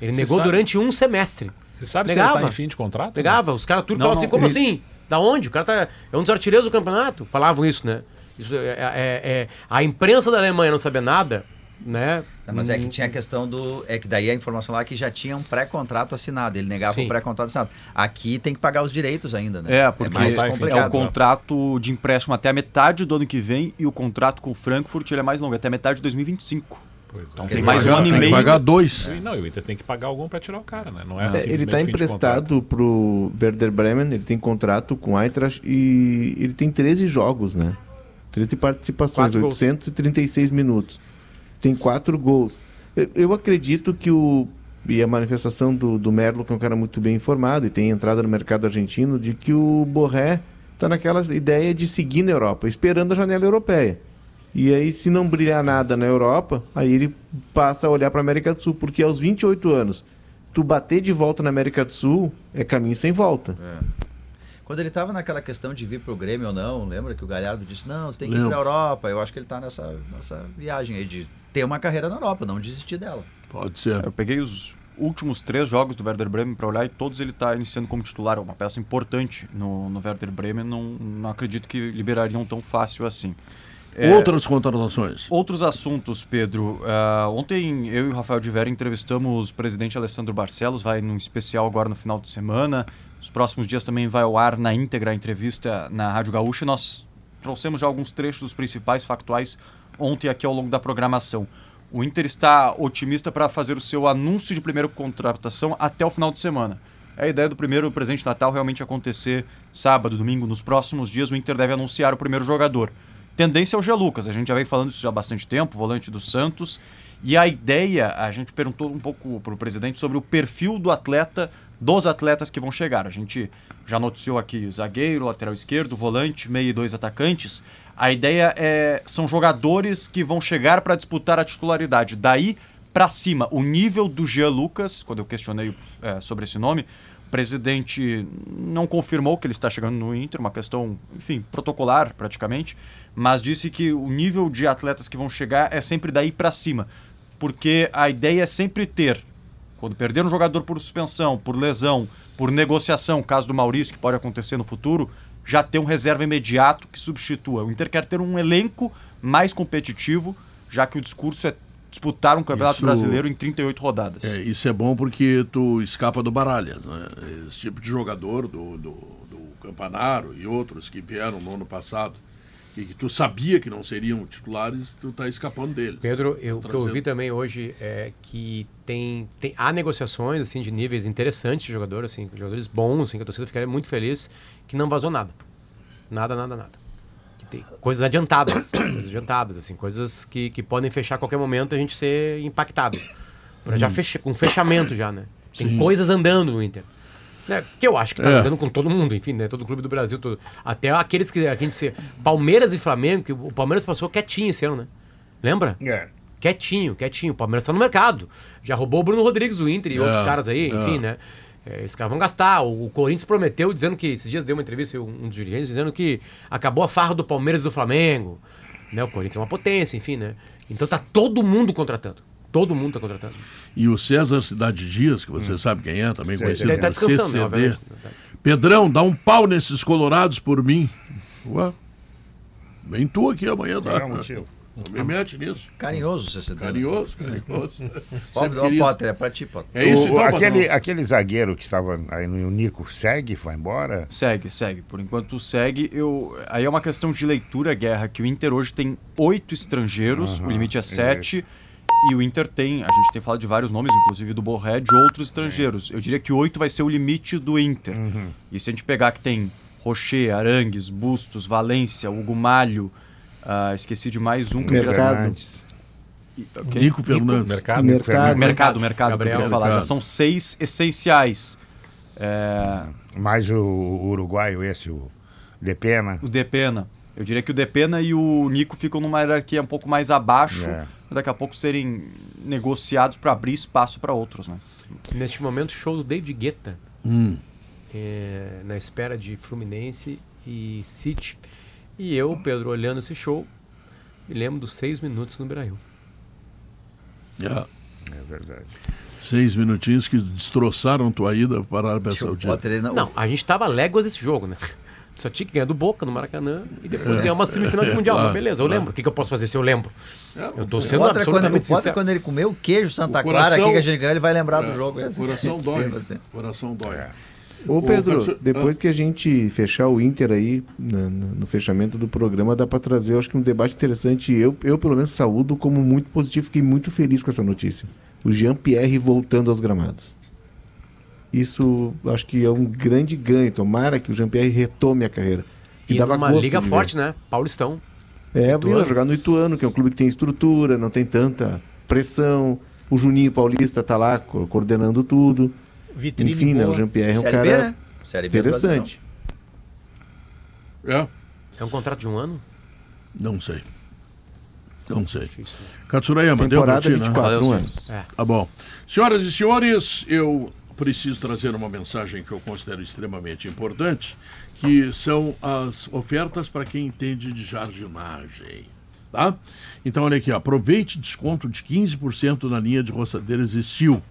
Ele Você negou sabe- durante um semestre. Você sabe se Negava. ele tá em fim de contrato? Pegava, os caras tudo falavam assim, como ele- assim? Da onde? O cara tá, é um dos artilheiros do campeonato. Falavam isso, né? Isso é, é- é- a imprensa da Alemanha não sabia nada, né? Não, mas é que tinha a questão do. É que daí a informação lá é que já tinha um pré-contrato assinado. Ele negava Sim. o pré-contrato assinado. Aqui tem que pagar os direitos ainda, né? É, porque mais vai- é complicado. o contrato de empréstimo até a metade do ano que vem e o contrato com o Frankfurt ele é mais longo, até a metade de 2025. Pois é. Então Quer tem mais um ano e tem que meio. pagar dois. Sim, Não, e o Inter tem que pagar algum para tirar o cara, né? Não é, É, ele está emprestado pro Werder Bremen, ele tem contrato com o Eintracht e ele tem 13 jogos, né? 13 participações, Quatro gols. 836 minutos. Tem quatro gols. Eu, acredito que o. E a manifestação do, do Merlo, que é um cara muito bem informado e tem entrada no mercado argentino, de que o Borré está naquela ideia de seguir na Europa, esperando a janela europeia. E aí, se não brilhar nada na Europa, aí ele passa a olhar para a América do Sul, porque aos 28 anos, tu bater de volta na América do Sul é caminho sem volta. Quando ele estava naquela questão de vir pro Grêmio ou não, lembra que o Galhardo disse: não, você tem que ir Lembro. pra Europa. Eu acho que ele tá nessa, nessa viagem aí de ter uma carreira na Europa, não desistir dela. Pode ser. Eu peguei os últimos três jogos do Werder Bremen para olhar e todos ele está iniciando como titular. É uma peça importante no, no Werder Bremen. Não, não acredito que liberariam tão fácil assim. É, Outras contratações. Outros assuntos, Pedro. Ah, ontem eu e o Rafael de Vera entrevistamos o presidente Alessandro Barcelos, vai num especial agora no final de semana. Nos próximos dias também vai ao ar na íntegra a entrevista na Rádio Gaúcha. Nós trouxemos já alguns trechos dos principais factuais ontem aqui ao longo da programação. O Inter está otimista para fazer o seu anúncio de primeira contratação até o final de semana. É a ideia do primeiro presente Natal realmente acontecer sábado, domingo, nos próximos dias o Inter deve anunciar o primeiro jogador. Tendência é o G. Lucas, a gente já vem falando isso há bastante tempo, volante do Santos. E a ideia, a gente perguntou um pouco para o presidente sobre o perfil do atleta, dos atletas que vão chegar. A gente já noticiou aqui zagueiro, lateral esquerdo, volante, meio e dois atacantes. A ideia é são jogadores que vão chegar para disputar a titularidade. Daí para cima, o nível do Jean Lucas, quando eu questionei é, sobre esse nome, o presidente não confirmou que ele está chegando no Inter, uma questão, enfim, protocolar praticamente, mas disse que o nível de atletas que vão chegar é sempre daí para cima, porque a ideia é sempre ter, quando perder um jogador por suspensão, por lesão, por negociação, caso do Maurício, que pode acontecer no futuro, já ter um reserva imediato que substitua. O Inter quer ter um elenco mais competitivo, já que o discurso é disputar um campeonato Isso- brasileiro em 38 rodadas. É, isso é bom porque tu escapa do Baralhas, né? Esse tipo de jogador do, do, do Campanaro e outros que vieram no ano passado e que tu sabia que não seriam titulares, tu tá escapando deles. Pedro, eu, o que eu ouvi também hoje é que tem, tem há negociações assim de níveis interessantes de jogador, assim, jogadores bons, assim, que a torcida ficaria muito feliz que não vazou nada. Nada, nada, nada. Que tem coisas adiantadas, [COUGHS] coisas adiantadas, assim, coisas que, que podem fechar a qualquer momento e a gente ser impactado. Pra já fecha, com fechamento já, né? Tem Sim. coisas andando no Inter. Né? Que eu acho que tá É. andando com todo mundo, enfim, né? Todo clube do Brasil, todo. Até aqueles que a gente se. Palmeiras e Flamengo, que o Palmeiras passou quietinho esse ano, né? Lembra? É. Quietinho, quietinho. O Palmeiras tá no mercado. Já roubou o Bruno Rodrigues do Inter e É, outros caras aí, é. enfim, né? É, esses caras vão gastar. O, o Corinthians prometeu, dizendo que. Esses dias deu uma entrevista, um, um dos dirigentes, dizendo que acabou a farra do Palmeiras e do Flamengo. Né? O Corinthians é uma potência, enfim, né? Então tá todo mundo contratando. Todo mundo tá contratando. E o César Cidade Dias, que você sabe quem é, também Sei, conhecido tá como descansando, né, CCD. obviamente. Pedrão, dá um pau nesses colorados por mim. Ué, vem tu aqui amanhã, tá? É? Não me mete nisso. Carinhoso, CCD. Carinhoso, carinhoso. Pobre, Sempre ó, queria- Potter, é pra ti, Potter. É isso, O- então, aquele, aquele zagueiro que estava aí no Nico segue, vai embora? Segue, segue. Por enquanto segue. Eu... Aí é uma questão de leitura, Guerra, que o Inter hoje tem oito estrangeiros, o limite é isso. E o Inter tem, a gente tem falado de vários nomes, inclusive do Borré, de outros estrangeiros. Eu diria que oito vai ser o limite do Inter. Uhum. E se a gente pegar que tem Rocher, Arangues, Bustos, Valência, Hugo Malho, ah, esqueci de mais um. que Mercado. E- ok? Nico Fernandes. Mercado. Mercado. Mercado, mercado, que eu Gabriel. falar. Já são seis essenciais. É, Mais o, o uruguaio esse, o Depena. o Depena. Eu diria que o Depena e o Nico ficam numa hierarquia um pouco mais abaixo, É. daqui a pouco serem negociados para abrir espaço para outros, né? Neste momento, show do David Guetta. Hum. é, na espera de Fluminense e City. E eu, Pedro, olhando esse show, me lembro dos seis minutos no Brasil. É, É verdade. seis minutinhos que destroçaram tua ida para a Arábia Saudita. Não, a gente tava léguas desse jogo, né? Só tinha que ganhar do Boca no Maracanã e depois ganhar uma semifinal de Mundial. claro, [LAUGHS] Mas beleza, eu claro. lembro. O que, que eu posso fazer se eu lembro? Eu tô sendo Potter, quando, o absolutamente Potter, sincero. quando ele comeu o queijo Santa O Clara coração- aqui que a gente ganhou, ele vai lembrar É, do jogo. O [LAUGHS] coração dói. Coração dói. Ô Pedro, depois ah. que a gente fechar o Inter aí, no, no fechamento do programa, dá para trazer, eu acho que um debate interessante. Eu, eu, pelo menos, saúdo como muito positivo, fiquei muito feliz com essa notícia. O Jean-Pierre voltando aos gramados. Isso acho que é um grande ganho. Tomara que o Jean-Pierre retome a carreira. E dava gosto liga forte, né? Paulistão. É, Ituano. jogar no Ituano, que é um clube que tem estrutura, não tem tanta pressão. O Juninho Paulista tá lá co- coordenando tudo. Vitrine Enfim, né, boa. o Jean-Pierre é um Série cara B, né? Série B do interessante. É? É um contrato de um ano? Não sei. Não sei. Né? Katsurayama, deu pra Temporada ti, né? 24, Valeu, um ano. senhores. É. Tá bom. Senhoras e senhores, eu preciso trazer uma mensagem que eu considero extremamente importante, que são as ofertas para quem entende de jardinagem. Tá? Então, olha aqui, aproveite desconto de 15% na linha de roçadeiras Estil.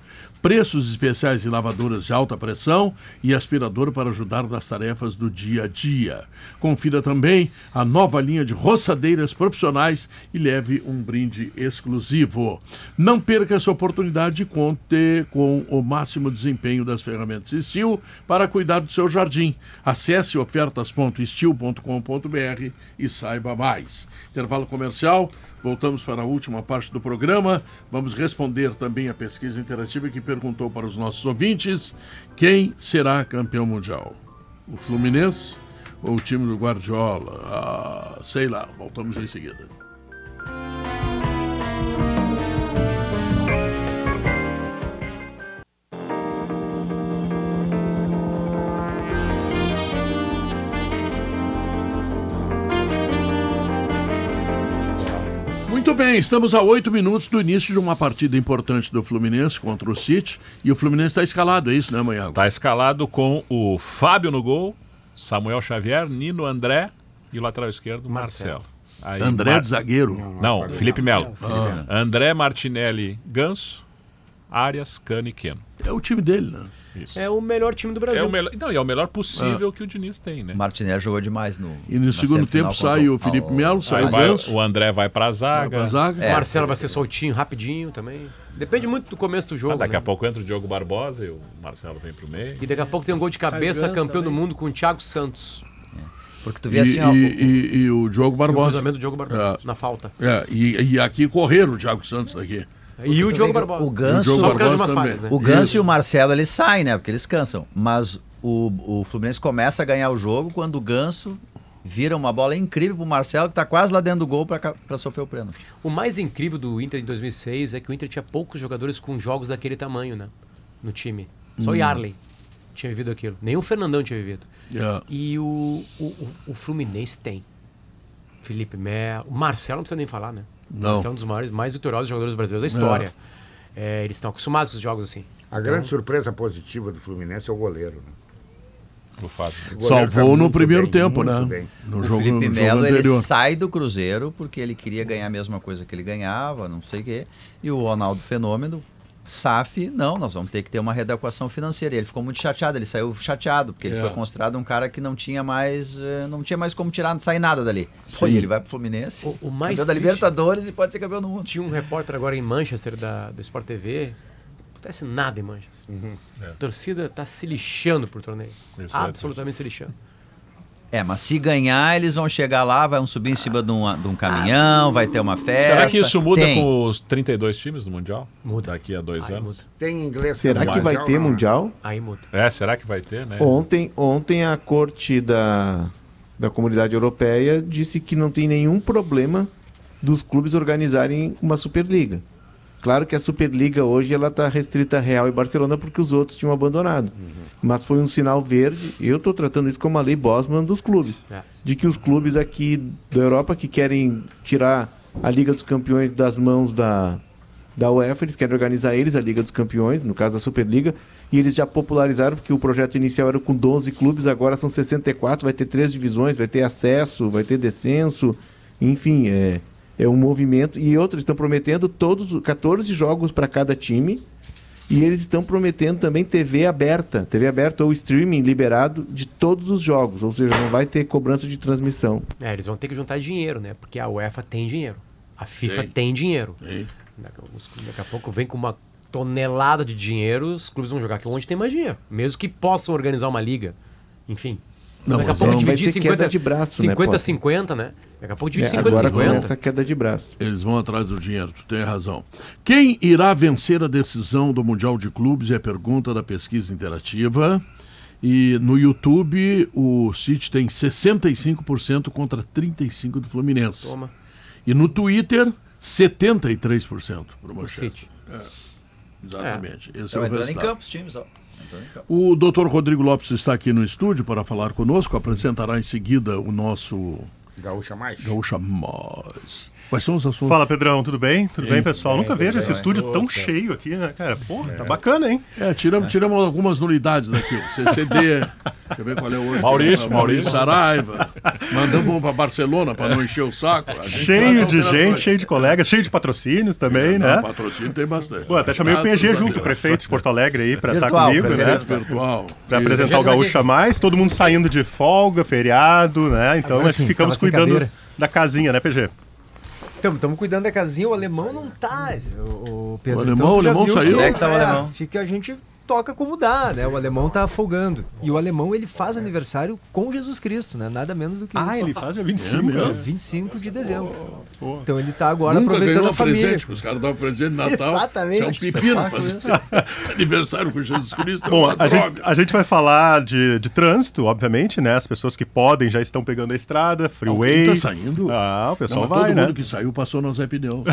Preços especiais em lavadoras de alta pressão e aspirador para ajudar nas tarefas do dia a dia. Confira também a nova linha de roçadeiras profissionais e leve um brinde exclusivo. Não perca essa oportunidade de conter com o máximo desempenho das ferramentas Steel para cuidar do seu jardim. Acesse ofertas.steel.com.br e saiba mais. Intervalo comercial, voltamos para a última parte do programa. Vamos responder também a pesquisa interativa que perguntou para os nossos ouvintes quem será campeão mundial. O Fluminense ou o time do Guardiola? Ah, sei lá, voltamos em seguida. Bem, estamos a oito minutos do início de uma partida importante do Fluminense contra o City. E o Fluminense está escalado, é isso, né, amanhã? Tá escalado com o Fábio no gol, Samuel Xavier, Nino André e o lateral esquerdo Marcelo. Aí, André Mar- de zagueiro. Não, Felipe Melo. Ah. André Martinelli Ganso, Arias, Cano e Queno. É o time dele, né? Isso. É o melhor time do É Brasil. o melhor, não, e é o melhor possível Ah. que o Diniz tem, né? Martinelli jogou demais no. E no segundo tempo sai o Felipe Melo, sai o vai- Ganso. o André vai pra vai zaga. pra zaga. O É. Marcelo vai ser soltinho, rapidinho também. Depende muito do começo do jogo. Ah, daqui né? a pouco entra o Diogo Barbosa e o Marcelo vem pro meio. E daqui a pouco tem um gol de cabeça, Ganso campeão do também. mundo com o Thiago Santos. Porque tu E, vê assim, ó. e- o- e- e o Diogo E o Barbosa. cruzamento do Diogo Barbosa, É. na falta. É, e, e aqui correram o Thiago Santos daqui. E o Diogo Barbosa. O Ganso, E o Barbosa falhas, né? O Ganso e o Marcelo eles saem, né? Porque eles cansam. Mas o, o Fluminense começa a ganhar o jogo quando o Ganso vira uma bola incrível pro Marcelo, que tá quase lá dentro do gol pra sofrer o pênalti. O mais incrível do Inter em 2006 é que o Inter tinha poucos jogadores com jogos daquele tamanho, né? No time. Só o Yarley tinha vivido aquilo. Nem o Fernandão tinha vivido. É. E o, o, o- o Fluminense tem. Felipe Melo. O Marcelo não precisa nem falar, né? Não. O Marcelo é um dos maiores, mais vitoriosos jogadores brasileiros da história. É, eles estão acostumados com os jogos assim. A grande surpresa positiva do Fluminense é o goleiro. né? O Fábio. Salvou no muito primeiro bem, tempo, né? bem. No O jogo, Felipe no Melo ele sai do Cruzeiro porque ele queria ganhar a mesma coisa que ele ganhava, não sei o quê. E o Ronaldo Fenômeno, SAF, não, nós vamos ter que ter uma readequação financeira. E ele ficou muito chateado, ele saiu chateado, porque ele É. foi considerado um cara que não tinha mais, eh, não tinha mais como tirar, sair nada dali. Pô, e ele vai pro Fluminense, O, o mais campeão da Libertadores e pode ser campeão do mundo. Tinha um repórter agora em Manchester da, do Sport TV. Não acontece nada em Manchester. É. A torcida tá se lixando por torneio. Isso é Absolutamente se lixando. É, mas se ganhar, eles vão chegar lá, vão subir em cima de um, de um caminhão, vai ter uma festa. Será que isso muda Tem. com os 32 times do Mundial? Muda. Daqui a dois Aí anos. muda. Tem inglês Será que vai Mundial, ter não, né? Mundial? Aí muda. É, será que vai ter, né? Ontem, ontem a corte da, da comunidade europeia disse que não tem nenhum problema dos clubes organizarem uma Superliga. Claro que a Superliga hoje ela está restrita a Real e Barcelona porque os outros tinham abandonado. Mas foi um sinal verde. Eu estou tratando isso como a lei Bosman dos clubes. É. De que os clubes aqui da Europa que querem tirar a Liga dos Campeões das mãos da, da UEFA, eles querem organizar eles, a Liga dos Campeões, no caso da Superliga, e eles já popularizaram, porque o projeto inicial era com 12 clubes, agora são 64, vai ter três divisões, vai ter acesso, vai ter descenso, enfim, é, é um movimento. E outros estão prometendo todos 14 jogos para cada time, e eles estão prometendo também TV aberta, TV aberta ou streaming liberado de todos os jogos, ou seja, não vai ter cobrança de transmissão. É, eles vão ter que juntar dinheiro, né? Porque a UEFA tem dinheiro. A FIFA Tem. tem, dinheiro. Tem. Daqui, a pouco vem com uma tonelada de dinheiro, os clubes vão jogar aqui onde tem mais dinheiro. Mesmo que possam organizar uma liga. Enfim. Não, daqui a pouco não- vai dividir ser 50, queda de braço, né, 50 Potter? 50, né? Daqui a pouco É, divide 50 agora 50. começa a queda de braço. Eles vão atrás do dinheiro, tu tem razão. Quem irá vencer a decisão do Mundial de Clubes é a pergunta da pesquisa interativa. E no YouTube o City tem 65% contra 35% do Fluminense. Toma. E no Twitter, 73% para o Manchester. City. É, exatamente. Esse é Estão o entrando em resultado. campo os times, ó. O Dr. Rodrigo Lopes está aqui no estúdio para falar conosco. Apresentará em seguida o nosso Gaúcha mais. Gaúcha Mais. Quais são os assuntos? Fala, Pedrão, tudo bem? Tudo Bem, bem, pessoal? bem, Nunca vejo esse estúdio tão é. cheio aqui, né, cara? Pô, tá bacana, hein? É, tiramos, tiramos algumas nulidades daqui. O CCD, deixa eu ver qual é o outro. Maurício, Maurício. Saraiva. Mandamos um para Barcelona para não encher o saco. Cheio de gente, cheio de colegas, cheio de patrocínios também, Não, né? patrocínio tem bastante. Pô, até chamei o Graças PG a junto, o prefeito de Porto Alegre aí, pra estar Virtual, comigo, né? Virtual. Pra apresentar o Gaúcha Mais, todo mundo saindo de folga, feriado, né? Então Agora sim, ficamos cuidando da casinha, né, PG? Estamos cuidando da casinha, o alemão não tá. O, o Pedro, O alemão- então, o alemão saiu? que, é que tá o alemão? Fica a gente toca como dá, né? O alemão tá folgando. E o alemão ele faz aniversário com Jesus Cristo, né? Nada menos do que Ah, isso. ele faz dia É 25, mesmo? né? 25 de dezembro. Então ele tá agora Nunca aproveitando a família. presente, que os caras davam presente de Natal. Exatamente. É um pepino fazer [LAUGHS] aniversário com Jesus Cristo. é Bom, uma a gente, a gente vai falar de, de trânsito, obviamente, né? As pessoas que podem já estão pegando a estrada, freeway. Alguém tá saindo? Ah, o pessoal Não, vai, todo né? mundo que saiu passou no Zé Pneu.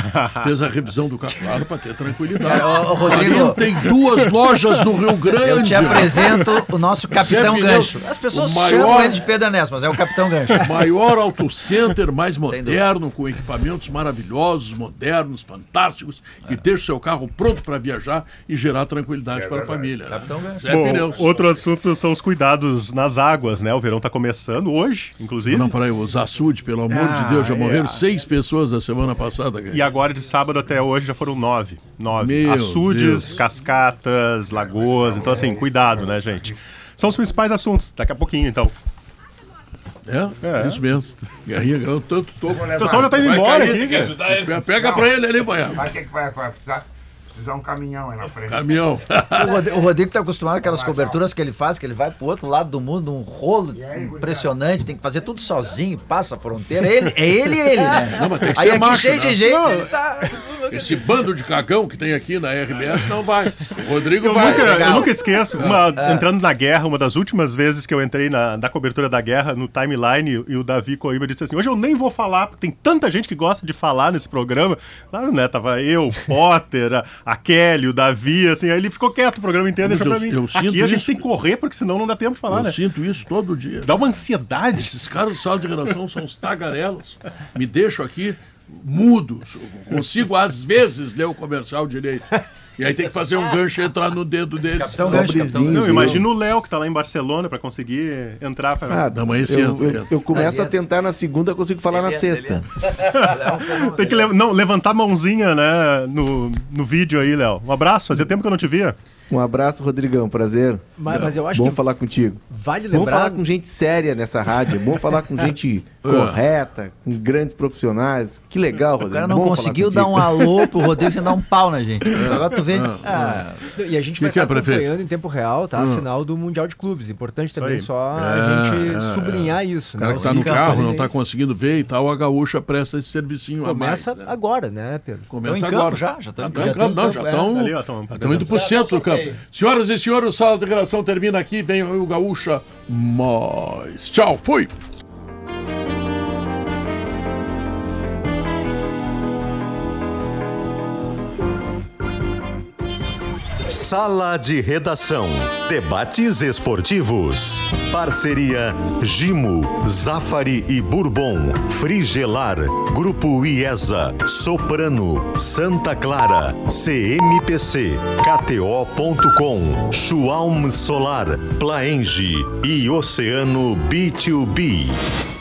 Fez a revisão do carro, claro, para ter tranquilidade. É, ô, Rodrigo. tem duas lojas no Rio Grande. [LAUGHS] Eu te apresento o nosso Capitão Zé Gancho. As pessoas o maior- chamam ele de Pedro Ernesto, mas é o Capitão Gancho. Maior auto center, mais moderno, com equipamentos maravilhosos, modernos, fantásticos, que deixa o seu carro pronto para viajar e gerar tranquilidade para a família. né? Capitão Gancho. Zé Bom, Pneus. outro assunto são os cuidados nas águas, né? O verão tá começando hoje, inclusive. Não, peraí, os açudes, pelo amor Ah, de Deus, já é. morreram seis pessoas a semana passada. cara. E agora de sábado até hoje já foram nove. Nove. Meu Açudes, Deus. cascatas, lagoas. Então, assim, cuidado, né, gente? São os principais assuntos. Daqui a pouquinho, então. É, É. isso mesmo. Guerrinha ganhou tanto topo. O pessoal já tá indo embora cair, aqui, cara. Pega pra ele ali, banhado. Vai, o que, que vai, vai precisar? Precisar um caminhão aí na frente. Caminhão. [LAUGHS] O Rod- O Rodrigo tá acostumado com aquelas coberturas que ele faz, que ele vai pro outro lado do mundo, um rolo impressionante, tem que fazer tudo sozinho, passa a fronteira. É ele, é ele, ele, né? Não, mas tem que Aí ser aqui macho, cheio né? de gente, Não. tá... Esse bando de cagão que tem aqui na RBS não vai. O Rodrigo Eu vai. nunca, eu nunca esqueço, uma- É. entrando na guerra, uma das últimas vezes que eu entrei na, na cobertura da guerra, no timeline, e o Davi Coimbra disse assim: hoje eu nem vou falar, porque tem tanta gente que gosta de falar nesse programa. Claro, né? Tava eu, o Potter, a, a Kelly, o Davi, assim, aí ele ficou quieto o programa inteiro, Mas deixou eu- pra mim. eu Aqui a gente isso. tem que correr, porque senão não dá tempo de falar, Eu né? sinto isso todo dia. Dá uma ansiedade. Esses caras do sala de redação são uns tagarelas. Me deixam aqui mudo. Consigo, às vezes, ler o comercial direito. E aí tem que fazer um gancho e entrar no dedo dele. Capitão Gancho, Capitão Não, imagina o Léo que tá lá em Barcelona pra conseguir entrar. Pra... Ah, Não, mas eu, entra, eu, entra. eu começo a tentar na segunda, consigo falar na sexta. Tem que le- não, levantar a mãozinha, né, no, no vídeo aí, Léo. Um abraço, fazia tempo que eu não te via. Um abraço, Rodrigão, prazer. Mas- mas eu acho bom que falar contigo. Vale Bom lembrar- falar com gente séria nessa rádio, é bom falar com gente [LAUGHS] É. correta, com grandes profissionais. Que legal, Rodrigo. O cara não bom conseguiu dar um alô pro Rodrigo sem dar um pau na gente. [LAUGHS] Agora tu vê. Ah, e a gente Que vai que é, estar prefeito? acompanhando em tempo real, tá? Hum. A final do Mundial de Clubes. Importante também só É, a gente é, sublinhar é. isso. O cara né? que tá no carro, não tá isso. conseguindo ver e tal, a gaúcha presta esse servicinho Começa a mais. né? agora, né, Pedro? Começa agora. campo já? Já não, já É. estão. Ali, ó, tão- Já estão indo pro centro do campo. Senhoras e senhores, o Sala de Redação termina aqui. Vem o Gaúcha mais. Tchau, fui! Sala de Redação. Debates esportivos. Parceria Gimo, Zafari e Bourbon. Frigelar. Grupo IESA. Soprano. Santa Clara. CMPC. KTO.com. Schwalm Solar. Plaenge. E Oceano B2B.